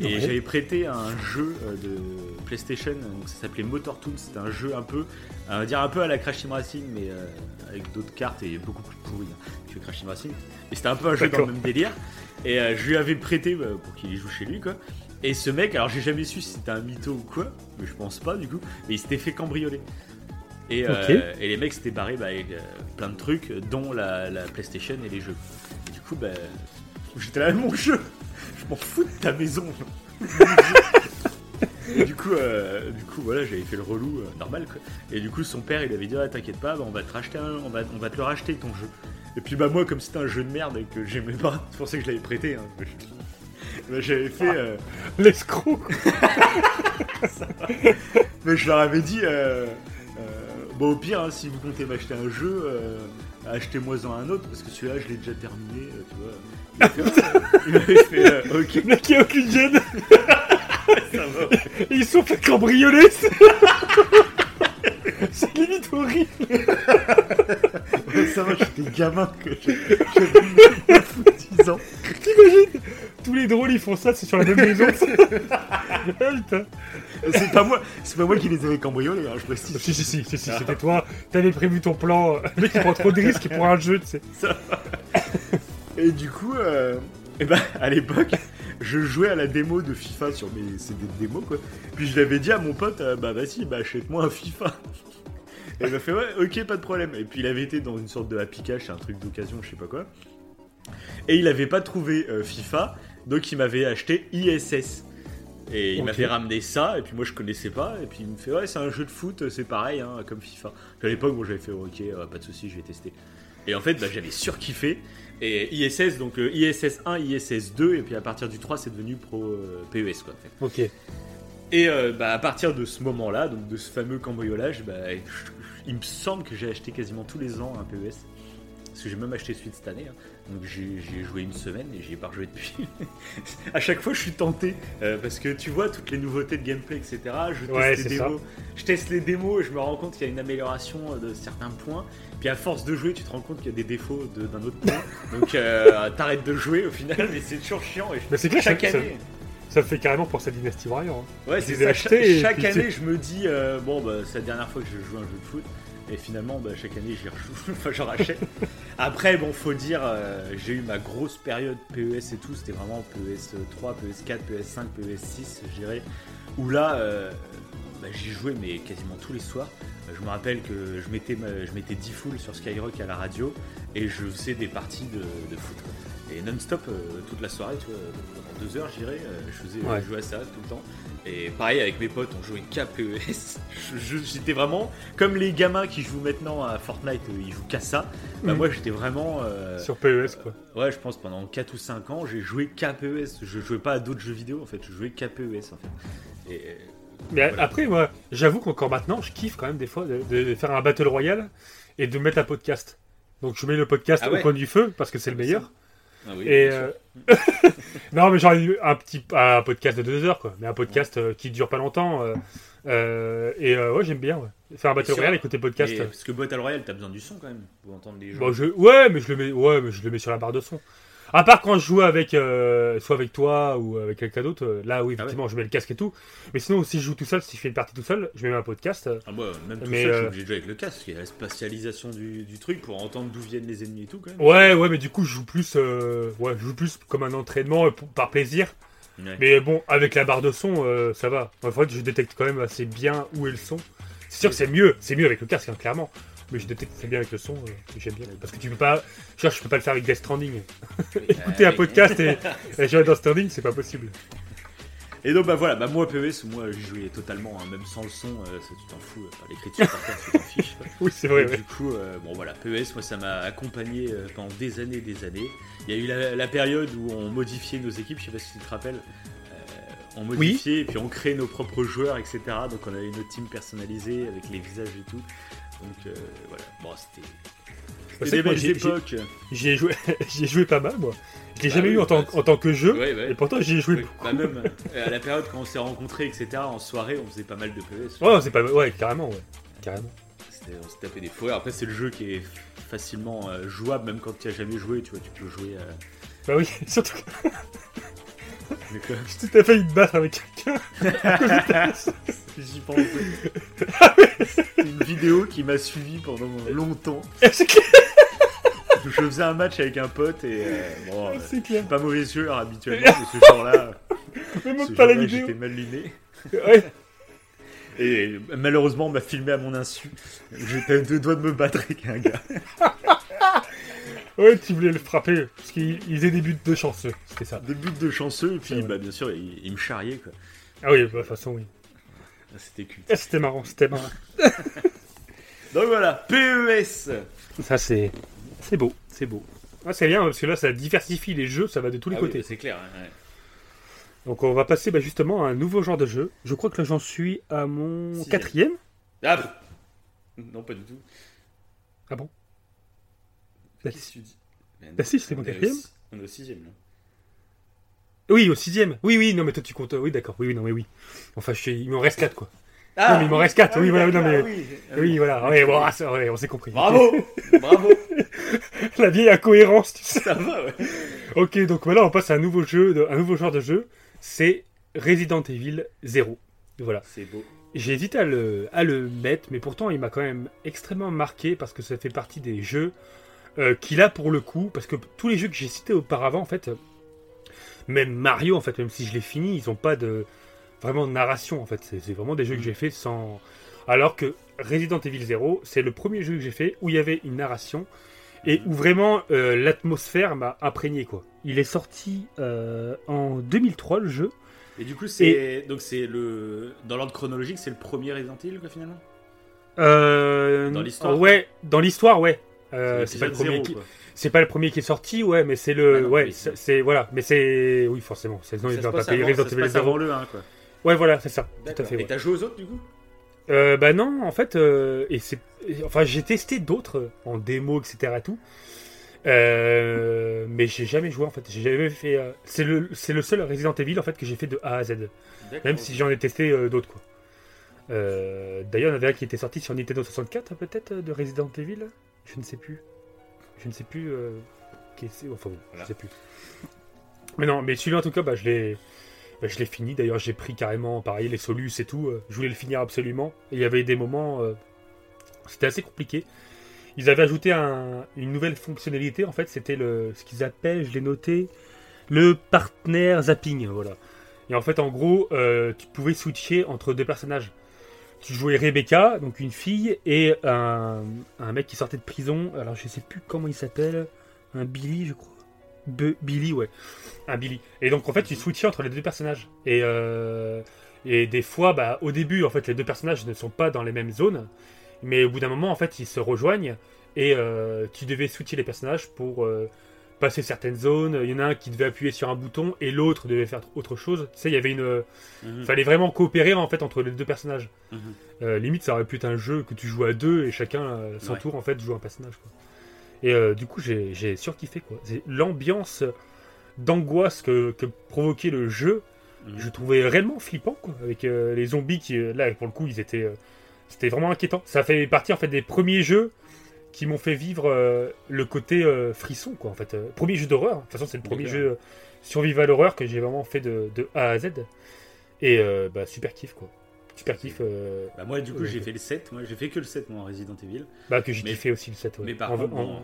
Et ouais. j'avais prêté un jeu de PlayStation, donc ça s'appelait Motor Toon. C'était un jeu un peu, on va dire un peu à la Crash Team Racing, mais euh, avec d'autres cartes et beaucoup plus pourri hein, que Crash Team Racing. Et c'était un peu un jeu dans le même délire. Et euh, je lui avais prêté bah, pour qu'il y joue chez lui, quoi. Et ce mec, alors j'ai jamais su si c'était un mytho ou quoi, mais je pense pas du coup. Mais il s'était fait cambrioler. Et, euh, okay. et les mecs s'étaient barrés bah, avec plein de trucs, dont la, la, PlayStation et les jeux. Et du coup, bah, j'étais là, mon jeu je m'en fous de ta maison. du coup, euh, du coup, voilà, j'avais fait le relou euh, normal quoi. Et du coup, son père, il avait dit, ah, t'inquiète pas, bah, on va te racheter, un, on va, on va te le racheter ton jeu. Et puis bah moi, comme c'était un jeu de merde et que j'aimais pas, c'est pour ça que je l'avais prêté. Hein. Bah, j'avais fait euh... l'escroc. Mais je leur avais dit, euh, bon au pire, hein, si vous comptez m'acheter un jeu, euh, achetez-moi-en un autre parce que celui-là, je l'ai déjà terminé, tu vois. Il m'avait fait, euh, ok. Le mec qui a aucune gêne. Ils sont fait cambrioler. C'est limite horrible. ça va, j'étais gamin que j'avais 10 ans. T'imagines Tous les drôles ils font ça, c'est sur la même maison. Ah, c'est pas moi, c'est pas moi qui les avais cambriolés, hein, je précise. Si si si, si, si c'était toi. T'avais prévu ton plan. Le mec il prend trop de risques pour un jeu, tu sais. Ça et du coup, euh, et ben, à l'époque, je jouais à la démo de FIFA sur mes CD de démo, quoi. Puis je l'avais dit à mon pote, euh, bah vas-y, bah achète-moi un FIFA. Et il m'a fait, ouais, ok, pas de problème. Et puis il avait été dans une sorte de Happy Cash, un truc d'occasion, je sais pas quoi. Et il avait pas trouvé euh, FIFA, donc il m'avait acheté ISS. Et il okay. m'avait ramené ça, et puis moi je connaissais pas, et puis il me fait ouais c'est un jeu de foot, c'est pareil hein, comme FIFA. Puis à l'époque bon j'avais fait ok euh, pas de souci je vais tester. Et en fait bah, j'avais surkiffé, et ISS donc euh, ISS 1, ISS 2, et puis à partir du 3 c'est devenu pro euh, PES quoi en fait. Ok. Et euh, bah, à partir de ce moment-là, donc de ce fameux cambriolage, bah, il me semble que j'ai acheté quasiment tous les ans un PES. Parce que j'ai même acheté celui de cette année. Hein. Donc j'ai joué une semaine et j'y ai pas rejoué depuis. à chaque fois, je suis tenté. Euh, parce que tu vois, toutes les nouveautés de gameplay, etc. Je teste, ouais, les, démos, je teste les démos et je me rends compte qu'il y a une amélioration de certains points. Puis à force de jouer, tu te rends compte qu'il y a des défauts d'un de, autre point. Donc euh, t'arrêtes de jouer au final, mais c'est toujours chiant. Et je, mais c'est clair, chaque ça, année. Ça, ça fait carrément pour cette Dynasty Warrior. Hein. Ouais, c'est ça. Acheté chaque, année, je me dis, euh, bon, bah, c'est la dernière fois que je joue un jeu de foot. Et finalement, bah, chaque année, j'y rejoue. enfin, j'en rachète. Après, bon, faut dire, euh, j'ai eu ma grosse période PES et tout. C'était vraiment PES 3, PES 4, PES 5, PES 6, je dirais. Où là, bah, j'y jouais, mais quasiment tous les soirs. Je me rappelle que je mettais, je mettais 10 full sur Skyrock à la radio et je faisais des parties de, de foot. Et non-stop, euh, toute la soirée, tu vois, pendant deux heures, je dirais, je faisais Ouais. je jouais à ça tout le temps. Et pareil avec mes potes, on jouait qu'à PES. Je- je- J'étais vraiment comme les gamins qui jouent maintenant à Fortnite, euh, ils jouent qu'à ça. Bah, Mm. moi j'étais vraiment. euh, Sur PES, quoi. Ouais, je pense pendant 4 ou 5 ans, j'ai joué qu'à PES. Je jouais pas à d'autres jeux vidéo en fait, je jouais qu'à PES en fait. Et, euh, Mais Voilà. après, moi, j'avoue qu'encore maintenant, je kiffe quand même des fois de, de faire un Battle Royale et de mettre un podcast. Donc je mets le podcast Ah ouais. au coin du feu parce que c'est le meilleur. Ah oui, Et euh, non, mais eu un petit un podcast de deux heures, quoi. Mais un podcast euh, qui dure pas longtemps. euh, euh, et ouais, j'aime bien. Ouais. Faire un battle royale, écouter podcast. Et, parce que Battle Royale, t'as besoin du son quand même pour entendre les gens. Bon, je... Ouais, mais je le mets, ouais, mais je le mets sur la barre de son. À part quand je joue avec, euh, soit avec toi ou avec quelqu'un d'autre, euh, là oui, Ah effectivement, je mets le casque et tout. Mais sinon, si je joue tout seul, si je fais une partie tout seul, je mets un podcast. Ah, moi, même tout Mais, seul, je suis euh, obligé de jouer avec le casque. Il y a la spatialisation du, du truc pour entendre d'où viennent les ennemis et tout quand même. Ouais, ouais, mais du coup, je joue plus, euh, ouais, je joue plus comme un entraînement pour- par plaisir. Ouais. Mais bon, avec la barre de son, ça va. En fait, je détecte quand même assez bien où est le son. C'est sûr que c'est mieux, c'est mieux avec le casque, hein, clairement. Mais je détecte très bien avec le son, euh, et j'aime bien. Parce que tu peux pas, genre, je peux pas le faire avec Death Stranding. Écouter un oui. podcast et, et jouer dans Stranding, c'est pas possible. Et donc bah voilà, bah moi PES, moi j'y jouais totalement, hein, même sans le son, euh, ça, tu t'en fous, euh, par l'écriture par contre, tu t'en fiches. Oui, c'est vrai, Et ouais. Du coup, euh, bon voilà, PES, moi ça m'a accompagné euh, pendant des années, des années. Il y a eu la, la période où on modifiait nos équipes, je sais pas si tu te rappelles. Euh, on modifiait et puis on créait nos propres joueurs, etc. Donc on avait notre team personnalisée avec les visages et tout. Donc euh, voilà, bon c'était c'était des belles époques. J'y ai joué, ai joué pas mal, moi. Je l'ai Bah jamais oui, eu en tant, bah, en tant que jeu, Ouais, ouais. et pourtant j'y ai joué Ouais, beaucoup. bah même euh, à la période quand on s'est rencontrés, etc. En soirée, on faisait pas mal de PES. Ouais, c'est pas, ouais, carrément, ouais. Carrément. On s'est tapé des fouets. Après, c'est le jeu qui est facilement euh, jouable, même quand tu as jamais joué. Tu vois, tu peux jouer. euh, Bah oui, surtout j'ai tout à fait eu de battre avec quelqu'un. J'y pensais. C'est une vidéo qui m'a suivi pendant longtemps. c'est clair, Je faisais un match avec un pote et euh, bon, euh, c'est clair. pas mauvais joueur habituellement, mais ce jour-là, Mais pas la jour-là, vidéo. j'étais mal luné. Ouais. Et malheureusement, on m'a filmé à mon insu. J'étais à deux doigts de me battre avec un gars. Ouais, tu voulais le frapper, parce qu'il il faisait des buts de chanceux, c'était ça. Des buts de chanceux, et puis Ouais. bah, bien sûr, il, il me charriait. Quoi. Ah oui, bah, de toute façon, oui. Ah, C'était culte. Ah, c'était marrant, c'était marrant. Donc voilà, PES Ça, c'est c'est beau, c'est beau. Ah, c'est bien, parce que là, ça diversifie les jeux, ça va de tous les Ah oui, côtés. c'est clair. hein, ouais. Donc, on va passer bah, justement à un nouveau genre de jeu. Je crois que là, j'en suis à mon Sixième. quatrième. Ah. Non, pas du tout. Ah bon? Qu'est-ce que tu dis bah si, c'est mon On est au quatrième. six- On est au sixième, là. Oui, au sixième. Oui, oui, non, mais toi, tu comptes. Oui, d'accord, oui, oui, non, mais oui. Enfin, je suis... il m'en reste quatre, quoi. Ah, Non, mais il m'en reste quatre, oui, voilà, non, mais- oui. Oui, voilà, ouais, bon, ah, ça, ouais, on s'est compris. Bravo Bravo La vieille incohérence, tu sais. Ça va, ouais. Ok, donc voilà, on passe à un nouveau jeu, de- un nouveau genre de jeu. C'est Resident Evil 0. Voilà. C'est beau. J'ai hésité à le, à le mettre, mais pourtant il m'a quand même extrêmement marqué parce que ça fait partie des jeux euh, qu'il a pour le coup. Parce que tous les jeux que j'ai cités auparavant, en fait, euh, même Mario, en fait, même si je l'ai fini, ils ont pas de vraiment de narration. En fait, c'est c'est vraiment des jeux que j'ai fait sans. Alors que Resident Evil 0, c'est le premier jeu que j'ai fait où il y avait une narration et où vraiment euh, l'atmosphère m'a imprégné quoi. Il est sorti euh, en 2003 le jeu. Et du coup, c'est donc c'est le dans l'ordre chronologique, c'est le premier Resident Evil, quoi, finalement? Euh, Dans l'histoire Ouais, dans l'histoire, ouais. Euh, c'est pas le premier zéro, qui, c'est pas le premier qui est sorti, ouais, mais c'est le, Ah non, ouais, oui, c'est voilà, mais c'est, oui, forcément, c'est non, pas avant- Resident Evil passe 0. avant le 1, quoi. Ouais, voilà, c'est ça, tout à fait. Et ouais. t'as joué aux autres, du coup? Euh, bah non, en fait, euh, et c'est, enfin, j'ai testé d'autres en démo, etc. et tout, euh, mais j'ai jamais joué en fait, j'ai jamais fait. c'est le, c'est le seul Resident Evil en fait que j'ai fait de A à Z, même si j'en ai testé d'autres quoi. D'ailleurs, il y en avait un qui était sorti sur Nintendo 64 peut-être de Resident Evil, je ne sais plus, je ne sais plus. Euh, c'est- enfin, bon, Voilà. je sais plus. Mais non, mais celui-là en tout cas, bah, je l'ai. bah, je l'ai fini, d'ailleurs j'ai pris carrément pareil les solus et tout, euh, je voulais le finir absolument, et il y avait des moments, euh, c'était assez compliqué. Ils avaient ajouté un- une nouvelle fonctionnalité, en fait c'était le, ce qu'ils appellent, je l'ai noté, le partner zapping, voilà. Et en fait en gros, euh, tu pouvais switcher entre deux personnages. Tu jouais Rebecca, donc une fille, et un, un mec qui sortait de prison, alors je sais plus comment il s'appelle, un Billy je crois. Be- Billy, ouais. Un Billy. Et donc en fait, tu switchais entre les deux personnages. Et, euh, et des fois, bah, au début, en fait, les deux personnages ne sont pas dans les mêmes zones. Mais au bout d'un moment, en fait, ils se rejoignent. Et euh, tu devais switcher les personnages pour euh, passer certaines zones. Il y en a un qui devait appuyer sur un bouton et l'autre devait faire autre chose. Tu sais, il y avait une. Mhm. fallait vraiment coopérer en fait entre les deux personnages. Mhm. Euh, limite, ça aurait pu être un jeu que tu joues à deux et chacun, euh, son Ouais. tour, en fait, joue un personnage. Quoi. Et euh, du coup, j'ai surkiffé quoi. C'est L'ambiance d'angoisse que, que provoquait le jeu, Mhm. je trouvais réellement flippant quoi. Avec euh, les zombies qui, euh, là, pour le coup, ils étaient. euh, C'était vraiment inquiétant. Ça fait partie en fait des premiers jeux qui m'ont fait vivre euh, le côté euh, frisson quoi en fait. Euh, premier jeu d'horreur. De toute façon, c'est le premier jeu survival horreur que j'ai vraiment fait de, de A à Z. Et bah, super kiff quoi. Super kiff. Bah, moi, du coup, j'ai fait le 7. Moi, j'ai fait que le 7, moi, en Resident Evil. bah, que j'ai kiffé aussi le 7. ouais. Mais par En- contre, en- bon,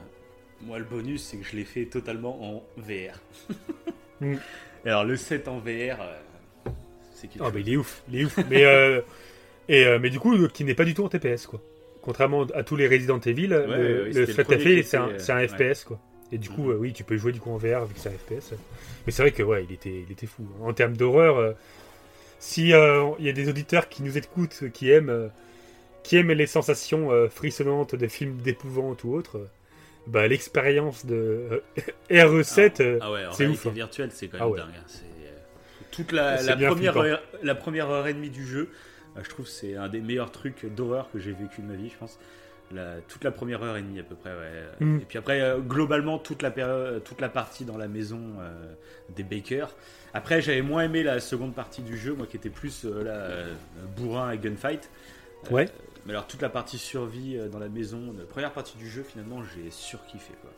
moi, le bonus, c'est que je l'ai fait totalement en VR. Mm. Alors, le 7 en VR, c'est quelque Ah, mais il est ouf, il est ouf. mais, et, mais du coup, qui n'est pas du tout en TPS, quoi. Contrairement à tous les Resident Evil, ouais, le le Threat premier FA, qui c'est un, un euh, FPS, quoi. Et du coup, Mhm. oui, tu peux jouer du coup en VR vu que c'est un FPS. Mais c'est vrai que, ouais, il était, il était fou. En termes d'horreur, euh, si euh, il y a des auditeurs qui nous écoutent, qui aiment, euh, qui aiment les sensations euh, frissonnantes de films d'épouvante ou autres, bah, l'expérience de euh, RE7, euh, Ah ouais, c'est ouf, hein. virtuelle, c'est quand Ah même ouais. dingue. hein. C'est toute la, C'est la bien première flippant. heure, la première heure et demie du jeu. Euh, je trouve que c'est un des meilleurs trucs d'horreur que j'ai vécu de ma vie, je pense. La- toute la première heure et demie à peu près. Ouais. Mm. Et puis après, euh, globalement, toute la, période, toute la partie dans la maison euh, des Bakers. Après, j'avais moins aimé la seconde partie du jeu, moi qui était plus euh, là, euh, bourrin et gunfight. Euh, Ouais. Mais alors, toute la partie survie euh, dans la maison, la première partie du jeu, finalement, j'ai surkiffé. Quoi.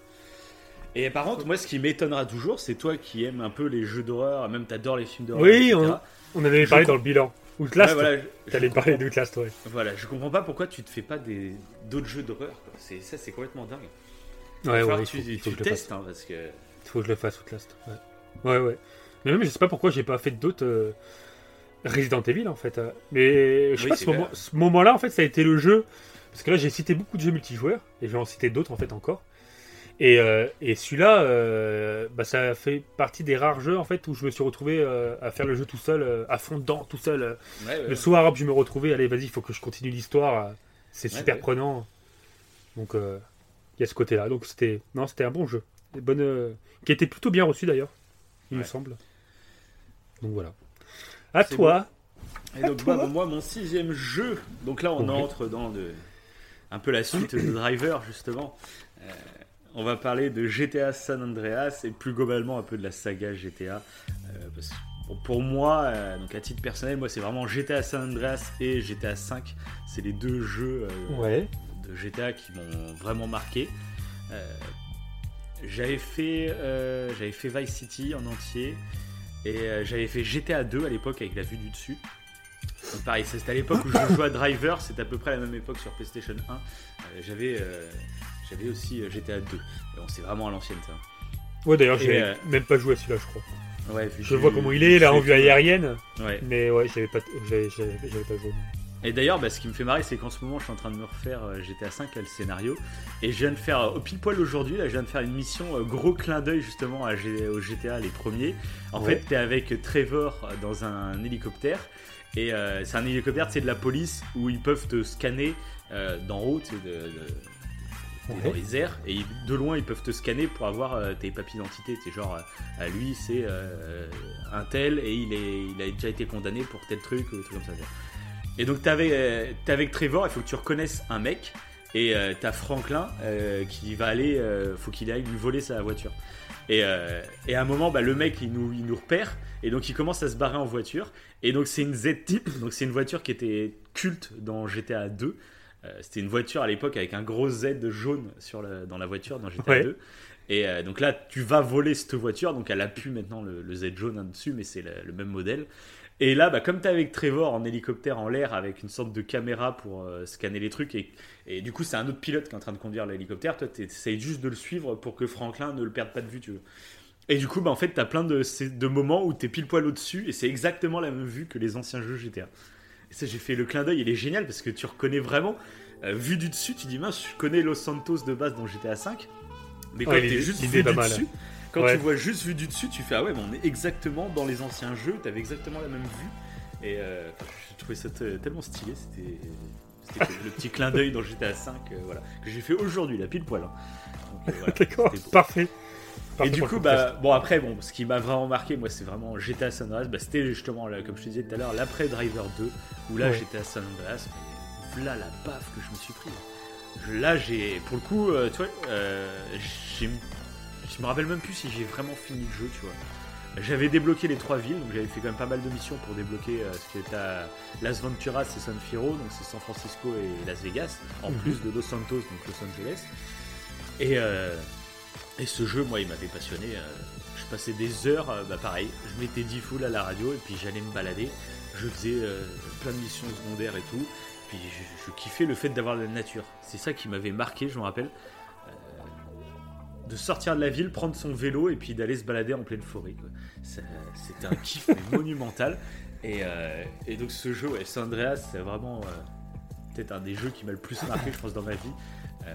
Et par contre, moi, ce qui m'étonnera toujours, c'est toi qui aimes un peu les jeux d'horreur, même t'adores les films d'horreur. Oui, etc. on en avait parlé dans le bilan. Outlast, Ouais, voilà, t'allais parler d'Outlast, ouais. Voilà, je comprends pas pourquoi tu te fais pas des d'autres jeux d'horreur. C'est ça, c'est complètement dingue. Ouais, ouais, il que faut, tu, faut tu que je le fasse. testes, hein, parce que Il faut que je le fasse Outlast. Ouais, ouais. ouais. Mais même, je sais pas pourquoi j'ai pas fait d'autres euh, Resident Evil en fait. euh. Mais je sais Oui, pas, moment, ce moment-là, en fait, ça a été le jeu. Parce que là, j'ai cité beaucoup de jeux multijoueurs. Et je vais en citer d'autres en fait encore. Et, euh, et celui-là, euh, bah, ça fait partie des rares jeux en fait où je me suis retrouvé euh, à faire le jeu tout seul, euh, à fond dedans, tout seul. euh. ouais, ouais. Le soir, hop, je me retrouvais, allez, vas-y, il faut que je continue l'histoire. C'est Ouais, super ouais. prenant. Donc, euh, il y a ce côté-là. Donc, c'était non, c'était un bon jeu. Des bonnes, euh, qui été plutôt bien reçu d'ailleurs, il me semble. Donc voilà. À toi. Et donc, toi bah, moi, mon sixième jeu. Donc là, on entre dans le, un peu la suite de Driver, justement. On va parler de GTA San Andreas et plus globalement un peu de la saga GTA. Euh, parce que, bon, pour moi, euh, donc à titre personnel, moi, c'est vraiment GTA San Andreas et GTA 5. C'est les deux jeux euh, Ouais. de GTA qui m'ont vraiment marqué. Euh, j'avais fait, j'avais fait Vice City en entier et j'avais fait GTA 2 à l'époque avec la vue du dessus. Donc pareil, c'était à l'époque où je jouais à Driver, c'était à peu près à la même époque sur PlayStation 1. Euh, j'avais, j'avais aussi euh, GTA 2. Et bon, c'est vraiment à l'ancienne ça. Ouais, d'ailleurs, j'ai euh, même pas joué à celui-là, je crois. Ouais, Je vois comment il est, là, en vue aérienne. Ouais. Mais ouais, j'avais pas, j'avais, pas joué. Et d'ailleurs, bah, ce qui me fait marrer, c'est qu'en ce moment, je suis en train de me refaire euh, GTA 5, le scénario. Et je viens de faire, euh, au pile poil aujourd'hui, là, je viens de faire une mission, gros clin d'œil justement à au GTA, les premiers. En Ouais. fait, t'es avec Trevor dans un hélicoptère. Et euh, c'est un hélicoptère, c'est de la police, où ils peuvent te scanner euh, d'en haut, de, de- Ouais. dans les airs. Et de loin, ils peuvent te scanner pour avoir euh, tes papiers d'identité. C'est genre, euh, à lui, c'est euh, un tel, et il, a déjà été condamné pour tel truc, ou des trucs comme ça. Et donc t'es avec, avec Trevor, il faut que tu reconnaisses un mec. Et t'as Franklin qui va aller, faut qu'il aille lui voler sa voiture. Et, et à un moment, bah, le mec il nous, il nous repère et donc il commence à se barrer en voiture. Et donc c'est une Z-Type, donc c'est une voiture qui était culte dans GTA 2. Euh, C'était une voiture à l'époque avec un gros Z jaune sur le- dans la voiture dans GTA Ouais. 2. Et euh, donc là, tu vas voler cette voiture, donc elle a pu maintenant le, le Z jaune en dessus, mais c'est le, le même modèle. Et là, bah, comme tu avec Trevor en hélicoptère en l'air avec une sorte de caméra pour euh, scanner les trucs, et, et du coup, c'est un autre pilote qui est en train de conduire l'hélicoptère, toi, tu essayes juste de le suivre pour que Franklin ne le perde pas de vue, tu veux. Et du coup, bah, en fait, tu as plein de, de moments où tu es pile poil au-dessus, et c'est exactement la même vue que les anciens jeux GTA. Et ça, j'ai fait le clin d'œil, il est génial parce que tu reconnais vraiment, euh, vue du dessus, tu dis, mince, je connais Los Santos de base dans GTA 5, mais quand Ouais, tu l'idée- juste pas du mal. dessus, quand Ouais. tu vois juste vue du dessus, tu fais, ah ouais, mais on est exactement dans les anciens jeux, t'avais exactement la même vue. Et euh, je trouvais ça te- tellement stylé, c'était le petit clin d'œil dans GTA 5, euh, voilà, que j'ai fait aujourd'hui, la pile poil. hein. Euh, voilà, D'accord, beau. Parfait. Et du coup, bah, bon après, bon, ce qui m'a vraiment marqué, moi, c'est vraiment GTA San Andreas. Bah, c'était justement, là, comme je te disais tout à l'heure, l'après Driver 2, où là, Ouais. GTA San Andreas, mais voilà la baffe que je me suis pris. là, j'ai, pour le coup, euh, tu vois, euh, je me rappelle même plus si j'ai vraiment fini le jeu, tu vois. J'avais débloqué les trois villes, donc j'avais fait quand même pas mal de missions pour débloquer euh, ce qui est à Las Venturas et San Fierro, donc c'est San Francisco et Las Vegas, en Mhm. plus de Los Santos, donc Los Angeles. Et, euh, et ce jeu, moi, il m'avait passionné. euh, je passais des heures, euh, bah pareil, je mettais 10 full à la radio et puis j'allais me balader. Je faisais euh, plein de missions secondaires et tout. Puis je, je kiffais le fait d'avoir la nature. C'est ça qui m'avait marqué, je me rappelle. De sortir de la ville, prendre son vélo et puis d'aller se balader en pleine forêt. C'était un kiff monumental. Et, euh, et donc ce jeu, ouais, San Andreas, c'est vraiment euh, peut-être un des jeux qui m'a le plus marqué, je pense, dans ma vie. Euh,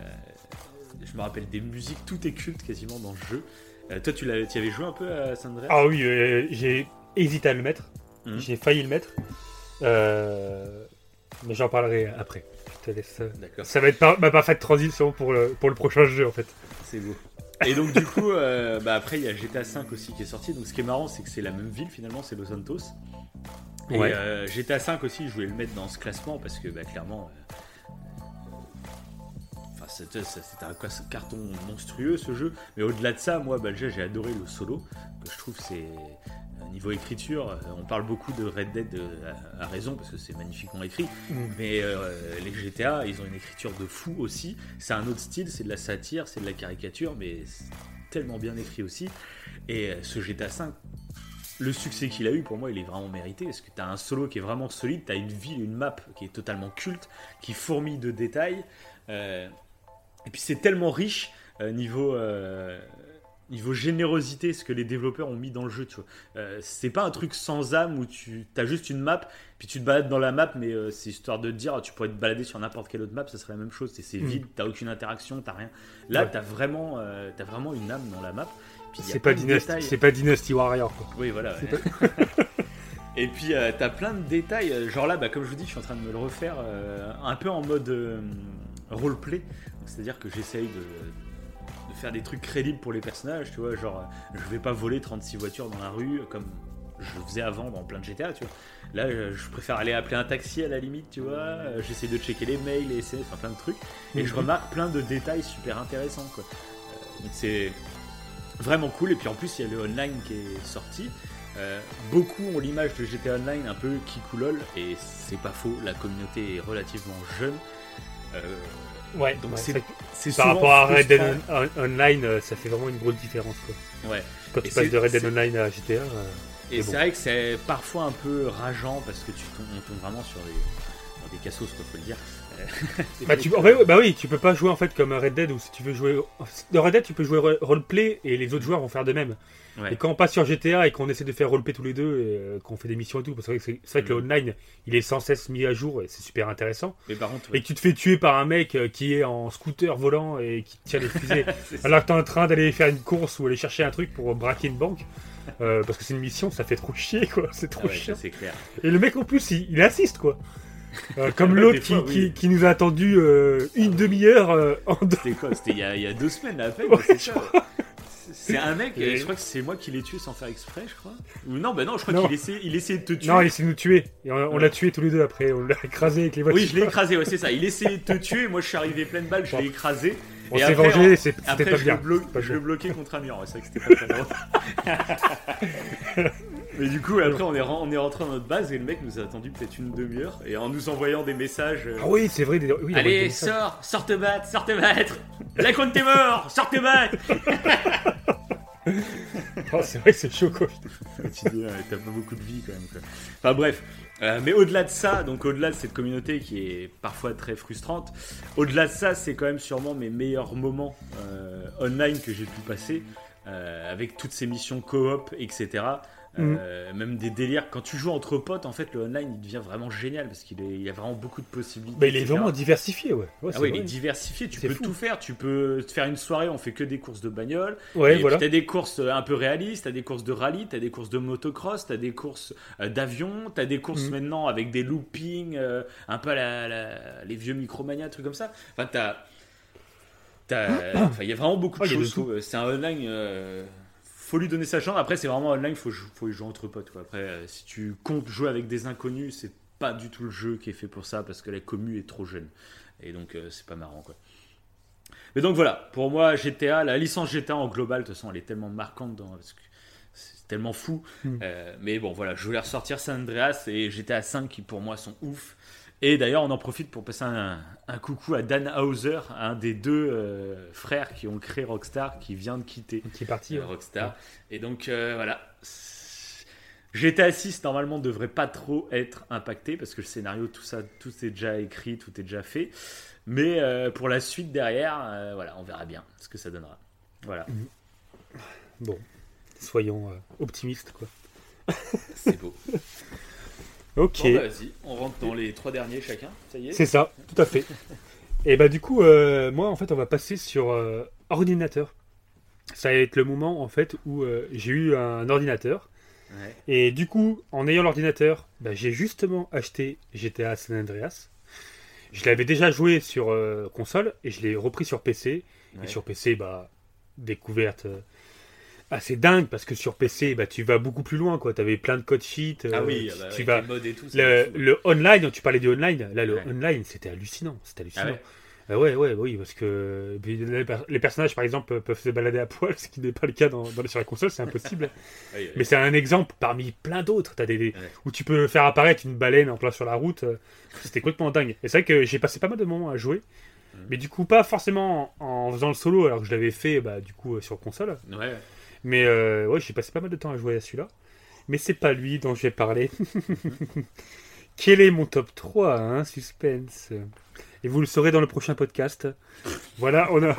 je me rappelle des musiques, tout est culte quasiment dans le jeu. Euh, toi, tu, l'avais- avais joué un peu à San Andreas? Ah oui, euh, j'ai hésité à le mettre. Mhm. J'ai failli le mettre. Euh, mais j'en parlerai après. Je te laisse. D'accord. Ça va être pas- ma parfaite transition pour le, pour le prochain jeu en fait. C'est beau. Et donc du coup, bah, après il y a GTA V aussi qui est sorti. Donc ce qui est marrant, c'est que c'est la même ville finalement, c'est Los Santos. Et Ouais. GTA V aussi, je voulais le mettre dans ce classement parce que bah, clairement, c'était un carton monstrueux ce jeu. Mais au-delà de ça, moi bah, déjà j'ai adoré le solo. Que je trouve c'est euh, niveau écriture, euh, on parle beaucoup de Red Dead euh, à, raison parce que c'est magnifiquement écrit. Mais euh, les GTA, ils ont une écriture de fou aussi. C'est un autre style, c'est de la satire, c'est de la caricature, mais c'est tellement bien écrit aussi. Et ce GTA 5, le succès qu'il a eu, pour moi, il est vraiment mérité. Parce que tu as un solo qui est vraiment solide, tu as une ville, une map qui est totalement culte, qui fourmille de détails. Euh, et puis c'est tellement riche euh, niveau. euh, Niveau générosité, ce que les développeurs ont mis dans le jeu, tu vois. Euh, c'est pas un truc sans âme où tu as juste une map puis tu te balades dans la map, mais c'est histoire de te dire, tu pourrais te balader sur n'importe quelle autre map, ça serait la même chose. C'est Mm. vide, t'as aucune interaction, t'as rien. Là, Ouais. t'as vraiment, t'as vraiment une âme dans la map. C'est pas, c'est pas Dynasty Warrior quoi. Oui, voilà. ouais. Et puis t'as plein de détails. Genre là, bah, comme je vous dis, je suis en train de me le refaire un peu en mode roleplay. C'est-à-dire que j'essaye de, de faire des trucs crédibles pour les personnages, tu vois. Genre, je vais pas voler 36 voitures dans la rue comme je faisais avant dans plein de GTA, tu vois. Là, je préfère aller appeler un taxi à la limite, tu vois. J'essaie de checker les mails, les SMS, enfin plein de trucs. Et je Mhm. remarque plein de détails super intéressants, quoi. Euh, donc c'est vraiment cool. Et puis en plus, il y a le online qui est sorti. Euh, beaucoup ont l'image de GTA Online un peu kikoulol, et c'est pas faux, la communauté est relativement jeune. Euh, Ouais, donc ouais, c'est- par rapport à Red Dead. On- Online, euh, ça fait vraiment une grosse différence quoi. Ouais. Quand Et tu passes de Red Dead Online à GTA. euh, Et c'est bon. vrai que c'est parfois un peu rageant parce que tu tombes, on tombe vraiment sur des, sur des cassos, quoi, faut le dire. Bah, tu, en vrai, bah oui, tu peux pas jouer en fait comme Red Dead ou si tu veux jouer. Dans Red Dead, tu peux jouer ro- roleplay et les autres joueurs vont faire de même. Ouais. Et quand on passe sur GTA et qu'on essaie de faire roleplay tous les deux, et euh, qu'on fait des missions et tout, parce que c'est vrai que le Mhm. online il est sans cesse mis à jour et c'est super intéressant. Mais par contre, Et que tu te fais tuer par un mec euh, qui est en scooter volant et qui tire des fusées alors que t'es en train d'aller faire une course ou aller chercher un truc pour braquer une banque. euh, parce que c'est une mission, ça fait trop chier quoi, c'est Ah trop ouais, chiant. ça, c'est clair. Et le mec en plus il, il assiste quoi. Euh, comme l'autre qui, oui. qui, qui nous a attendu euh, une demi-heure euh, en deux. C'était quoi C'était il, y a- il y a deux semaines à peine, Ouais, c'est je ça. C'est un mec, Et- je crois que c'est moi qui l'ai tué sans faire exprès, je crois. Ou non, bah non, je crois qu'il essayait, il essayait de te tuer. Non, il essaie de nous tuer. Et on, on Ouais. l'a tué tous les deux après. On l'a écrasé avec les voitures. oui, je l'ai écrasé, ouais, c'est ça. Il essayait de te tuer, moi je suis arrivé pleine balle, je l'ai écrasé. On s'est vengé, c'était Après, pas je, bien. le, blo- C'est pas je bien. le bloquais contre un mur, ouais, c'est vrai que c'était pas très drôle. Mais du coup, après, on est, ren- on est rentré dans notre base et le mec nous a attendu peut-être une demi-heure et en nous envoyant des messages. euh, Ah oui, c'est vrai. des- oui, il a envoyé des Allez, messages. sors, sors te battre, sors te battre. La compte t'es mort, sors te battre. Oh, c'est vrai que c'est chaud quoi. tu dis, ouais, t'as pas beaucoup de vie quand même. Quoi. Enfin bref, Euh, mais au-delà de ça, donc au-delà de cette communauté qui est parfois très frustrante, au-delà de ça, c'est quand même sûrement mes meilleurs moments euh, online que j'ai pu passer euh, avec toutes ces missions coop, etc. Euh, Même des délires. Quand tu joues entre potes, en fait, le online il devient vraiment génial parce qu'il y a vraiment beaucoup de possibilités. Bah, il est etc. vraiment diversifié, ouais. Ouais, Ah ouais, il est diversifié, tu peux fou. tout faire. Tu peux te faire une soirée, on fait que des courses de bagnole. Ouais, voilà. puis t'as des courses euh, un peu réalistes, t'as des courses de rallye, t'as des courses de motocross, t'as des courses euh, d'avion, t'as des courses Mhm. maintenant avec des loopings, euh, un peu à la, la- les vieux Micromania, trucs comme ça. Enfin, t'as. t'as- Enfin, il y a vraiment beaucoup de Ah, choses. C'est un online. euh, faut lui donner sa chance. Après, c'est vraiment online, faut, faut y jouer entre potes. Quoi. Après, euh, si tu comptes jouer avec des inconnus, c'est pas du tout le jeu qui est fait pour ça parce que la commu est trop jeune. Et donc, euh, c'est pas marrant, quoi. Mais donc voilà, pour moi, GTA, la licence GTA en global, de toute façon, elle est tellement marquante dans. Parce que c'est tellement fou. Mm. Euh, mais bon, voilà, je voulais ressortir San Andreas et GTA 5 qui pour moi sont ouf. Et d'ailleurs, on en profite pour passer un, un coucou à Dan Hauser, un des deux euh, frères qui ont créé Rockstar, qui vient de quitter Qui est parti. euh, ouais. Rockstar. Et donc euh, voilà. GTA 6 normalement devrait pas trop être impacté parce que le scénario, tout ça, tout est déjà écrit, tout est déjà fait. Mais pour la suite derrière, voilà, on verra bien ce que ça donnera. Voilà, Bon, soyons optimistes, quoi. c'est beau. Ok. Bon, bah, vas-y, on rentre dans les trois derniers chacun. Ça y est. C'est ça, tout à fait. Et bah du coup, euh, moi en fait, on va passer sur euh, ordinateur. Ça va être le moment en fait où euh, j'ai eu un ordinateur. Ouais. Et du coup, en ayant l'ordinateur, bah, j'ai justement acheté GTA San Andreas. Je l'avais déjà joué sur console et je l'ai repris sur PC. Ouais. Et sur PC, bah, découverte euh, assez dingue parce que sur PC, bah, tu vas beaucoup plus loin. Tu avais plein de code sheets. Ah euh, oui, tu- ah bah, tu vas, et tout. le, le online, tu parlais du online, là le Ouais. online c'était hallucinant, c'était hallucinant. Ah ouais Ah ouais, ouais, oui, parce que les, per- les personnages par exemple peuvent se balader à poil, ce qui n'est pas le cas dans, dans- sur la console, c'est impossible. Oui, oui. Mais c'est un exemple parmi plein d'autres. T'as des, des- Ouais. où tu peux faire apparaître une baleine en plein sur la route. euh, C'était complètement dingue. Et c'est vrai que j'ai passé pas mal de moments à jouer, Mhm. mais du coup pas forcément en, en faisant le solo, alors que je l'avais fait bah, du coup euh, sur console. Ouais. Mais euh, ouais, j'ai passé pas mal de temps à jouer à celui-là. Mais c'est pas lui dont je vais parler. Quel est mon top 3 hein, Suspense? Et vous le saurez dans le prochain podcast. Voilà, on a.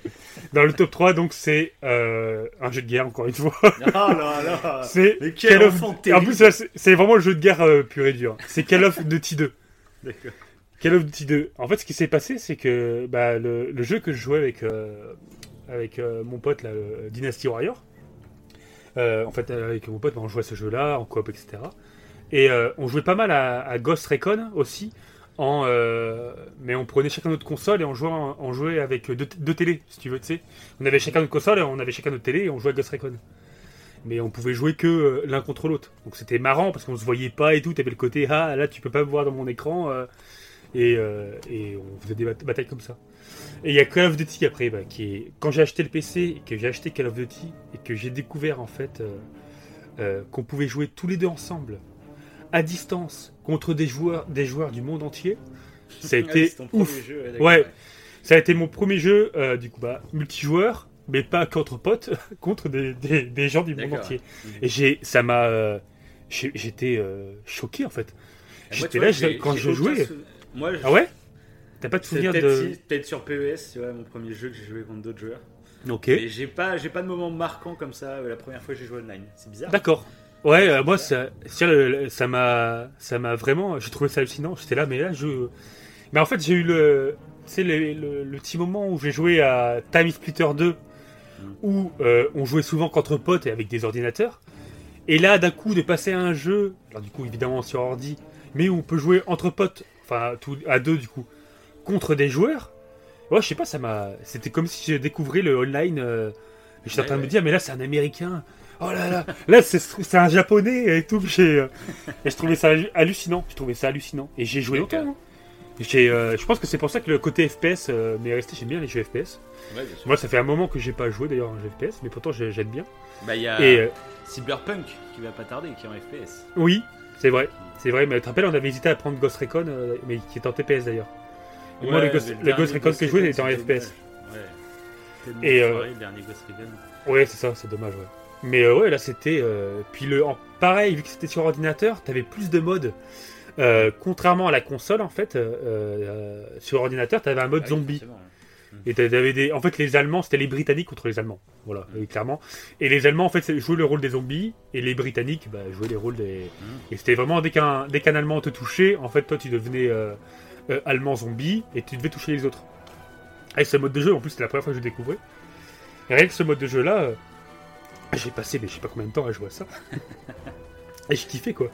dans le top 3, donc c'est euh, un jeu de guerre, encore une fois. Oh là là. c'est Call of- En plus, c'est c'est vraiment le jeu de guerre euh, pur et dur. C'est Call of Duty 2. D'accord. Call of Duty 2. En fait, ce qui s'est passé, c'est que bah, le, le jeu que je jouais avec, euh, avec mon pote, euh, Dynasty Warrior, en fait, avec mon pote, on jouait à ce jeu-là, en coop, etc. Et euh, on jouait pas mal à, Ghost Recon aussi, euh, mais on prenait chacun notre console et on jouait, avec deux, deux télés, si tu veux, tu sais. On avait chacun notre console et on avait chacun notre télé et on jouait à Ghost Recon. Mais on pouvait jouer que euh, l'un contre l'autre. Donc c'était marrant parce qu'on se voyait pas et tout. T'avais le côté, ah là tu peux pas me voir dans mon écran. et, on faisait des bat- batailles comme ça. Et il y a Call of Duty après, bah, qui est quand j'ai acheté le PC et que j'ai acheté Call of Duty et que j'ai découvert en fait euh, euh, qu'on pouvait jouer tous les deux ensemble à distance contre des joueurs, des joueurs du monde entier. Ça a Ah oui, été premier ouf. jeu, Ouais. Ça a été mon premier jeu, euh, du coup, bah, multijoueur, mais pas contre potes, contre des, des, des gens du monde entier. Mhm. Et j'ai, ça m'a, j'étais choqué en fait. J'étais là, quand je jouais. sou- Moi, je- Ah ouais? T'as pas de souvenir peut-être de. si- peut-être sur PES, tu vois, mon premier jeu que j'ai joué contre d'autres joueurs. Ok. Et j'ai pas, j'ai pas de moment marquant comme ça euh, la première fois que j'ai joué online. C'est bizarre. D'accord. Ouais, euh, moi ça, ça, m'a, ça m'a vraiment, j'ai trouvé ça hallucinant. J'étais là, mais là je, mais en fait j'ai eu le, c'est le, le, le petit moment où j'ai joué à Time Splitter 2, où euh, on jouait souvent contre potes et avec des ordinateurs. Et là, d'un coup, de passer à un jeu, alors du coup évidemment sur ordi, mais où on peut jouer entre potes, enfin tout, à deux du coup, contre des joueurs. Ouais, je sais pas, ça m'a, c'était comme si je découvrais le online. euh, J'étais en train de me dire, mais là c'est un américain. Oh là là, là c'est un japonais et tout. euh, Et je trouvais ça hallu- hallucinant. Je trouvais ça hallucinant. Et j'ai joué longtemps. hein. Euh, je pense que c'est pour ça que le côté FPS euh, m'est resté. J'aime bien les jeux FPS. Ouais, bien sûr. Moi, ça fait un moment que j'ai pas joué d'ailleurs un jeu FPS, mais pourtant j'ai- j'aime bien. Bah, il y a Et euh, Cyberpunk qui va pas tarder, qui est en FPS. oui, c'est vrai. C'est vrai, mais tu te rappelles, on avait hésité à prendre Ghost Recon, mais qui est en TPS d'ailleurs. Et moi, le Ghost, le Ghost Recon que j'ai joué, il était en FPS. Et, euh, le dernier Ghost Recon. Ouais, c'est ça, c'est dommage, ouais. Mais euh, ouais, là c'était. euh, Puis le, en, pareil, vu que c'était sur ordinateur, t'avais plus de modes. Euh, contrairement à la console, en fait, sur ordinateur, t'avais un mode Ah zombie. Et t'avais des. En fait, les Allemands, c'était les Britanniques contre les Allemands. Voilà, Mm. clairement. Et les Allemands, en fait, jouaient le rôle des zombies. Et les Britanniques, bah, jouaient les rôles des. Mm. Et c'était vraiment dès qu'un dès qu'un Allemand te touchait, en fait, toi, tu devenais euh, euh, Allemand zombie et tu devais toucher les autres. Et ce mode de jeu, en plus, c'était la première fois que je le découvrais. Et rien que ce mode de jeu-là, euh, j'ai passé, mais je sais pas combien de temps à jouer à ça. et je kiffais, quoi.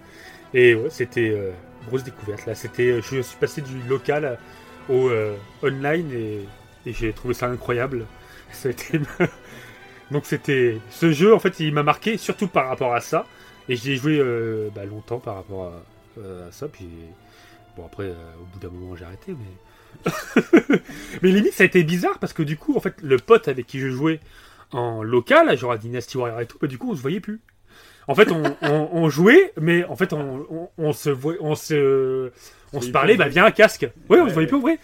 Et ouais, c'était euh, grosse découverte. Là, c'était, je suis passé du local au online et, et j'ai trouvé ça incroyable. Ça a été- Donc c'était ce jeu en fait il m'a marqué surtout par rapport à ça et j'y ai joué bah, longtemps par rapport à à ça. Puis bon, après, au bout d'un moment, j'ai arrêté. Mais... mais limite, ça a été bizarre parce que du coup, en fait, le pote avec qui je jouais en local, genre à Dynasty Warrior et tout, bah, du coup, on se voyait plus. En fait, on, jouait, mais en fait, on, se on se, on se parlait, bah viens un casque. Ouais, on se voyait plus, vrai.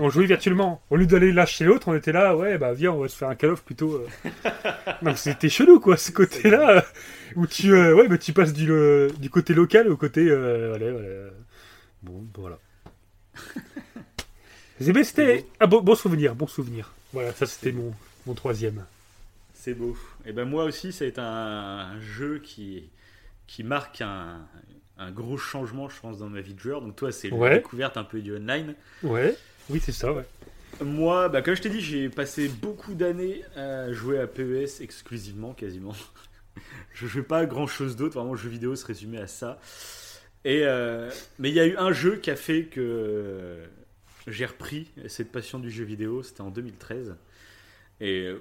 On jouait virtuellement. Au lieu d'aller lâcher l'autre, on était là, ouais, bah viens, on va se faire un call off plutôt. Euh. Donc c'était chelou, quoi, ce côté-là, euh, où tu, euh, ouais, bah, tu passes du, du côté local au côté. Bon, voilà. C'était un bon, bon souvenir, bon souvenir. Voilà, ça c'était mon, mon troisième. C'est beau. Et ben moi aussi, c'est un, jeu qui, qui marque un, un, gros changement, je pense, dans ma vie de joueur. Donc toi, c'est la découverte un peu du online. Ouais, oui, c'est ça, ouais. Moi, bah, comme je t'ai dit, j'ai passé beaucoup d'années à jouer à PES exclusivement, quasiment. je jouais pas à grand chose d'autre, vraiment, le jeu vidéo se résumait à ça. Et, euh, mais il y a eu un jeu qui a fait que j'ai repris cette passion du jeu vidéo, c'était en 2013. Et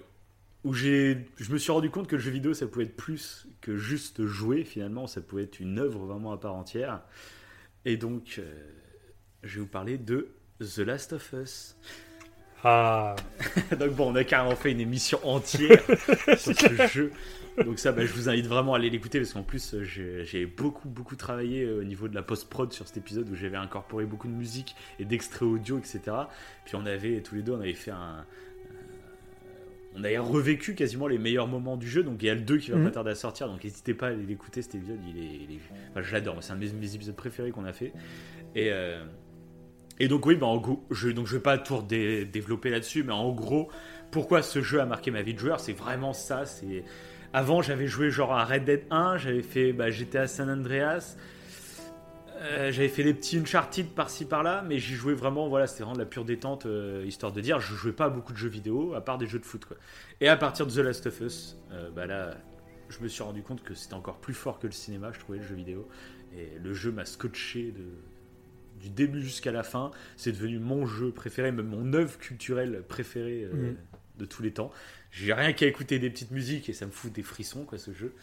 où j'ai, je me suis rendu compte que le jeu vidéo, ça pouvait être plus que juste jouer, finalement, ça pouvait être une œuvre vraiment à part entière. Et donc, euh, je vais vous parler de The Last of Us. Ah. donc bon, on a carrément fait une émission entière sur ce jeu. Donc ça, bah, je vous invite vraiment à aller l'écouter parce qu'en plus, j'ai beaucoup, beaucoup travaillé euh, au niveau de la post-prod sur cet épisode où j'avais incorporé beaucoup de musique et d'extraits audio, etc. Puis on avait, tous les deux, on avait fait un, on a revécu quasiment les meilleurs moments du jeu. Donc il y a le 2 qui va pas mhm. tarder à sortir. Donc n'hésitez pas à aller l'écouter cet épisode. Il est, Enfin, je l'adore. C'est un de mes, épisodes préférés qu'on a fait. Et, euh, et donc oui, bah, en gros, je, donc je vais pas tout développer là-dessus, mais en gros, pourquoi ce jeu a marqué ma vie de joueur, c'est vraiment ça. C'est avant j'avais joué genre à Red Dead 1, j'avais fait bah, à San Andreas. Euh, j'avais fait les petits Uncharted par-ci par-là, mais j'y jouais vraiment, voilà, c'était vraiment de la pure détente, euh, histoire de dire, je jouais pas à beaucoup de jeux vidéo, à part des jeux de foot, quoi. Et à partir de The Last of Us, euh, bah là, je me suis rendu compte que c'était encore plus fort que le cinéma, je trouvais, le jeu vidéo. Et le jeu m'a scotché de, du début jusqu'à la fin. C'est devenu mon jeu préféré, même mon œuvre culturelle préférée mhm. de tous les temps. J'ai rien qu'à écouter des petites musiques et ça me fout des frissons, quoi, ce jeu.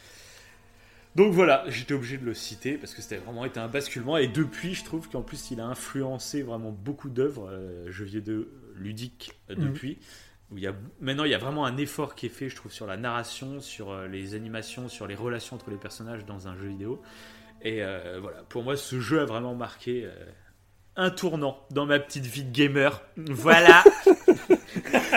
Donc voilà, j'étais obligé de le citer parce que c'était vraiment été un basculement. Et depuis, je trouve qu'en plus, il a influencé vraiment beaucoup d'œuvres, euh, jeux vidéo ludiques euh, mhm. depuis. Où il y a, maintenant, il y a vraiment un effort qui est fait, je trouve, sur la narration, sur euh, les animations, sur les relations entre les personnages dans un jeu vidéo. Et voilà, pour moi, ce jeu a vraiment marqué un tournant dans ma petite vie de gamer. Voilà.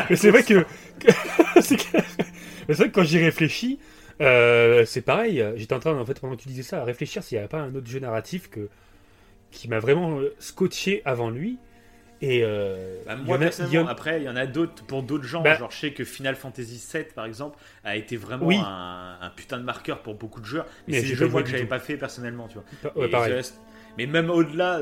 Mais c'est vrai que, c'est vrai que quand j'y réfléchis, euh, c'est pareil, j'étais en train, en fait, pendant que tu disais ça, à réfléchir s'il n'y avait pas un autre jeu narratif que, qui m'a vraiment euh, scotché avant lui. Et euh, bah, moi, personnellement, après, il y en a d'autres pour d'autres gens. Bah genre, je sais que Final Fantasy VII, par exemple, a été vraiment un, putain de marqueur pour beaucoup de joueurs. Mais, c'est des jeux que j'avais pas fait personnellement, tu vois. Mais même au-delà,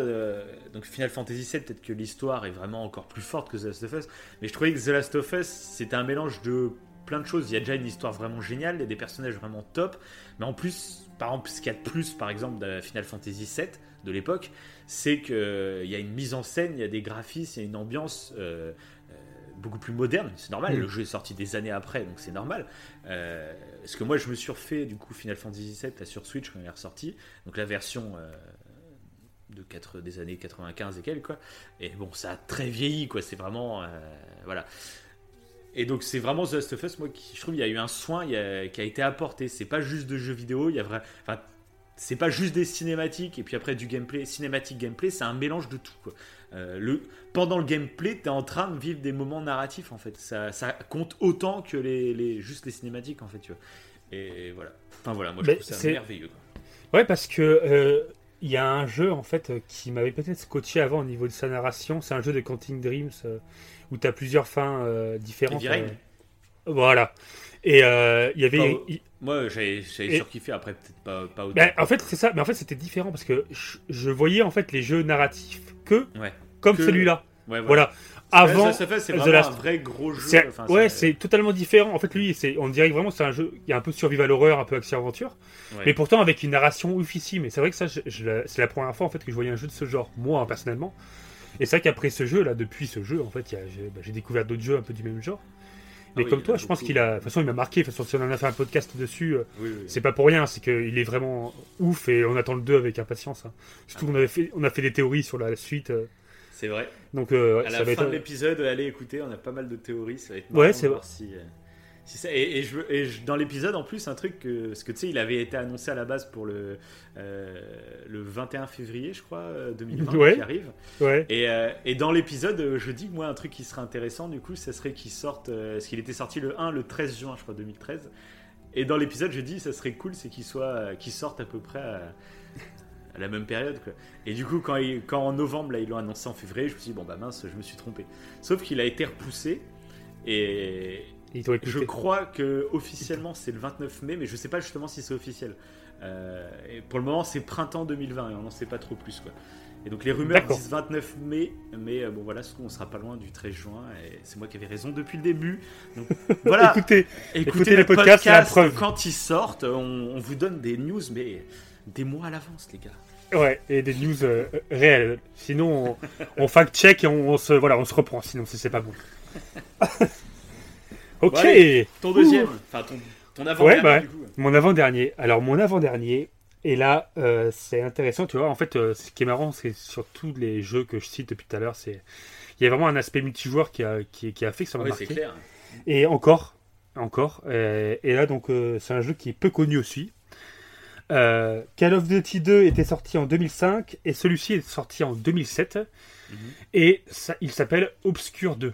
donc Final Fantasy VII, peut-être que l'histoire est vraiment encore plus forte que The Last of Us. Mais je trouvais que The Last of Us, c'était un mélange de plein de choses. Il y a déjà une histoire vraiment géniale, il y a des personnages vraiment top. Mais en plus, par exemple, ce qu'il y a de plus, par exemple, de Final Fantasy VII de l'époque, c'est qu'il euh, y a une mise en scène, il y a des graphismes, il y a une ambiance euh, euh, beaucoup plus moderne. C'est normal, mm. le jeu est sorti des années après, donc c'est normal. parce que moi, je me suis refait, du coup, Final Fantasy VII sur Switch quand il est ressorti. Donc la version de 4, des années 95 et quelques quoi. Et bon, ça a très vieilli quoi. C'est vraiment voilà. Et donc c'est vraiment The Last of Us, moi, qui, je trouve, il y a eu un soin qui a été apporté. C'est pas juste de jeux vidéo, il y a vrai, enfin, c'est pas juste des cinématiques et puis après du gameplay, cinématique gameplay, c'est un mélange de tout. Quoi. Euh, le, pendant le gameplay, tu es en train de vivre des moments narratifs en fait. Ça, ça compte autant que les, les, juste les cinématiques en fait. Tu vois. Et voilà. Enfin voilà, moi je trouve ça merveilleux. Quoi. Ouais, parce que euh, il y a un jeu en fait qui m'avait peut-être scotché avant au niveau de sa narration. C'est un jeu de Counting Dreams. Euh, où tu as plusieurs fins euh, différentes. Euh, voilà. Et euh, il y avait. moi, j'avais surkiffé après, peut-être pas, pas autant. Ben, en fait, c'est ça. Mais en fait, c'était différent parce que je, voyais en fait les jeux narratifs que comme celui-là. voilà. Avant, ça, fait, c'est vraiment un vrai gros jeu. ouais, c'est totalement différent. En fait, lui, c'est, on dirait vraiment c'est un jeu. Y a un peu survival horreur, un peu action aventure, mais pourtant avec une narration oufissime. Et c'est vrai que ça, c'est la première fois en fait que je voyais un jeu de ce genre, moi hein, personnellement. Et c'est vrai qu'après ce jeu, là, depuis ce jeu, en fait, bah, j'ai découvert d'autres jeux un peu du même genre. Mais oui, comme toi, a je pense qu'il a. De toute façon, il m'a marqué. De toute façon, si on en a fait un podcast dessus, euh, Oui, oui. c'est pas pour rien. C'est qu'il est vraiment ouf et on attend le 2 avec impatience. hein. Surtout qu'on avait fait, on a fait des théories sur la suite. euh, C'est vrai. Donc, euh, À ça la va fin être. de l'épisode, allez écouter, on a pas mal de théories. Ça va être Ouais, c'est voir si, euh, si ça. Et, et je, veux- et je- dans l'épisode, en plus, un truc que, parce que tu sais, il avait été annoncé à la base pour le euh, le 21 février, je crois, euh, 2020 Ouais. qui arrive. Ouais. Et, euh, et dans l'épisode, euh, je dis moi, un truc qui serait intéressant, du coup, ça serait qu'il sorte. euh, parce qu'il était sorti le 1, le 13 juin, je crois, 2013. Et dans l'épisode, je dis, ça serait cool, c'est qu'il soit, euh, qu'il sorte à peu près à, à la même période. Quoi. Et du coup, quand, il- quand en novembre, là, ils l'ont annoncé en février, je me suis dit, bon, bah mince, je me suis trompé. Sauf qu'il a été repoussé. Et je crois que officiellement c'est le 29 mai, mais je sais pas justement si c'est officiel. Euh, et pour le moment, c'est printemps 2020 et on n'en sait pas trop plus. Quoi. Et donc les rumeurs disent 29 mai, mais euh, bon voilà, on sera pas loin du 13 juin et c'est moi qui avais raison depuis le début. Donc voilà, Écoutez, écoutez, écoutez le les podcasts, la preuve. Quand ils sortent, on, on vous donne des news, mais des mois à l'avance, les gars. Ouais, et des news euh, réelles. Sinon, on, on fact-check et on, on se, voilà, on se reprend. Sinon, c'est pas bon. ok. Bon, allez. Ton deuxième, enfin ton, ton avant Ouais, bah ouais. du coup. Mon avant-dernier. Alors, mon avant-dernier, et là, euh, c'est intéressant, tu vois. En fait, euh, ce qui est marrant, c'est sur tous les jeux que je cite depuis tout à l'heure, c'est. Il y a vraiment un aspect multijoueur qui a, qui, qui a fait que ça m'a marqué. clair. Et encore, encore. euh, et là, donc, euh, c'est un jeu qui est peu connu aussi. Euh, Call of Duty 2 était sorti en 2005 et celui-ci est sorti en 2007. Mhm. Et ça, il s'appelle Obscure 2.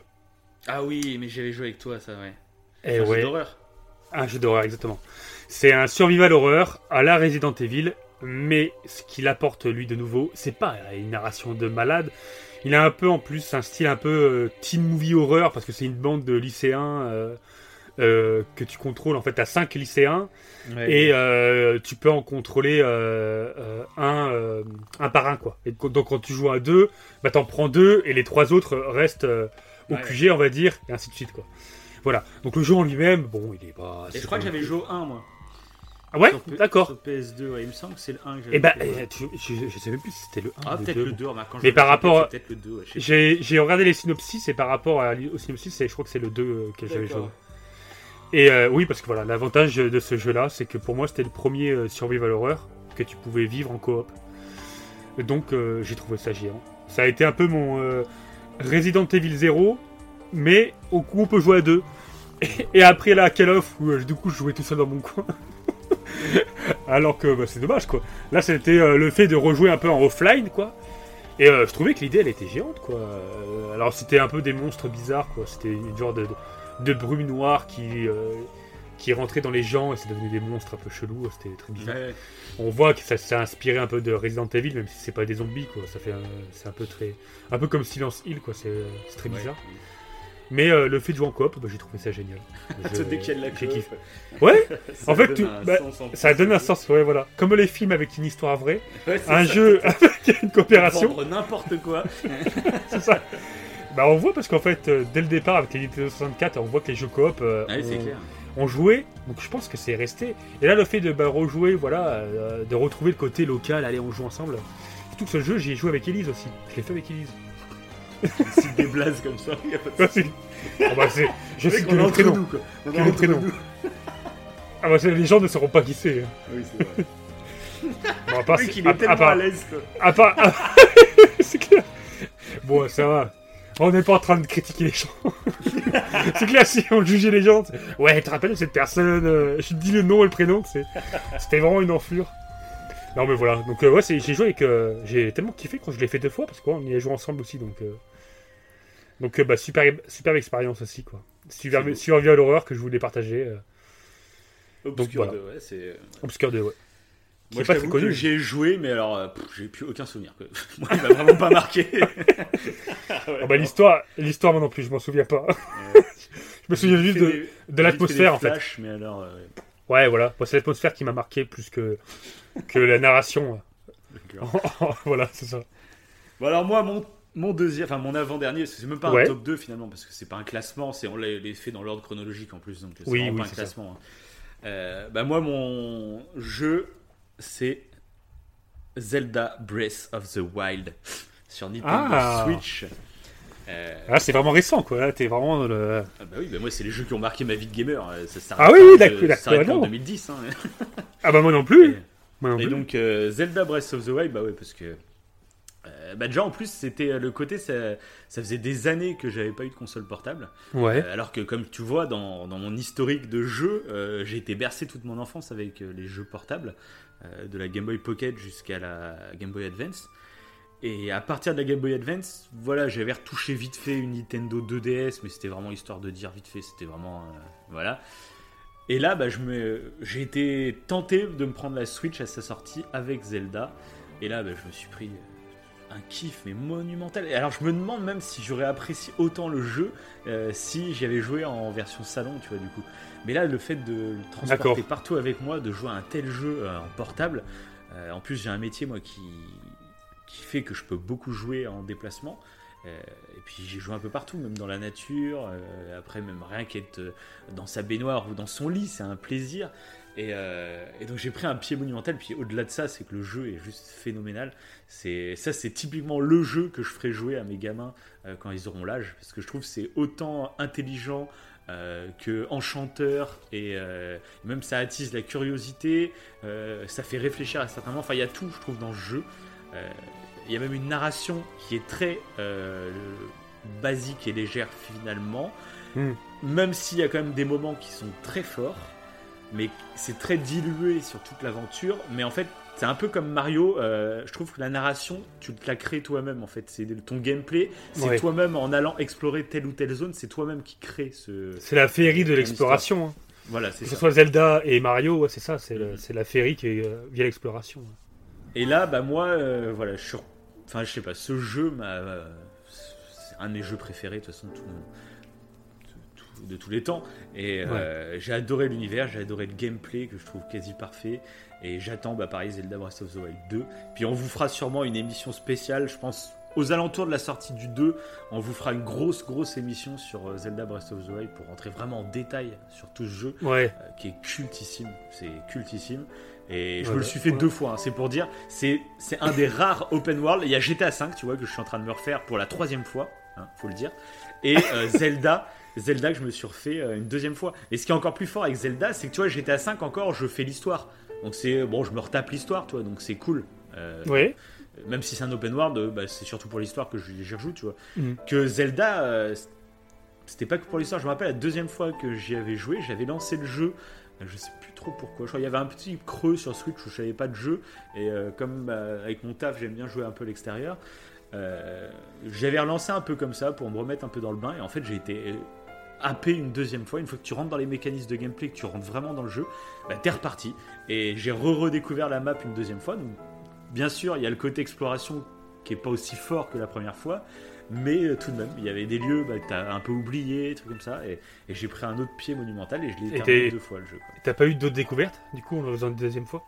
Ah oui, mais j'avais joué avec toi, ça, ouais. Et Un jeu d'horreur. un jeu d'horreur, exactement. C'est un survival horror à la Resident Evil, mais ce qu'il apporte lui de nouveau, c'est pas une narration de malade. Il a un peu en plus un style un peu euh, teen movie horreur parce que c'est une bande de lycéens euh, euh, que tu contrôles. En fait, t'as cinq lycéens et euh, tu peux en contrôler euh, euh, un, euh, un par un quoi. Et donc quand tu joues à deux, bah t'en prends deux et les trois autres restent euh, au Ouais. QG on va dire et ainsi de suite quoi. Voilà. Donc le jeu en lui-même, bon, il est pas. Et je crois que j'avais joué au 1, moi. Ah ouais, d'accord. Sur PS2, ouais, il me semble que c'est le 1 que j'avais Et bah, fait, ouais. euh, tu- je, je sais même plus si c'était le 1 Ah, ou le peut-être 2. le 2, remarque, quand Mais par rapport Peut-être le 2, ouais, J'ai j'ai regardé les synopsis et par rapport à, au synopsis, je crois que c'est le 2 euh, que j'avais joué. Et euh, oui, parce que voilà, l'avantage de ce jeu-là, c'est que pour moi, c'était le premier euh, survival horror que tu pouvais vivre en coop. Donc, euh, j'ai trouvé ça géant. Ça a été un peu mon Resident Evil 0, mais au coup, on peut jouer à deux. Et, après la Call of, où du coup, je jouais tout seul dans mon coin. Alors que bah, c'est dommage, quoi. Là, c'était le fait de rejouer un peu en offline, quoi. Et je trouvais que l'idée, elle était géante, quoi. Alors, c'était un peu des monstres bizarres, quoi. C'était une genre de, de brume noire qui, euh, qui rentrait dans les gens et c'est devenu des monstres un peu chelous. C'était très bizarre. Ouais. On voit que ça s'est inspiré un peu de Resident Evil, même si c'est pas des zombies, quoi. Ça fait, c'est un peu très, un peu comme Silence Hill, quoi. C'est, c'est très Ouais. bizarre. Mais euh, le fait de jouer en coop, bah, j'ai trouvé ça génial. Je- Dès qu'il y a de la j'ai coop, kiffé. Ouais, en fait, bah, sens ça donne un sens, ouais, voilà. Comme les films avec une histoire vraie, Ouais, un ça. jeu avec une coopération. N'importe quoi. c'est ça. Bah, on voit parce qu'en fait, euh, dès le départ avec les Nintendo 64, on voit que les jeux coop euh, c'est ont, clair. ont joué, donc je pense que c'est resté. Et là, le fait de bah, rejouer, voilà, euh, de retrouver le côté local, allez, on joue ensemble. Surtout que ce jeu, j'y ai joué avec Elise aussi. Je l'ai fait avec Elise. C'est des blazes comme ça. y a pas de c'est- Oh, bah, c'est- je sais que le prénom. nous, quoi. On est Que le entre prénom. nous. Ah, bah, c'est- les gens ne sauront pas qui c'est. hein. Oui, c'est vrai. Bon, à part, Le mec, c'est- il à- est tellement à part- à l'aise, quoi. À part. c'est clair. Bon, ça va. On n'est pas en train de critiquer les gens. c'est clair, si on jugeait les gens. Ouais, tu te rappelles de cette personne euh, Je te dis le nom et le prénom. c'est- C'était vraiment une enflure. Non, mais voilà. Donc, euh, ouais, c'est- j'ai joué avec. euh, j'ai tellement kiffé quand je l'ai fait deux fois parce qu'on y a joué ensemble aussi. Donc, euh, donc euh, bah, super, superbe expérience aussi, quoi. Super, C'est beau. survival horror que je voulais partager. Euh, Obscure voilà. de- ouais, c'est. Obscure 2, ouais. Qui Moi, est je pas t'avoue très connu. que j'ai joué, mais alors, euh, j'ai plus aucun souvenir. Moi, il m'a vraiment pas marqué. Ah ouais, Ah bah, l'histoire, l'histoire, moi non plus, je m'en souviens pas. Je me souviens juste de, des- de l'atmosphère, en fait. flashs, Mais alors, euh, Ouais, voilà. C'est l'atmosphère qui m'a marqué plus que, que la narration. voilà, c'est ça. Bon, alors, moi, mon, mon deuxième, enfin, mon avant-dernier, parce que c'est même pas Ouais. un top 2 finalement, parce que c'est pas un classement, c'est on l'a les fait dans l'ordre chronologique en plus, donc c'est Oui, pas un classement. hein. Euh, bah, moi, mon jeu, c'est Zelda Breath of the Wild sur Nintendo Ah. Switch. Euh, Ah, c'est vraiment récent, quoi. T'es vraiment dans le. ah bah oui, bah moi c'est les jeux qui ont marqué ma vie de gamer. euh, Ça s'arrête Ah oui, d'accord, ça en non. 2010. hein. Ah, bah, moi non plus. Et- Moi non Et plus. donc euh, Zelda Breath of the Wild, bah ouais, parce que euh, bah déjà en plus c'était le côté ça, ça faisait des années que j'avais pas eu de console portable. Ouais. Alors que comme tu vois dans, dans mon historique de jeux, euh, j'ai été bercé toute mon enfance avec les jeux portables, de la Game Boy Pocket jusqu'à la Game Boy Advance. Et à partir de la Game Boy Advance, voilà, j'avais retouché vite fait une Nintendo 2DS, mais c'était vraiment histoire de dire vite fait, c'était vraiment euh, voilà. Et là, bah, j'ai été tenté de me prendre la Switch à sa sortie avec Zelda. Et là, bah, je me suis pris euh, un kiff mais monumental. Et alors, je me demande même si j'aurais apprécié autant le jeu euh, si j'avais joué en version salon, tu vois, du coup. Mais là, le fait de le transporter partout avec moi, de jouer à un tel jeu euh, en portable. euh, en plus, j'ai un métier, moi, qui, qui fait que je peux beaucoup jouer en déplacement. Euh, et puis j'ai joué un peu partout, même dans la nature. euh, après, même rien qu'être dans sa baignoire ou dans son lit, c'est un plaisir. Et, euh, et donc j'ai pris un pied monumental. Puis au-delà de ça, c'est que le jeu est juste phénoménal. C'est ça, c'est typiquement le jeu que je ferai jouer à mes gamins euh, quand ils auront l'âge, parce que je trouve c'est autant intelligent. Euh, que enchanteur et euh, même ça attise la curiosité, euh, ça fait réfléchir à certains moments. Enfin, il y a tout, je trouve, dans ce jeu. Il y a même une narration qui est très basique et légère finalement, Hmm. même s'il y a quand même des moments qui sont très forts, mais c'est très dilué sur toute l'aventure. Mais en fait, c'est un peu comme Mario. euh, je trouve que la narration, tu te la crées toi-même. En fait, c'est ton gameplay, c'est Ouais. toi-même en allant explorer telle ou telle zone, c'est toi-même qui crée ce. C'est la féerie de l'exploration. hein. Voilà, c'est Que ça. ce soit Zelda et Mario, ouais, c'est ça. C'est Mhm. c'est la féerie qui est euh, via l'exploration. Et là, bah moi, euh, voilà, je suis... Enfin, je sais pas, ce jeu m'a... euh, c'est un de mes jeux préférés, de toute façon, tout- de tous les temps. Et euh, j'ai adoré l'univers, j'ai adoré le gameplay, que je trouve quasi parfait. Et j'attends, bah pareil, Zelda Breath of the Wild 2. Puis on vous fera sûrement une émission spéciale, je pense... Aux alentours de la sortie du 2, on vous fera une grosse, grosse émission sur euh, Zelda Breath of the Wild pour rentrer vraiment en détail sur tout ce jeu Ouais. euh, qui est cultissime. C'est cultissime. Et je Ouais, me le suis fait ouais. deux fois, hein, c'est pour dire. C'est un des rares open world. Il y a GTA 5, tu vois, que je suis en train de me refaire pour la troisième fois, hein, faut le dire. Et euh, Zelda. Zelda que je me suis refait une deuxième fois. Et ce qui est encore plus fort avec Zelda, c'est que tu vois, GTA 5 encore, je fais l'histoire. Donc c'est bon, je me retape l'histoire, toi, donc c'est cool. Euh, Ouais. Même si c'est un open world, bah, c'est surtout pour l'histoire que j'y rejoue, tu vois. Mhm. Que Zelda, euh, c'était pas que pour l'histoire. Je me rappelle la deuxième fois que j'y avais joué, j'avais lancé le jeu. euh, Je sais plus trop pourquoi. Je crois qu'il y avait un petit creux sur Switch où je savais pas de jeu. Et euh, comme bah, avec mon taf, j'aime bien jouer un peu à l'extérieur. j'avais relancé un peu comme ça pour me remettre un peu dans le bain. Et en fait, j'ai été happé une deuxième fois. Une fois que tu rentres dans les mécanismes de gameplay, que tu rentres vraiment dans le jeu, bah, t'es reparti. Et j'ai re-redécouvert la map une deuxième fois. Donc, bien sûr, il y a le côté exploration qui est pas aussi fort que la première fois. Mais euh, tout de même, il y avait des lieux bah, que t'as un peu oubliés, des trucs comme ça. Et, et j'ai pris un autre pied monumental et je l'ai terminé deux fois le jeu. T'as pas eu d'autres découvertes, du coup, en le faisant une deuxième fois?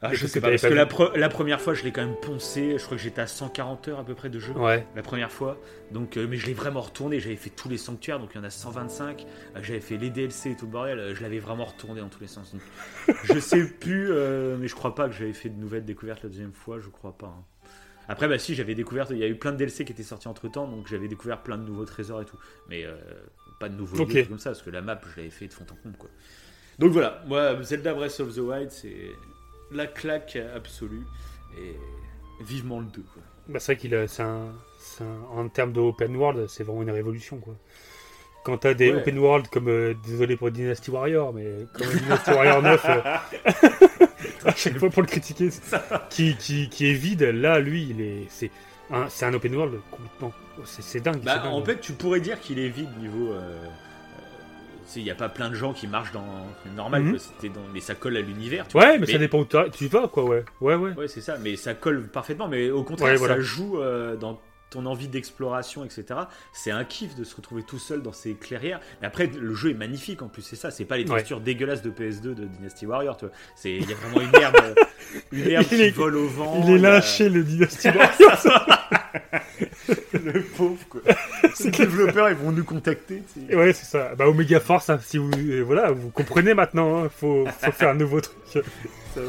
Ah, je sais pas, parce que la, pre- la première fois, je l'ai quand même poncé. Je crois que j'étais à 140 heures à peu près de jeu. Ouais. la première fois. Donc, euh, mais je l'ai vraiment retourné. J'avais fait tous les sanctuaires, donc il y en a 125. Euh, J'avais fait les DLC et tout le bordel. Euh, Je l'avais vraiment retourné dans tous les sens. Donc, je sais plus, euh, mais je crois pas que j'avais fait de nouvelles découvertes la deuxième fois. Je crois pas. hein. Après, bah si, j'avais découvert. Il y a eu plein de DLC qui étaient sortis entre temps, donc j'avais découvert plein de nouveaux trésors et tout. Mais euh, pas de nouveaux Ok. lieux, comme ça, parce que la map, je l'avais fait de fond en comble, quoi. Donc voilà, moi, Zelda Breath of the Wild, c'est la claque absolue. Et vivement le 2, quoi. Bah, c'est vrai qu'il a, c'est un, c'est un- en termes de open world, c'est vraiment une révolution quoi. Quand t'as des Ouais. open world comme, euh, désolé pour Dynasty Warrior, mais comme Dynasty Warrior 9, euh, à chaque fois pour le critiquer, qui, qui, qui est vide, là lui, il est, c'est un, c'est un open world complètement, c'est, c'est dingue. Bah, c'est dingue. en fait, tu pourrais dire qu'il est vide niveau. euh, il n'y a pas plein de gens qui marchent dans. normal, Mhm. c'était dans- mais ça colle à l'univers. tu vois. ouais, mais, ça dépend où tu vas quoi, ouais, ouais, ouais. Ouais, c'est ça, mais ça colle parfaitement. Mais au contraire, Ouais, voilà. ça joue euh, dans ton envie d'exploration, etc. C'est un kiff de se retrouver tout seul dans ces clairières. Mais après, le jeu est magnifique en plus, c'est ça. C'est pas les Ouais. textures dégueulasses de PS2 de Dynasty Warrior. tu vois. C'est il y a vraiment une herbe, euh, une herbe Il qui est- vole au vent. Il est il a- lâché le Dynasty Warrior. le pauvre. Quoi. Les développeurs, ils vont nous contacter. tu sais. ouais, c'est ça. Bah Omega Force, hein, si vous, euh, voilà, vous comprenez maintenant, hein, faut, faut faire un nouveau truc. Ça va.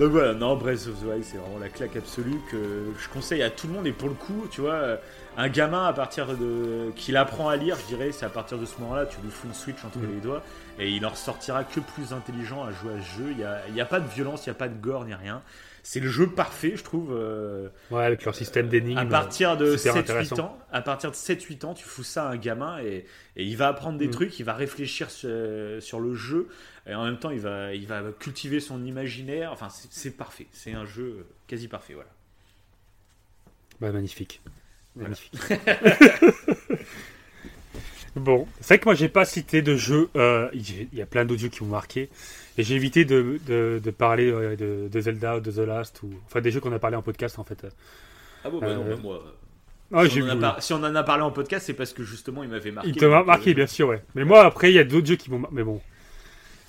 Donc voilà, non, Breath of the Wild, c'est vraiment la claque absolue que je conseille à tout le monde. Et pour le coup, tu vois, un gamin à partir de qu'il apprend à lire, je dirais, c'est à partir de ce moment-là, tu lui fous une Switch entre Mm. les doigts et il en ressortira que plus intelligent à jouer à ce jeu. Il n'y a, y a pas de violence, il n'y a pas de gore ni rien. C'est le jeu parfait, je trouve. euh, Ouais, avec leur système d'énigmes. à partir de super 7-8 intéressant. ans, à partir de 7-8 ans, tu fous ça à un gamin et, et il va apprendre des Mm. trucs, il va réfléchir sur, sur le jeu et en même temps il va, il va cultiver son imaginaire. Enfin, c'est- parfait. C'est un jeu quasi parfait, voilà. Bah, magnifique. Voilà. Magnifique. bon, c'est vrai que moi j'ai pas cité de jeux. euh, Il y a plein d'autres jeux qui m'ont marqué. Et j'ai évité de, de, de parler euh, de, de Zelda ou de The Last. Ou... Enfin, des jeux qu'on a parlé en podcast en fait. Ah bon, bah non, bah moi. Ah, si, on en a vu. par- si on en a parlé en podcast, c'est parce que justement il m'avait marqué. Il te m'a donc, marqué, euh, bien sûr, ouais. Mais moi, après, il y a d'autres jeux qui m'ont. Mais bon.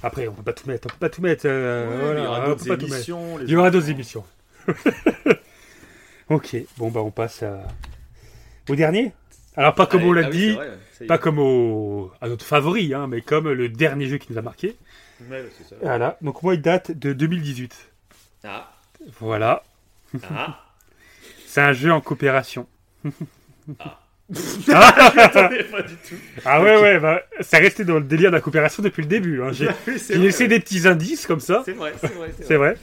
Après, on peut pas tout mettre. On peut pas tout mettre. euh, ouais, voilà, mais il y aura d'autres émissions. Il y aura d'autres émissions. ok, bon, bah, on passe à... au dernier. Alors, pas comme Allez, on l'a ah dit, vrai, pas comme au... à notre favori, hein, mais comme le dernier jeu qui nous a marqué. Ouais, ça. Voilà, donc moi, il date de 2018. Ah, Voilà, ah. c'est un jeu en coopération. Attendez, pas du tout. Ah ouais, ouais, bah, ça resté dans le délire de la coopération depuis le début. hein. J'ai laissé des petits indices comme ça, C'est vrai, c'est vrai. c'est vrai.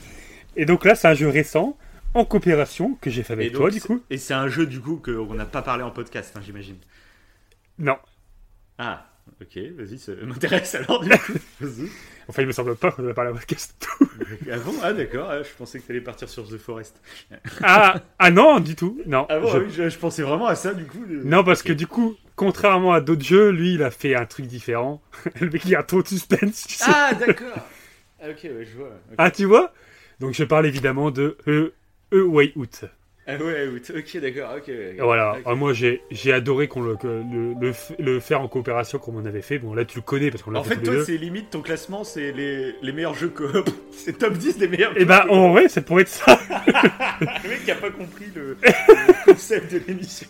Et donc là, c'est un jeu récent, en coopération, que j'ai fait avec toi, du coup. Et c'est un jeu du coup qu'on n'a pas parlé en podcast, hein, j'imagine. Non, Ah, ok, vas-y, ça m'intéresse alors du coup. Enfin, il me semble pas qu'on a parlé en podcast. Ah bon? Ah d'accord, ah, je pensais que t'allais partir sur The Forest. Ah, ah non, du tout. Non. Ah bon, Je- ah oui, je, je pensais vraiment à ça du coup. Non, parce que du coup, contrairement à d'autres jeux, lui, il a fait un truc différent. Le mec, il a trop de suspense. tu sais. Ah d'accord Ah, Ok, ouais, je vois. Ah, tu vois? Donc, je parle évidemment de E, e Way Out. Ah ouais, oui, t- ok, d'accord, ok. ok. Voilà. Ah, moi, j'ai adoré qu'on le, le, le, faire en coopération comme on avait fait. Bon, là, tu le connais parce qu'on l'a En fait, fait, tous les toi, c'est limite ton classement, c'est les, les meilleurs jeux coop. C'est top 10 des meilleurs Et jeux bah, coop. en vrai, ça pourrait être ça. Le mec qui a pas compris le, concept de l'émission.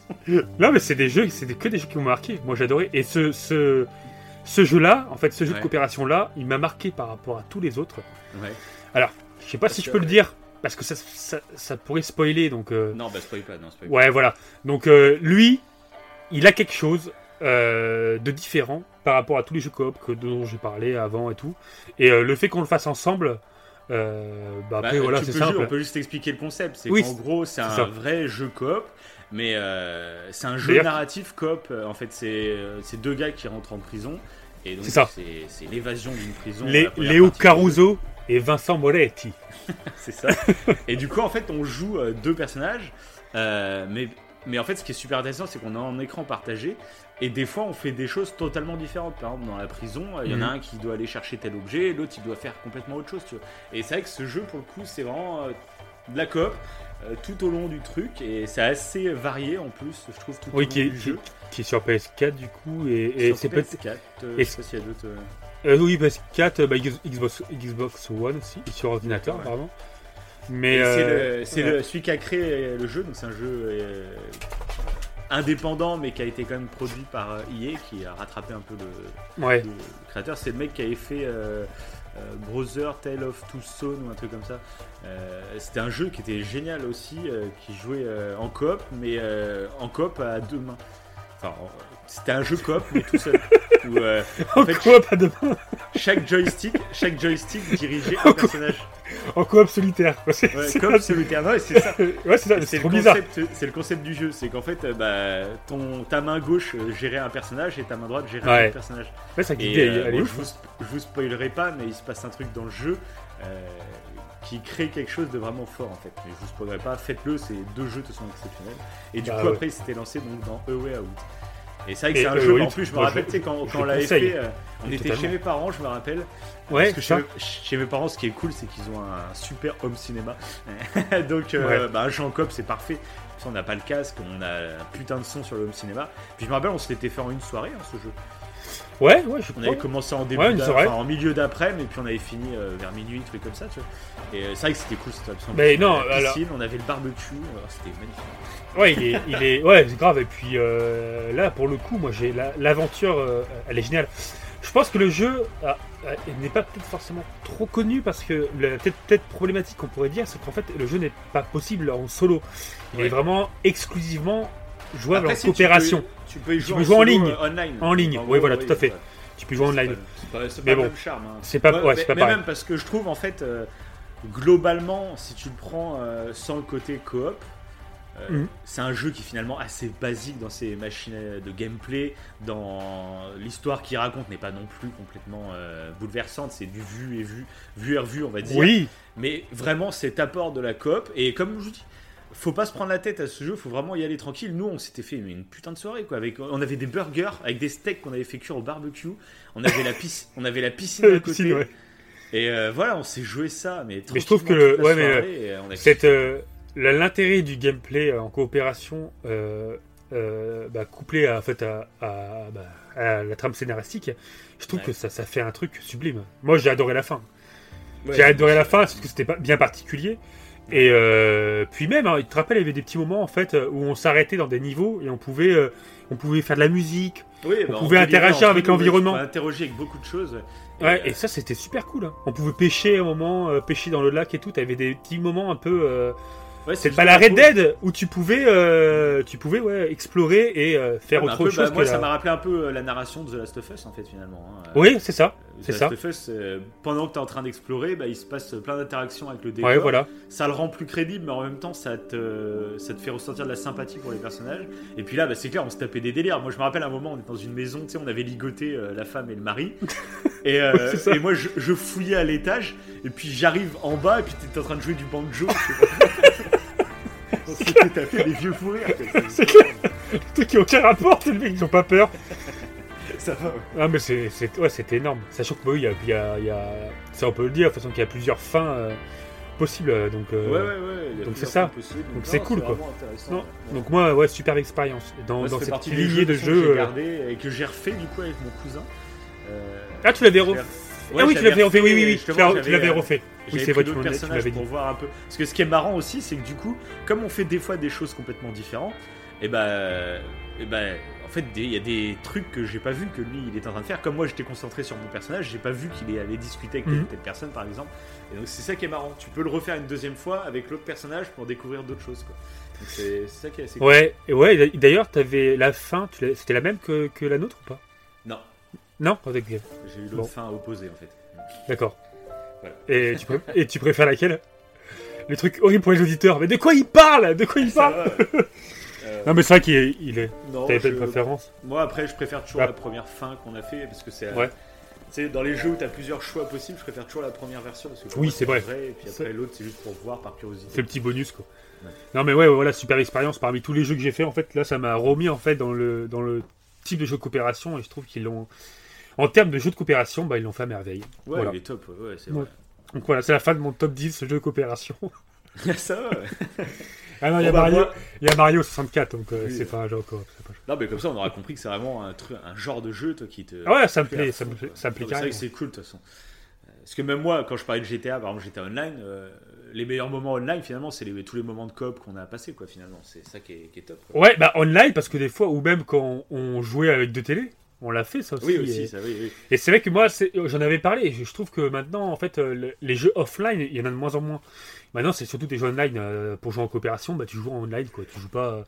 non, mais c'est des jeux, c'est que des jeux qui m'ont marqué. Moi, j'ai adoré. Et ce, ce, ce jeu-là, en fait, ce jeu Ouais. de coopération-là, il m'a marqué par rapport à tous les autres. Ouais. Je sais pas Parce si je peux le dire, parce que ça, ça, ça pourrait spoiler, donc... euh, Non, bah spoil pas, non, spoil pas. Ouais, voilà. Donc euh, lui, il a quelque chose euh, de différent par rapport à tous les jeux coop que dont j'ai parlé avant et tout. Et le fait qu'on le fasse ensemble, euh, bah, Bah, après voilà, tu c'est simple. on peut juste expliquer le concept. C'est Oui, qu'en gros, c'est un ça. vrai jeu coop, mais euh, c'est un jeu narratif coop. En fait, c'est deux gars qui rentrent en prison. Et donc, C'est ça. c'est l'évasion d'une prison. Léo. Caruso et Vincent Moretti. C'est ça. et du coup, en fait, on joue euh, deux personnages. euh, mais, mais en fait, ce qui est super intéressant, c'est qu'on est en écran partagé. Et des fois, on fait des choses totalement différentes. Par exemple, dans la prison, euh, il y en a Mhm. un qui doit aller chercher tel objet, l'autre, il doit faire complètement autre chose. Tu vois. Et c'est vrai que ce jeu, pour le coup, c'est vraiment euh, de la coop tout au long du truc. Et c'est assez varié en plus, je trouve, tout Oui, au qui long est, du qui, jeu. qui est sur PS4 du coup. Et, et Sur c'est peut PS4, euh, et je sais pas s'il y a d'autres. euh, Euh, oui, PS4, euh, bah, Xbox, Xbox One aussi, et sur ordinateur, Ouais. pardon. Mais c'est euh, ouais. celui qui a créé le jeu, donc c'est un jeu euh, indépendant mais qui a été quand même produit par euh, EA qui a rattrapé un peu le, ouais. le créateur. C'est le mec qui avait fait euh, Brother Tale of Sons ou un truc comme ça. Euh, C'était un jeu qui était génial aussi, euh, qui jouait en coop, mais en coop à deux mains. Enfin, en- c'était un jeu coop mais tout seul. Où, euh, en En fait, coop à demain, chaque joystick, chaque joystick dirigeait un personnage. en coop solitaire. quoi. Ouais, coop solitaire, non, c'est ça. ouais, c'est ça, C'est trop bizarre. concept, c'est le concept du jeu, c'est qu'en fait, euh, bah, ton, ta main gauche euh, gérait un personnage et ta main droite gérait un autre personnage. Ouais, ça guidait, euh, bon, je, vous, sp- je vous spoilerai pas, mais il se passe un truc dans le jeu euh, qui crée quelque chose de vraiment fort en fait. Mais je vous spoilerai pas, faites-le, ces deux jeux te sont exceptionnels. Et du Bah coup, ouais. après, il s'était lancé donc dans A Way Out. Et c'est vrai que c'est un A jeu, en plus, je me rappelle, tu sais, quand, on l'avait fait, euh, on était chez mes parents, je me rappelle. Ouais, Parce que chez, chez mes parents, ce qui est cool, c'est qu'ils ont un super home cinéma. Donc, euh, Ouais. bah, en coop, c'est parfait. Ça, on n'a pas le casque, on a un putain de son sur le home cinéma. Puis je me rappelle, on s'était fait en une soirée, hein, ce jeu. Ouais, ouais, je On crois. avait commencé en début, Ouais, enfin, en milieu d'après, mais puis on avait fini euh, vers minuit, truc comme ça, tu vois. Et euh, c'est vrai que c'était cool, c'était absolument. Mais non, la alors- piscine, on avait le barbecue, alors c'était magnifique. Ouais, il est, il est, ouais, c'est grave. Et puis euh, là, pour le coup, moi, j'ai la- l'aventure, euh, elle est géniale. Je pense que le jeu ah, n'est pas peut-être forcément trop connu parce que la peut-être problématique qu'on pourrait dire, c'est qu'en fait le jeu n'est pas possible en solo. Il Ouais. est vraiment exclusivement jouable Après, en si, coopération. Tu peux y jouer, peux jouer en ligne. euh, online. En ligne, oui, voilà, tout à fait. Tu peux jouer en C'est ligne. pas- pas bon, le même charme. hein. c'est pas- ouais, c'est mais, pas mais pareil. même parce que je trouve en fait, euh, globalement, si tu le prends euh, sans le côté coop, euh, Mhm. c'est un jeu qui est finalement assez basique dans ses machines de gameplay, dans l'histoire qu'il raconte n'est pas non plus complètement euh, bouleversante, c'est du vu et vu, vu et revu on va dire. Oui, Mais vraiment cet apport de la coop et comme je vous dis, faut pas se prendre la tête à ce jeu, faut vraiment y aller tranquille. Nous on s'était fait une putain de soirée quoi, avec on avait des burgers avec des steaks qu'on avait fait cuire au barbecue, on avait la piscine, on avait la piscine à côté. piscine, ouais. Et euh, voilà, on s'est joué ça mais Mais je trouve que le- ouais, mais, on a Cette, euh, l'intérêt du gameplay euh, en coopération, euh, euh, bah, couplé à, en fait, à, à- bah, à la trame scénaristique, je trouve Ouais. que ça, ça fait un truc sublime. Moi, j'ai adoré la fin. Ouais, j'ai adoré la fin parce que c'était bien particulier. Et euh, puis même, hein, tu te rappelles, il y avait des petits moments en fait euh, où on s'arrêtait dans des niveaux et on pouvait, euh, on pouvait faire de la musique. Oui, on bah, pouvait interagir avec l'environnement. peux interroger avec beaucoup de choses. Et, Ouais, euh, et ça c'était super cool. hein. On pouvait pêcher un moment, pêcher dans le lac et tout. T'avais des petits moments un peu. Ouais, C'est pas la Red. Dead où tu pouvais, euh, tu pouvais ouais, explorer et euh, faire Ouais, autre peu, chose bah, moi ça m'a rappelé un peu euh, la narration de The Last of Us en fait finalement. hein. Oui, c'est ça. The Last ça. of Us, euh, pendant que tu es en train d'explorer, bah, il se passe plein d'interactions avec le décor. Ouais, voilà. Ça le rend plus crédible, mais en même temps, ça te, ça te fait ressentir de la sympathie pour les personnages. Et puis là, bah, c'est clair, on se tapait des délires. Moi, je me rappelle un moment, on était dans une maison, tu sais, on avait ligoté la femme et le mari. Et, euh, et moi, je, je fouillais à l'étage, et puis j'arrive en bas, et puis t'es en train de jouer du banjo. je sais pas. s'était tapé des vieux fous rires. C'est clair. Des trucs qui ont aucun rapport, c'est le mec, ils ont pas peur. Ça va, ouais. Ah, mais c'est, c'est, ouais, énorme. Sachant que, bah oui, il y a, il y a- il y a- ça on peut le dire, de toute façon qu'il y a plusieurs fins euh, possibles. euh, Donc, euh, Ouais, ouais, ouais. il y a donc plusieurs c'est ça. fins possibles. Donc c'est non, cool, quoi. vraiment intéressant, non. ouais. Donc moi, ouais, super expérience. Dans, Moi, ça dans fait cette partie petite des lignée de que jeux. j'ai euh, gardé et que j'ai refait du coup avec mon cousin. Euh, Ah, tu l'avais je l'ai refait. Ah oui, tu l'avais refait, oui, oui, oui. Tu l'avais euh, refait. Oui, c'est vrai, tu pour dit. voir un peu. Parce que ce qui est marrant aussi, c'est que du coup, comme on fait des fois des choses complètement différentes, et ben, et ben, en fait, il y a des trucs que j'ai pas vu que lui il est en train de faire. Comme moi, j'étais concentré sur mon personnage, j'ai pas vu qu'il allait discuter avec telle Mhm. telle personne, par exemple. Et donc c'est ça qui est marrant. Tu peux le refaire une deuxième fois avec l'autre personnage pour découvrir d'autres choses. Quoi. C'est ça qui est assez cool. Ouais, et ouais. D'ailleurs, t'avais la fin. C'était la même que, que la nôtre ou pas? Non, j'ai eu l'autre Bon. fin opposée en fait. D'accord. Voilà. Et, tu pré- et tu préfères laquelle? Le truc horrible pour les auditeurs. Mais de quoi il parle? De quoi il Ça parle. Euh, Non, mais c'est vrai qu'il est. Il est... non, T'avais pas de je- préférence Moi, après, je préfère toujours Bah. la première fin qu'on a fait parce que c'est. Ouais. Tu sais, dans les jeux où tu as plusieurs choix possibles, je préfère toujours la première version parce que Oui, c'est vrai. Et puis C'est- après, l'autre, c'est juste pour voir par curiosité. C'est le petit bonus, quoi. Ouais. Non, mais ouais, voilà, super expérience. Parmi tous les jeux que j'ai fait, en fait, là, ça m'a remis, en fait, dans le, dans le type de jeu de coopération. Et je trouve qu'ils l'ont. En termes de jeu de coopération, bah, ils l'ont fait à merveille. Ouais, Voilà. il est top, ouais, c'est vrai. Donc voilà, c'est la fin de mon top 10 jeux de coopération. Ça va. Ah non, il y, a Bon, bah, Mario, moi- il y a Mario 64, donc euh, Oui, c'est euh. pas un jeu coop. c'est pas jeu. Non, mais comme ça, on aura compris que c'est vraiment un, truc, un genre de jeu toi, qui te. Ah ouais, ça me plaît ça me quoi. ça me plaît C'est vrai que carrément. c'est cool de toute façon. Euh, Parce que même moi, quand je parlais de GTA, par exemple, GTA Online, euh, les meilleurs moments online, finalement, c'est les- tous les moments de coop qu'on a passé, quoi, finalement. C'est ça qui est, qui est top. quoi. Ouais, bah online, parce que des fois, ou même quand on jouait avec deux télés, on l'a fait ça aussi. Oui, et- aussi, ça, oui, oui. Et c'est vrai que moi, j'en avais parlé, et je je trouve que maintenant, en fait, euh, le- les jeux offline, il y en a de moins en moins. Maintenant, c'est surtout des jeux online. euh, pour jouer en coopération, bah, tu joues en online, quoi. Tu joues pas.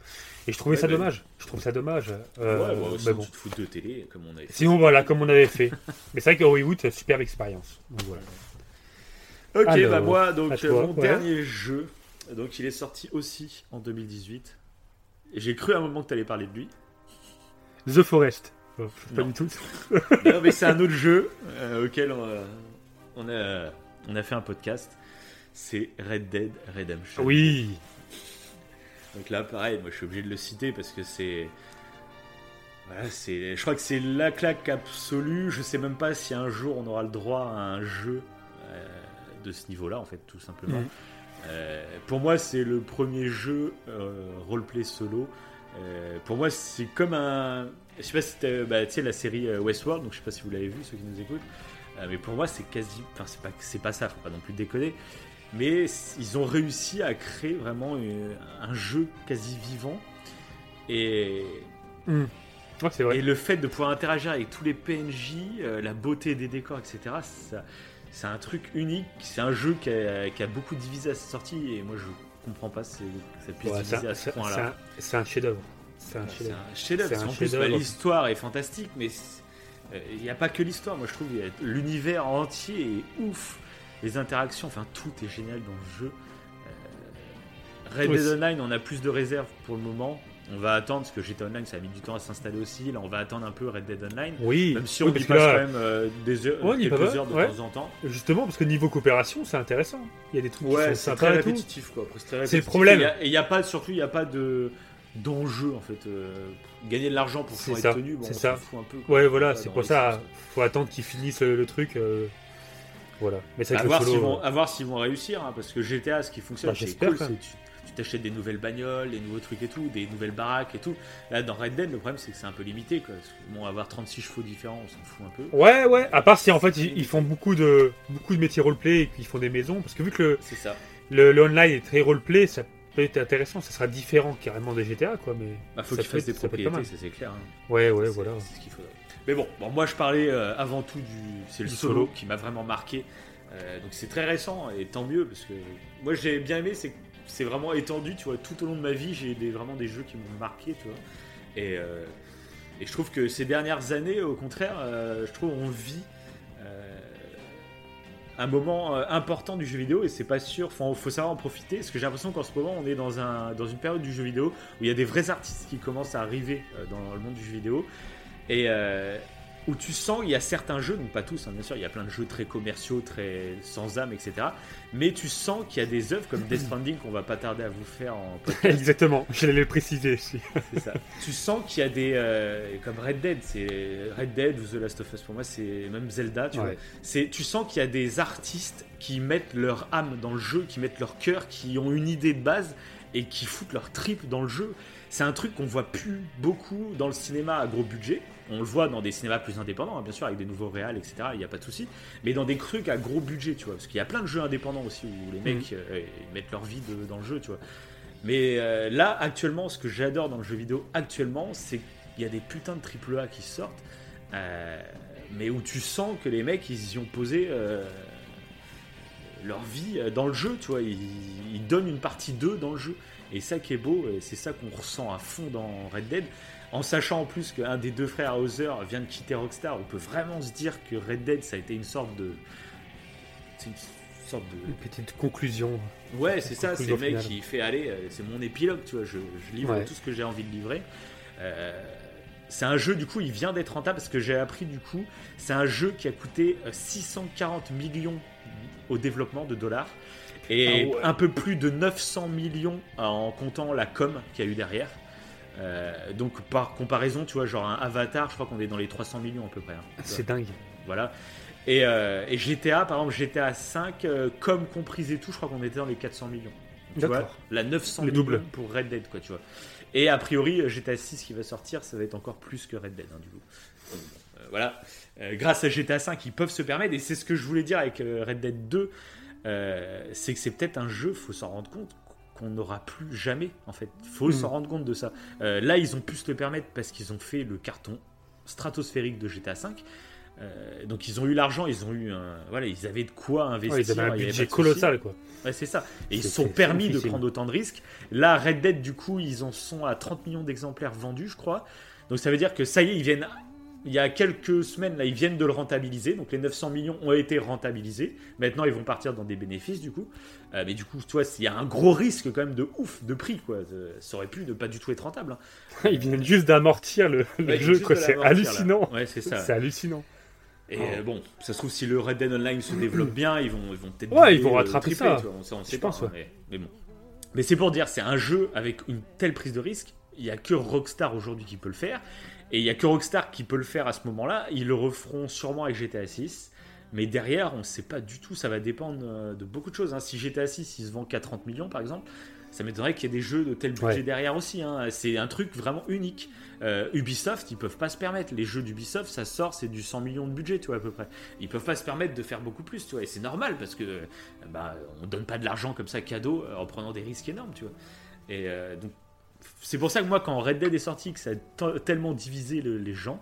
Et je trouvais Ouais, ça mais- dommage. Je trouve ça dommage. euh, ouais, sinon, bon. tu te fous de télé, comme on avait fait. Sinon, voilà, comme on avait fait. Mais c'est vrai que Hollywood, c'est une superbe expérience. Voilà. Ok, Alors, bah moi, donc toi, euh, mon ouais. dernier jeu, donc il est sorti aussi en 2018. Et j'ai cru à un moment que tu allais parler de lui. The Forest. Oh, pas Non. du tout. non, mais c'est un autre jeu euh, auquel on, a- on a, on a fait un podcast. C'est Red Dead Redemption. Oui. Donc là, pareil, moi je suis obligé de le citer parce que c'est. Voilà, c'est. Je crois que c'est la claque absolue. Je sais même pas si un jour on aura le droit à un jeu euh, de ce niveau-là, en fait, tout simplement. Euh, pour moi, c'est le premier jeu euh, roleplay solo. Euh, pour moi, c'est comme un. Je sais pas si c'était bah, tu sais, la série euh, Westworld, donc je sais pas si vous l'avez vu, ceux qui nous écoutent. Euh, mais pour moi, c'est quasi. Enfin, c'est pas, c'est pas ça, faut pas non plus déconner. Mais ils ont réussi à créer vraiment un jeu quasi vivant. Et. Mm. Ouais, c'est vrai. Et le fait de pouvoir interagir avec tous les PNJ, euh, la beauté des décors, etc., ça, c'est un truc unique. C'est un jeu qui a, qui a beaucoup divisé à sa sortie et moi je comprends pas que ça puisse Ouais, diviser c'est à ce c'est- point-là. c'est un, c'est un chef-d'œuvre. C'est un C'est chef-d'œuvre. C'est qu'en plus, bah, l'histoire est fantastique, mais c'est- euh, il n'y a pas que l'histoire. Moi, je trouve a- l'univers entier est ouf. Les interactions, enfin, tout est génial dans le jeu. Euh, Red Dead c'est- Online, on a plus de réserves pour le moment. On va attendre, parce que GTA Online, ça a mis du temps à s'installer aussi. Là, on va attendre un peu Red Dead Online. Oui, Même si oui, on y que passe là, quand même euh, des heures, Ouais, quelques heures de ouais. temps en temps. justement, parce que niveau coopération, c'est intéressant. Il y a des trucs qui Ouais, sont c'est sympas très et tout. répétitif quoi. Après, très C'est le problème. Et il a- n'y a, pas, surtout, il n'y a pas de d'enjeu en fait. Euh, gagner de l'argent pour pouvoir être tenu, bon, c'est ça. fout un peu. quoi. Ouais, voilà, c'est pour ça. Faut attendre qu'ils finissent le, le truc. euh, Voilà. Mais À voir, solo. vont, à voir s'ils vont réussir, hein, parce que GTA, ce qui fonctionne, Bah, c'est cool, tu tu t'achètes des nouvelles bagnoles, des nouveaux trucs et tout, des nouvelles baraques et tout. Là, dans Red Dead, le problème, c'est que c'est un peu limité, quoi. Bon, avoir 36 chevaux différents, on s'en fout un peu. Ouais, ouais. À part si en fait ils, ils font beaucoup de beaucoup de métiers roleplay et puis ils font des maisons, parce que vu que le, C'est ça. le, le online est très roleplay, ça peut être intéressant. Ça sera différent carrément des GTA, quoi. Mais Bah, faut ça qu'ils peut fassent des propriétés, ça c'est clair. hein. Ouais, ouais, voilà. C'est ce qu'il faudrait. Mais bon, bon, moi je parlais euh, avant tout du. C'est le solo, solo. qui m'a vraiment marqué. Euh, donc c'est très récent et tant mieux parce que moi j'ai bien aimé, c'est que c'est vraiment étendu, tu vois. Tout au long de ma vie, j'ai vraiment des jeux qui m'ont marqué, tu vois. Et, euh, je trouve que ces dernières années, au contraire, euh, je trouve on vit. euh, un moment important du jeu vidéo et c'est pas sûr, faut, faut savoir en profiter parce que j'ai l'impression qu'en ce moment on est dans, un, dans une période du jeu vidéo où il y a des vrais artistes qui commencent à arriver dans le monde du jeu vidéo et où tu sens il y a certains jeux, donc pas tous hein, bien sûr, il y a plein de jeux très commerciaux, très sans âme, etc. Mais tu sens qu'il y a des œuvres comme Death Stranding qu'on va pas tarder à vous faire en podcast, Exactement. J'allais le préciser c'est ça. tu sens qu'il y a des euh, comme Red Dead, c'est Red Dead ou The Last of Us pour moi, c'est même Zelda, tu vois. C'est, tu sens qu'il y a des artistes qui mettent leur âme dans le jeu, qui mettent leur cœur, qui ont une idée de base et qui foutent leur trip dans le jeu. C'est un truc qu'on voit plus beaucoup dans le cinéma à gros budget. On le voit dans des cinémas plus indépendants, hein, bien sûr, avec des nouveaux réals, etc. Il n'y a pas de souci. Mais dans des trucs à gros budget, tu vois. Parce qu'il y a plein de jeux indépendants aussi où les mecs euh, ils mettent leur vie de- dans le jeu, tu vois. Mais euh, là, actuellement, ce que j'adore dans le jeu vidéo actuellement, c'est qu'il y a des putains de triple A qui sortent, euh, mais où tu sens que les mecs, ils y ont posé euh, leur vie euh, dans le jeu, tu vois. Ils, ils donnent une partie d'eux dans le jeu. Et ça qui est beau, et c'est ça qu'on ressent à fond dans Red Dead. En sachant en plus qu'un des deux frères Hauser vient de quitter Rockstar, on peut vraiment se dire que Red Dead, ça a été une sorte de. C'est une sorte de. Une petite conclusion. Ouais, c'est ça, c'est le mec qui fait aller, euh, c'est mon épilogue, tu vois, je, je livre Ouais. tout ce que j'ai envie de livrer. Euh, c'est un jeu, du coup, il vient d'être rentable parce que j'ai appris, du coup, c'est un jeu qui a coûté euh, 640 millions au développement de dollars et Ah ouais. un peu plus de 900 millions en comptant la com qu'il y a eu derrière. Euh, donc, par comparaison, tu vois, genre un Avatar, je crois qu'on est dans les 300 millions à peu près. hein, vois. C'est dingue. Voilà. Et, euh, et GTA, par exemple, GTA 5, euh, comme comprise et tout, je crois qu'on était dans les 400 millions. Tu vois, D'accord. la 900 Le millions double. pour Red Dead, quoi, tu vois. Et a priori, GTA 6 qui va sortir, ça va être encore plus que Red Dead, hein, du coup. Euh, voilà. Grâce à GTA 5, ils peuvent se permettre, et c'est ce que je voulais dire avec Red Dead 2, euh, c'est que c'est peut-être un jeu, faut s'en rendre compte, qu'on n'aura plus jamais, en fait. Faut Mhm. s'en rendre compte de ça. Euh, là, ils ont pu se le permettre parce qu'ils ont fait le carton stratosphérique de GTA 5. Euh, donc ils ont eu l'argent, ils ont eu un, voilà, ils avaient de quoi investir. Ouais, ils avaient un avait budget colossal, quoi. Ouais, c'est ça. Et ils se sont permis de prendre autant de risques. Là, Red Dead, du coup, ils en sont à 30 millions d'exemplaires vendus, je crois. Donc ça veut dire que ça y est, ils viennent. Il y a quelques semaines, là, ils viennent de le rentabiliser. Donc les 900 millions ont été rentabilisés. Maintenant, ils vont partir dans des bénéfices, du coup. Euh, mais du coup, tu vois, il y a un gros risque quand même de ouf, de prix, quoi. Euh, Ça aurait pu ne pas du tout être rentable. hein. Ils viennent juste d'amortir le, le Ouais, jeu, quoi. C'est hallucinant. Ouais, c'est ça. C'est hallucinant. Et euh, bon, ça se trouve, si le Red Dead Online se développe bien, ils vont, ils vont peut-être. Ouais, ils vont rattraper ça. on sait, on sait Je pas, pense, hein, mais, mais bon. Mais c'est pour dire, c'est un jeu avec une telle prise de risque. Il n'y a que Rockstar aujourd'hui qui peut le faire. Et il n'y a que Rockstar qui peut le faire à ce moment-là. Ils le referont sûrement avec GTA 6. Mais derrière, on ne sait pas du tout. Ça va dépendre euh, de beaucoup de choses. hein. Si GTA 6 il se vend qu'à 30 millions, par exemple, ça m'étonnerait qu'il y ait des jeux de tel budget Ouais. derrière aussi. hein. C'est un truc vraiment unique. Euh, Ubisoft, ils peuvent pas se permettre. Les jeux d'Ubisoft, ça sort, c'est du 100 millions de budget, tu vois, à peu près. Ils peuvent pas se permettre de faire beaucoup plus, tu vois. Et c'est normal parce que euh, bah, on donne pas de l'argent comme ça cadeau en prenant des risques énormes, tu vois. Et euh, donc, c'est pour ça que moi, quand Red Dead est sorti, que ça a tellement divisé les gens,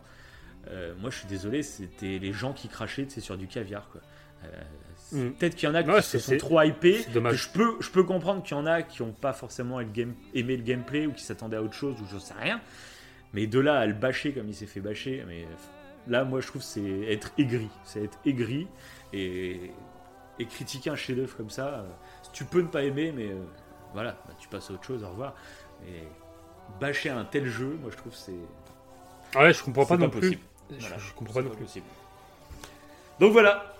euh, moi je suis désolé, c'était les gens qui crachaient sur du caviar. Quoi. Euh, mm. Peut-être qu'il y en a qui se sont trop hypés. Je peux, je peux comprendre qu'il y en a qui n'ont pas forcément aimé le gameplay ou qui s'attendaient à autre chose ou je sais rien. Mais de là à le bâcher comme il s'est fait bâcher, mais là moi je trouve c'est être aigri. C'est être aigri et, et critiquer un chef-d'œuvre comme ça. Euh, tu peux ne pas aimer, mais voilà, bah, tu passes à autre chose, au revoir. Et bâcher un tel jeu, moi je trouve c'est. Ah ouais, je comprends pas non plus. Je, comprends pas non plus. Donc voilà,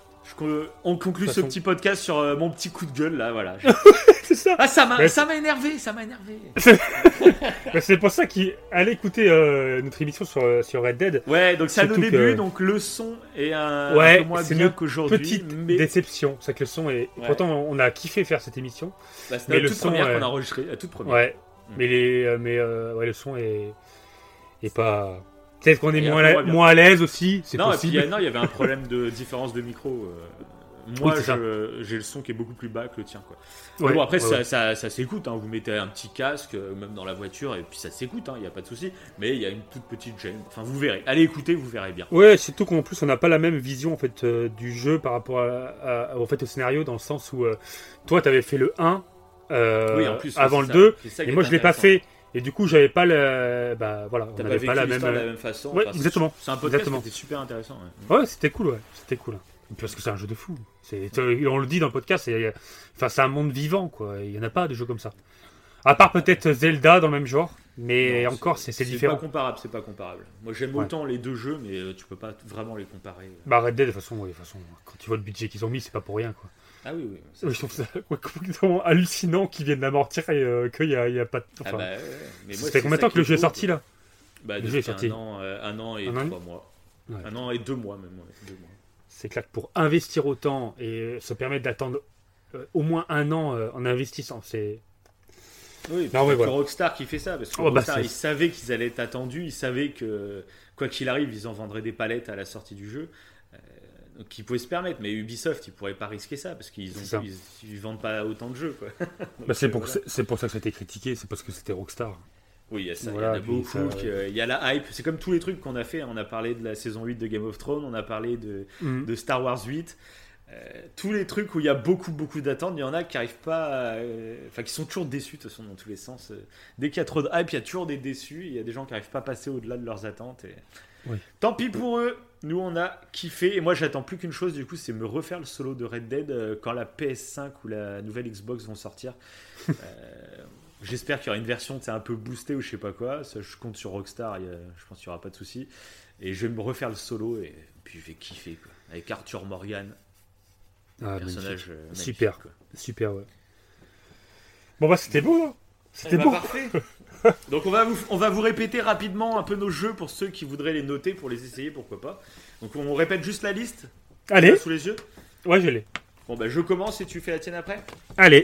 on conclut ce petit podcast sur euh, mon petit coup de gueule là, voilà. c'est ça. Ah ça m'a, ça m'a énervé, ça m'a énervé. c'est pour ça qu'il allait écouter euh, notre émission sur, euh, sur Red Dead. Ouais, donc c'est le début, donc le son est un, ouais, peu moins bien qu'aujourd'hui. Petite déception, c'est que le son est. Pourtant, on a kiffé faire cette émission. Bah, c'était la toute première qu'on a enregistrée, la toute première. Ouais. Mais les, mais ouais, le son est, est pas Peut-être qu'on est moins, moins à l'aise aussi, c'est possible. Et non, il y avait un problème de différence de micro. Euh. Moi, j'ai le son qui est beaucoup plus bas que le tien. Quoi. bon, après, ça, ça, s'écoute. Hein. Vous mettez un petit casque, euh, même dans la voiture, et puis ça s'écoute. Il hein, n'y a pas de souci. Mais il y a une toute petite gêne. Enfin, vous verrez. Allez écouter, vous verrez bien. Ouais, surtout qu'en plus, on n'a pas la même vision en fait euh, du jeu par rapport à, au fait au scénario, dans le sens où toi, tu avais fait le 1 avant le 2, et moi, je l'ai pas fait. Et du coup, j'avais pas le. Bah voilà, on pas, pas la même... de la même façon. Ouais, exactement. C'est un podcast qui était super intéressant. Ouais, c'était cool, ouais. C'était cool. Parce que c'est un jeu de fou. On le dit dans le podcast, enfin, c'est un monde vivant, quoi. Il y en a pas de jeux comme ça. À part peut-être Zelda dans le même genre, mais encore, c'est différent. C'est pas comparable, c'est pas comparable. Moi, j'aime autant les deux jeux, mais euh, tu peux pas vraiment les comparer. Bah, Red Dead, de toute façon, de toute façon quand tu vois le budget qu'ils ont mis, c'est pas pour rien, quoi. Ah oui, oui. Ça, je trouve ça complètement hallucinant qu'ils viennent d'amortir et euh, qu'il n'y a, y a, pas de. Ah enfin, ah bah, ça fait combien de temps que le jeu est sorti là bah, Le jeu est sorti. Un an, euh, un an et trois mois. Un an et deux mois même. C'est clair que pour investir autant et se permettre d'attendre euh, au moins un an en investissant, c'est. Oui, c'est Rockstar qui fait ça, parce que oh, bah, Rockstar, ils savaient qu'ils allaient être attendus, ils savaient que quoi qu'il arrive, ils en vendraient des palettes à la sortie du jeu qui pouvaient se permettre. Mais Ubisoft, ils pourraient pas risquer ça parce qu'ils ils, vendent pas autant de jeux. Bah, c'est pour, c'est pour ça que ça a été critiqué, c'est parce que c'était Rockstar. Oui, il y a ça. il y en a beaucoup. Il y a la hype. C'est comme tous les trucs qu'on a fait. On a parlé de la saison 8 de Game of Thrones, on a parlé de, mm. de Star Wars 8. Euh, tous les trucs où il y a beaucoup beaucoup d'attentes, il y en a qui arrivent pas, euh, enfin qui sont toujours déçus de toute façon dans tous les sens. Dès qu'il y a trop de hype, il y a toujours des déçus. Il y a des gens qui arrivent pas à passer au-delà de leurs attentes. Et... Tant pis pour eux. Nous, on a kiffé. Et moi, j'attends plus qu'une chose, du coup, c'est me refaire le solo de Red Dead euh, quand la PS5 ou la nouvelle Xbox vont sortir. Euh, j'espère qu'il y aura une version un peu boostée ou je sais pas quoi. Ça, je compte sur Rockstar. je pense qu'il n'y aura pas de souci. Et je vais me refaire le solo et puis je vais kiffer. Quoi. Avec Arthur Morgan. Ah, personnage euh, Super. Super, ouais. Bon, bah, c'était beau, hein. C'était beau. Parfait. Donc on va, vous, on va vous répéter rapidement un peu nos jeux pour ceux qui voudraient les noter, pour les essayer, pourquoi pas. Donc on répète juste la liste. Allez. Sous les yeux. Ouais, je l'ai. Bon bah je commence et tu fais la tienne après. Allez.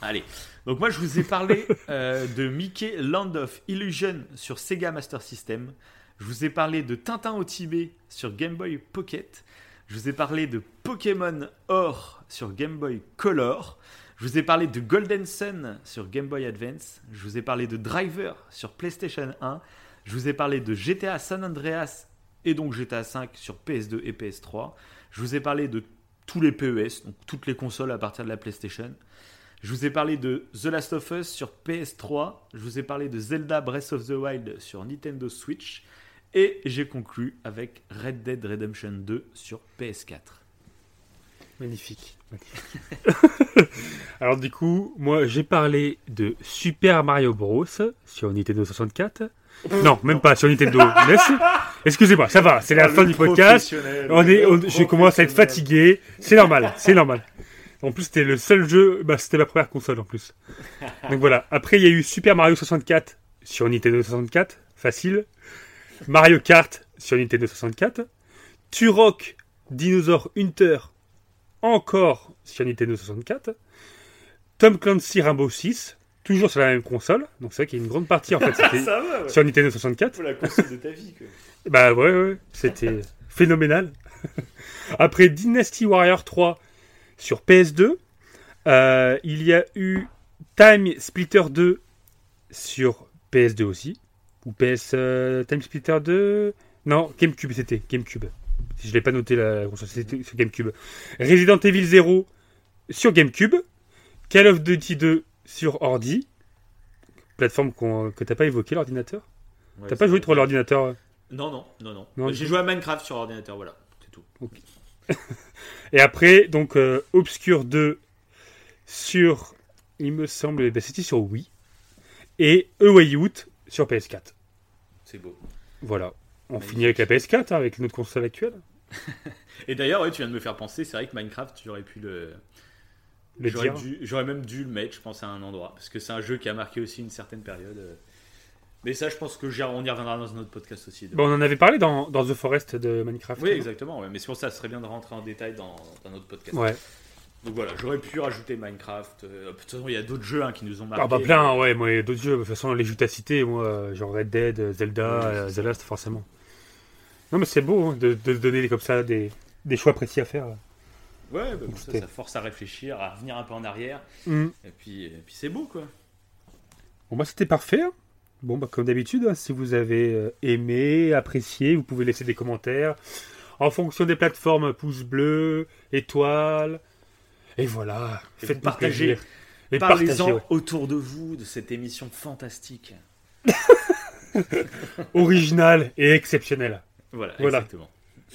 Allez. Donc moi je vous ai parlé euh, de Mickey Land of Illusion sur Sega Master System. Je vous ai parlé de Tintin au Tibet sur Game Boy Pocket. Je vous ai parlé de Pokémon Or sur Game Boy Color. Je vous ai parlé de Golden Sun sur Game Boy Advance. Je vous ai parlé de Driver sur PlayStation 1. Je vous ai parlé de GTA San Andreas et donc GTA 5 sur PS2 et PS3. Je vous ai parlé de tous les PES, donc toutes les consoles à partir de la PlayStation. Je vous ai parlé de The Last of Us sur PS3. Je vous ai parlé de Zelda Breath of the Wild sur Nintendo Switch. Et j'ai conclu avec Red Dead Redemption 2 sur PS4. Magnifique. Alors du coup, moi j'ai parlé de Super Mario Bros sur Nintendo 64. Non, même pas sur Nintendo NES. Excusez-moi, ça va, c'est la fin du podcast. On est, je commence à être fatigué. C'est normal, c'est normal. En plus, c'était le seul jeu, bah, c'était ma première console en plus. Donc voilà. Après, il y a eu Super Mario 64 sur Nintendo 64, facile. Mario Kart sur Nintendo 64. Turok Dinosaur Hunter encore sur Nintendo 64. Tom Clancy Rainbow 6, toujours sur la même console. Donc c'est vrai qu'il y a une grande partie en fait sur Nintendo 64. Pour la console de ta vie. Quoi. Bah ouais, ouais, c'était phénoménal. Après Dynasty Warrior 3 sur PS2, euh, il y a eu Time Splitter 2 sur PS2 aussi. Ou PS euh, Time Splitter 2 Non, GameCube c'était, GameCube. Je l'ai pas noté la console, c'était sur GameCube. Resident Evil 0 sur GameCube. Call of Duty 2 sur ordi. Plateforme qu'on- que t'as pas évoqué l'ordinateur Ouais, T'as pas joué trop l'ordinateur Non, non, non, non. Non, J'ai joué à Minecraft sur ordinateur, voilà, c'est tout. Et après, donc, euh, Obscure 2 sur, il me semble, ben, c'était sur Wii. Et A Way Out sur PS4. C'est beau. Voilà. On Magnifique. finit avec la PS4, hein, avec notre console actuelle. Et d'ailleurs, ouais, tu viens de me faire penser, c'est vrai que Minecraft, j'aurais pu le. Le J'aurais, dire. dû- j'aurais même dû le mettre, je pense, à un endroit. Parce que c'est un jeu qui a marqué aussi une certaine période. euh. Mais ça, je pense que j'y- on y reviendra dans un autre podcast aussi. Bon, on en avait parlé dans, dans The Forest de Minecraft. oui, exactement. ouais. Mais c'est pour ça, ce serait bien de rentrer en détail dans, dans notre podcast. Ouais. Donc voilà, j'aurais pu rajouter Minecraft. euh, de toute façon, il y a d'autres jeux hein, qui nous ont marqué. Ah bah plein, ouais, moi, il y a d'autres jeux. De toute façon, les jeux que t'as cités, moi, euh, genre Red Dead, Zelda, Ouais, euh, The Last, forcément. Non, mais c'est beau hein, de, de donner comme ça des, des choix précis à faire. Ouais, bah, ça, force à réfléchir, à revenir un peu en arrière. Hmm. Et puis, et puis c'est beau, quoi. Bon, bah, c'était parfait. hein. Bon, bah, comme d'habitude, hein, si vous avez euh, aimé, apprécié, vous pouvez laisser des commentaires. En fonction des plateformes, pouce bleu, étoile. Et voilà. Et Faites plaisir. Et Parlez-en ouais. autour de vous de cette émission fantastique. Original et exceptionnel. Voilà, Voilà. exactement.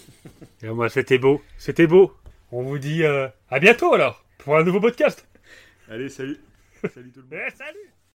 Et moi, c'était beau. C'était beau. On vous dit euh, à bientôt alors pour un nouveau podcast. Allez, salut. salut tout le monde. Eh, salut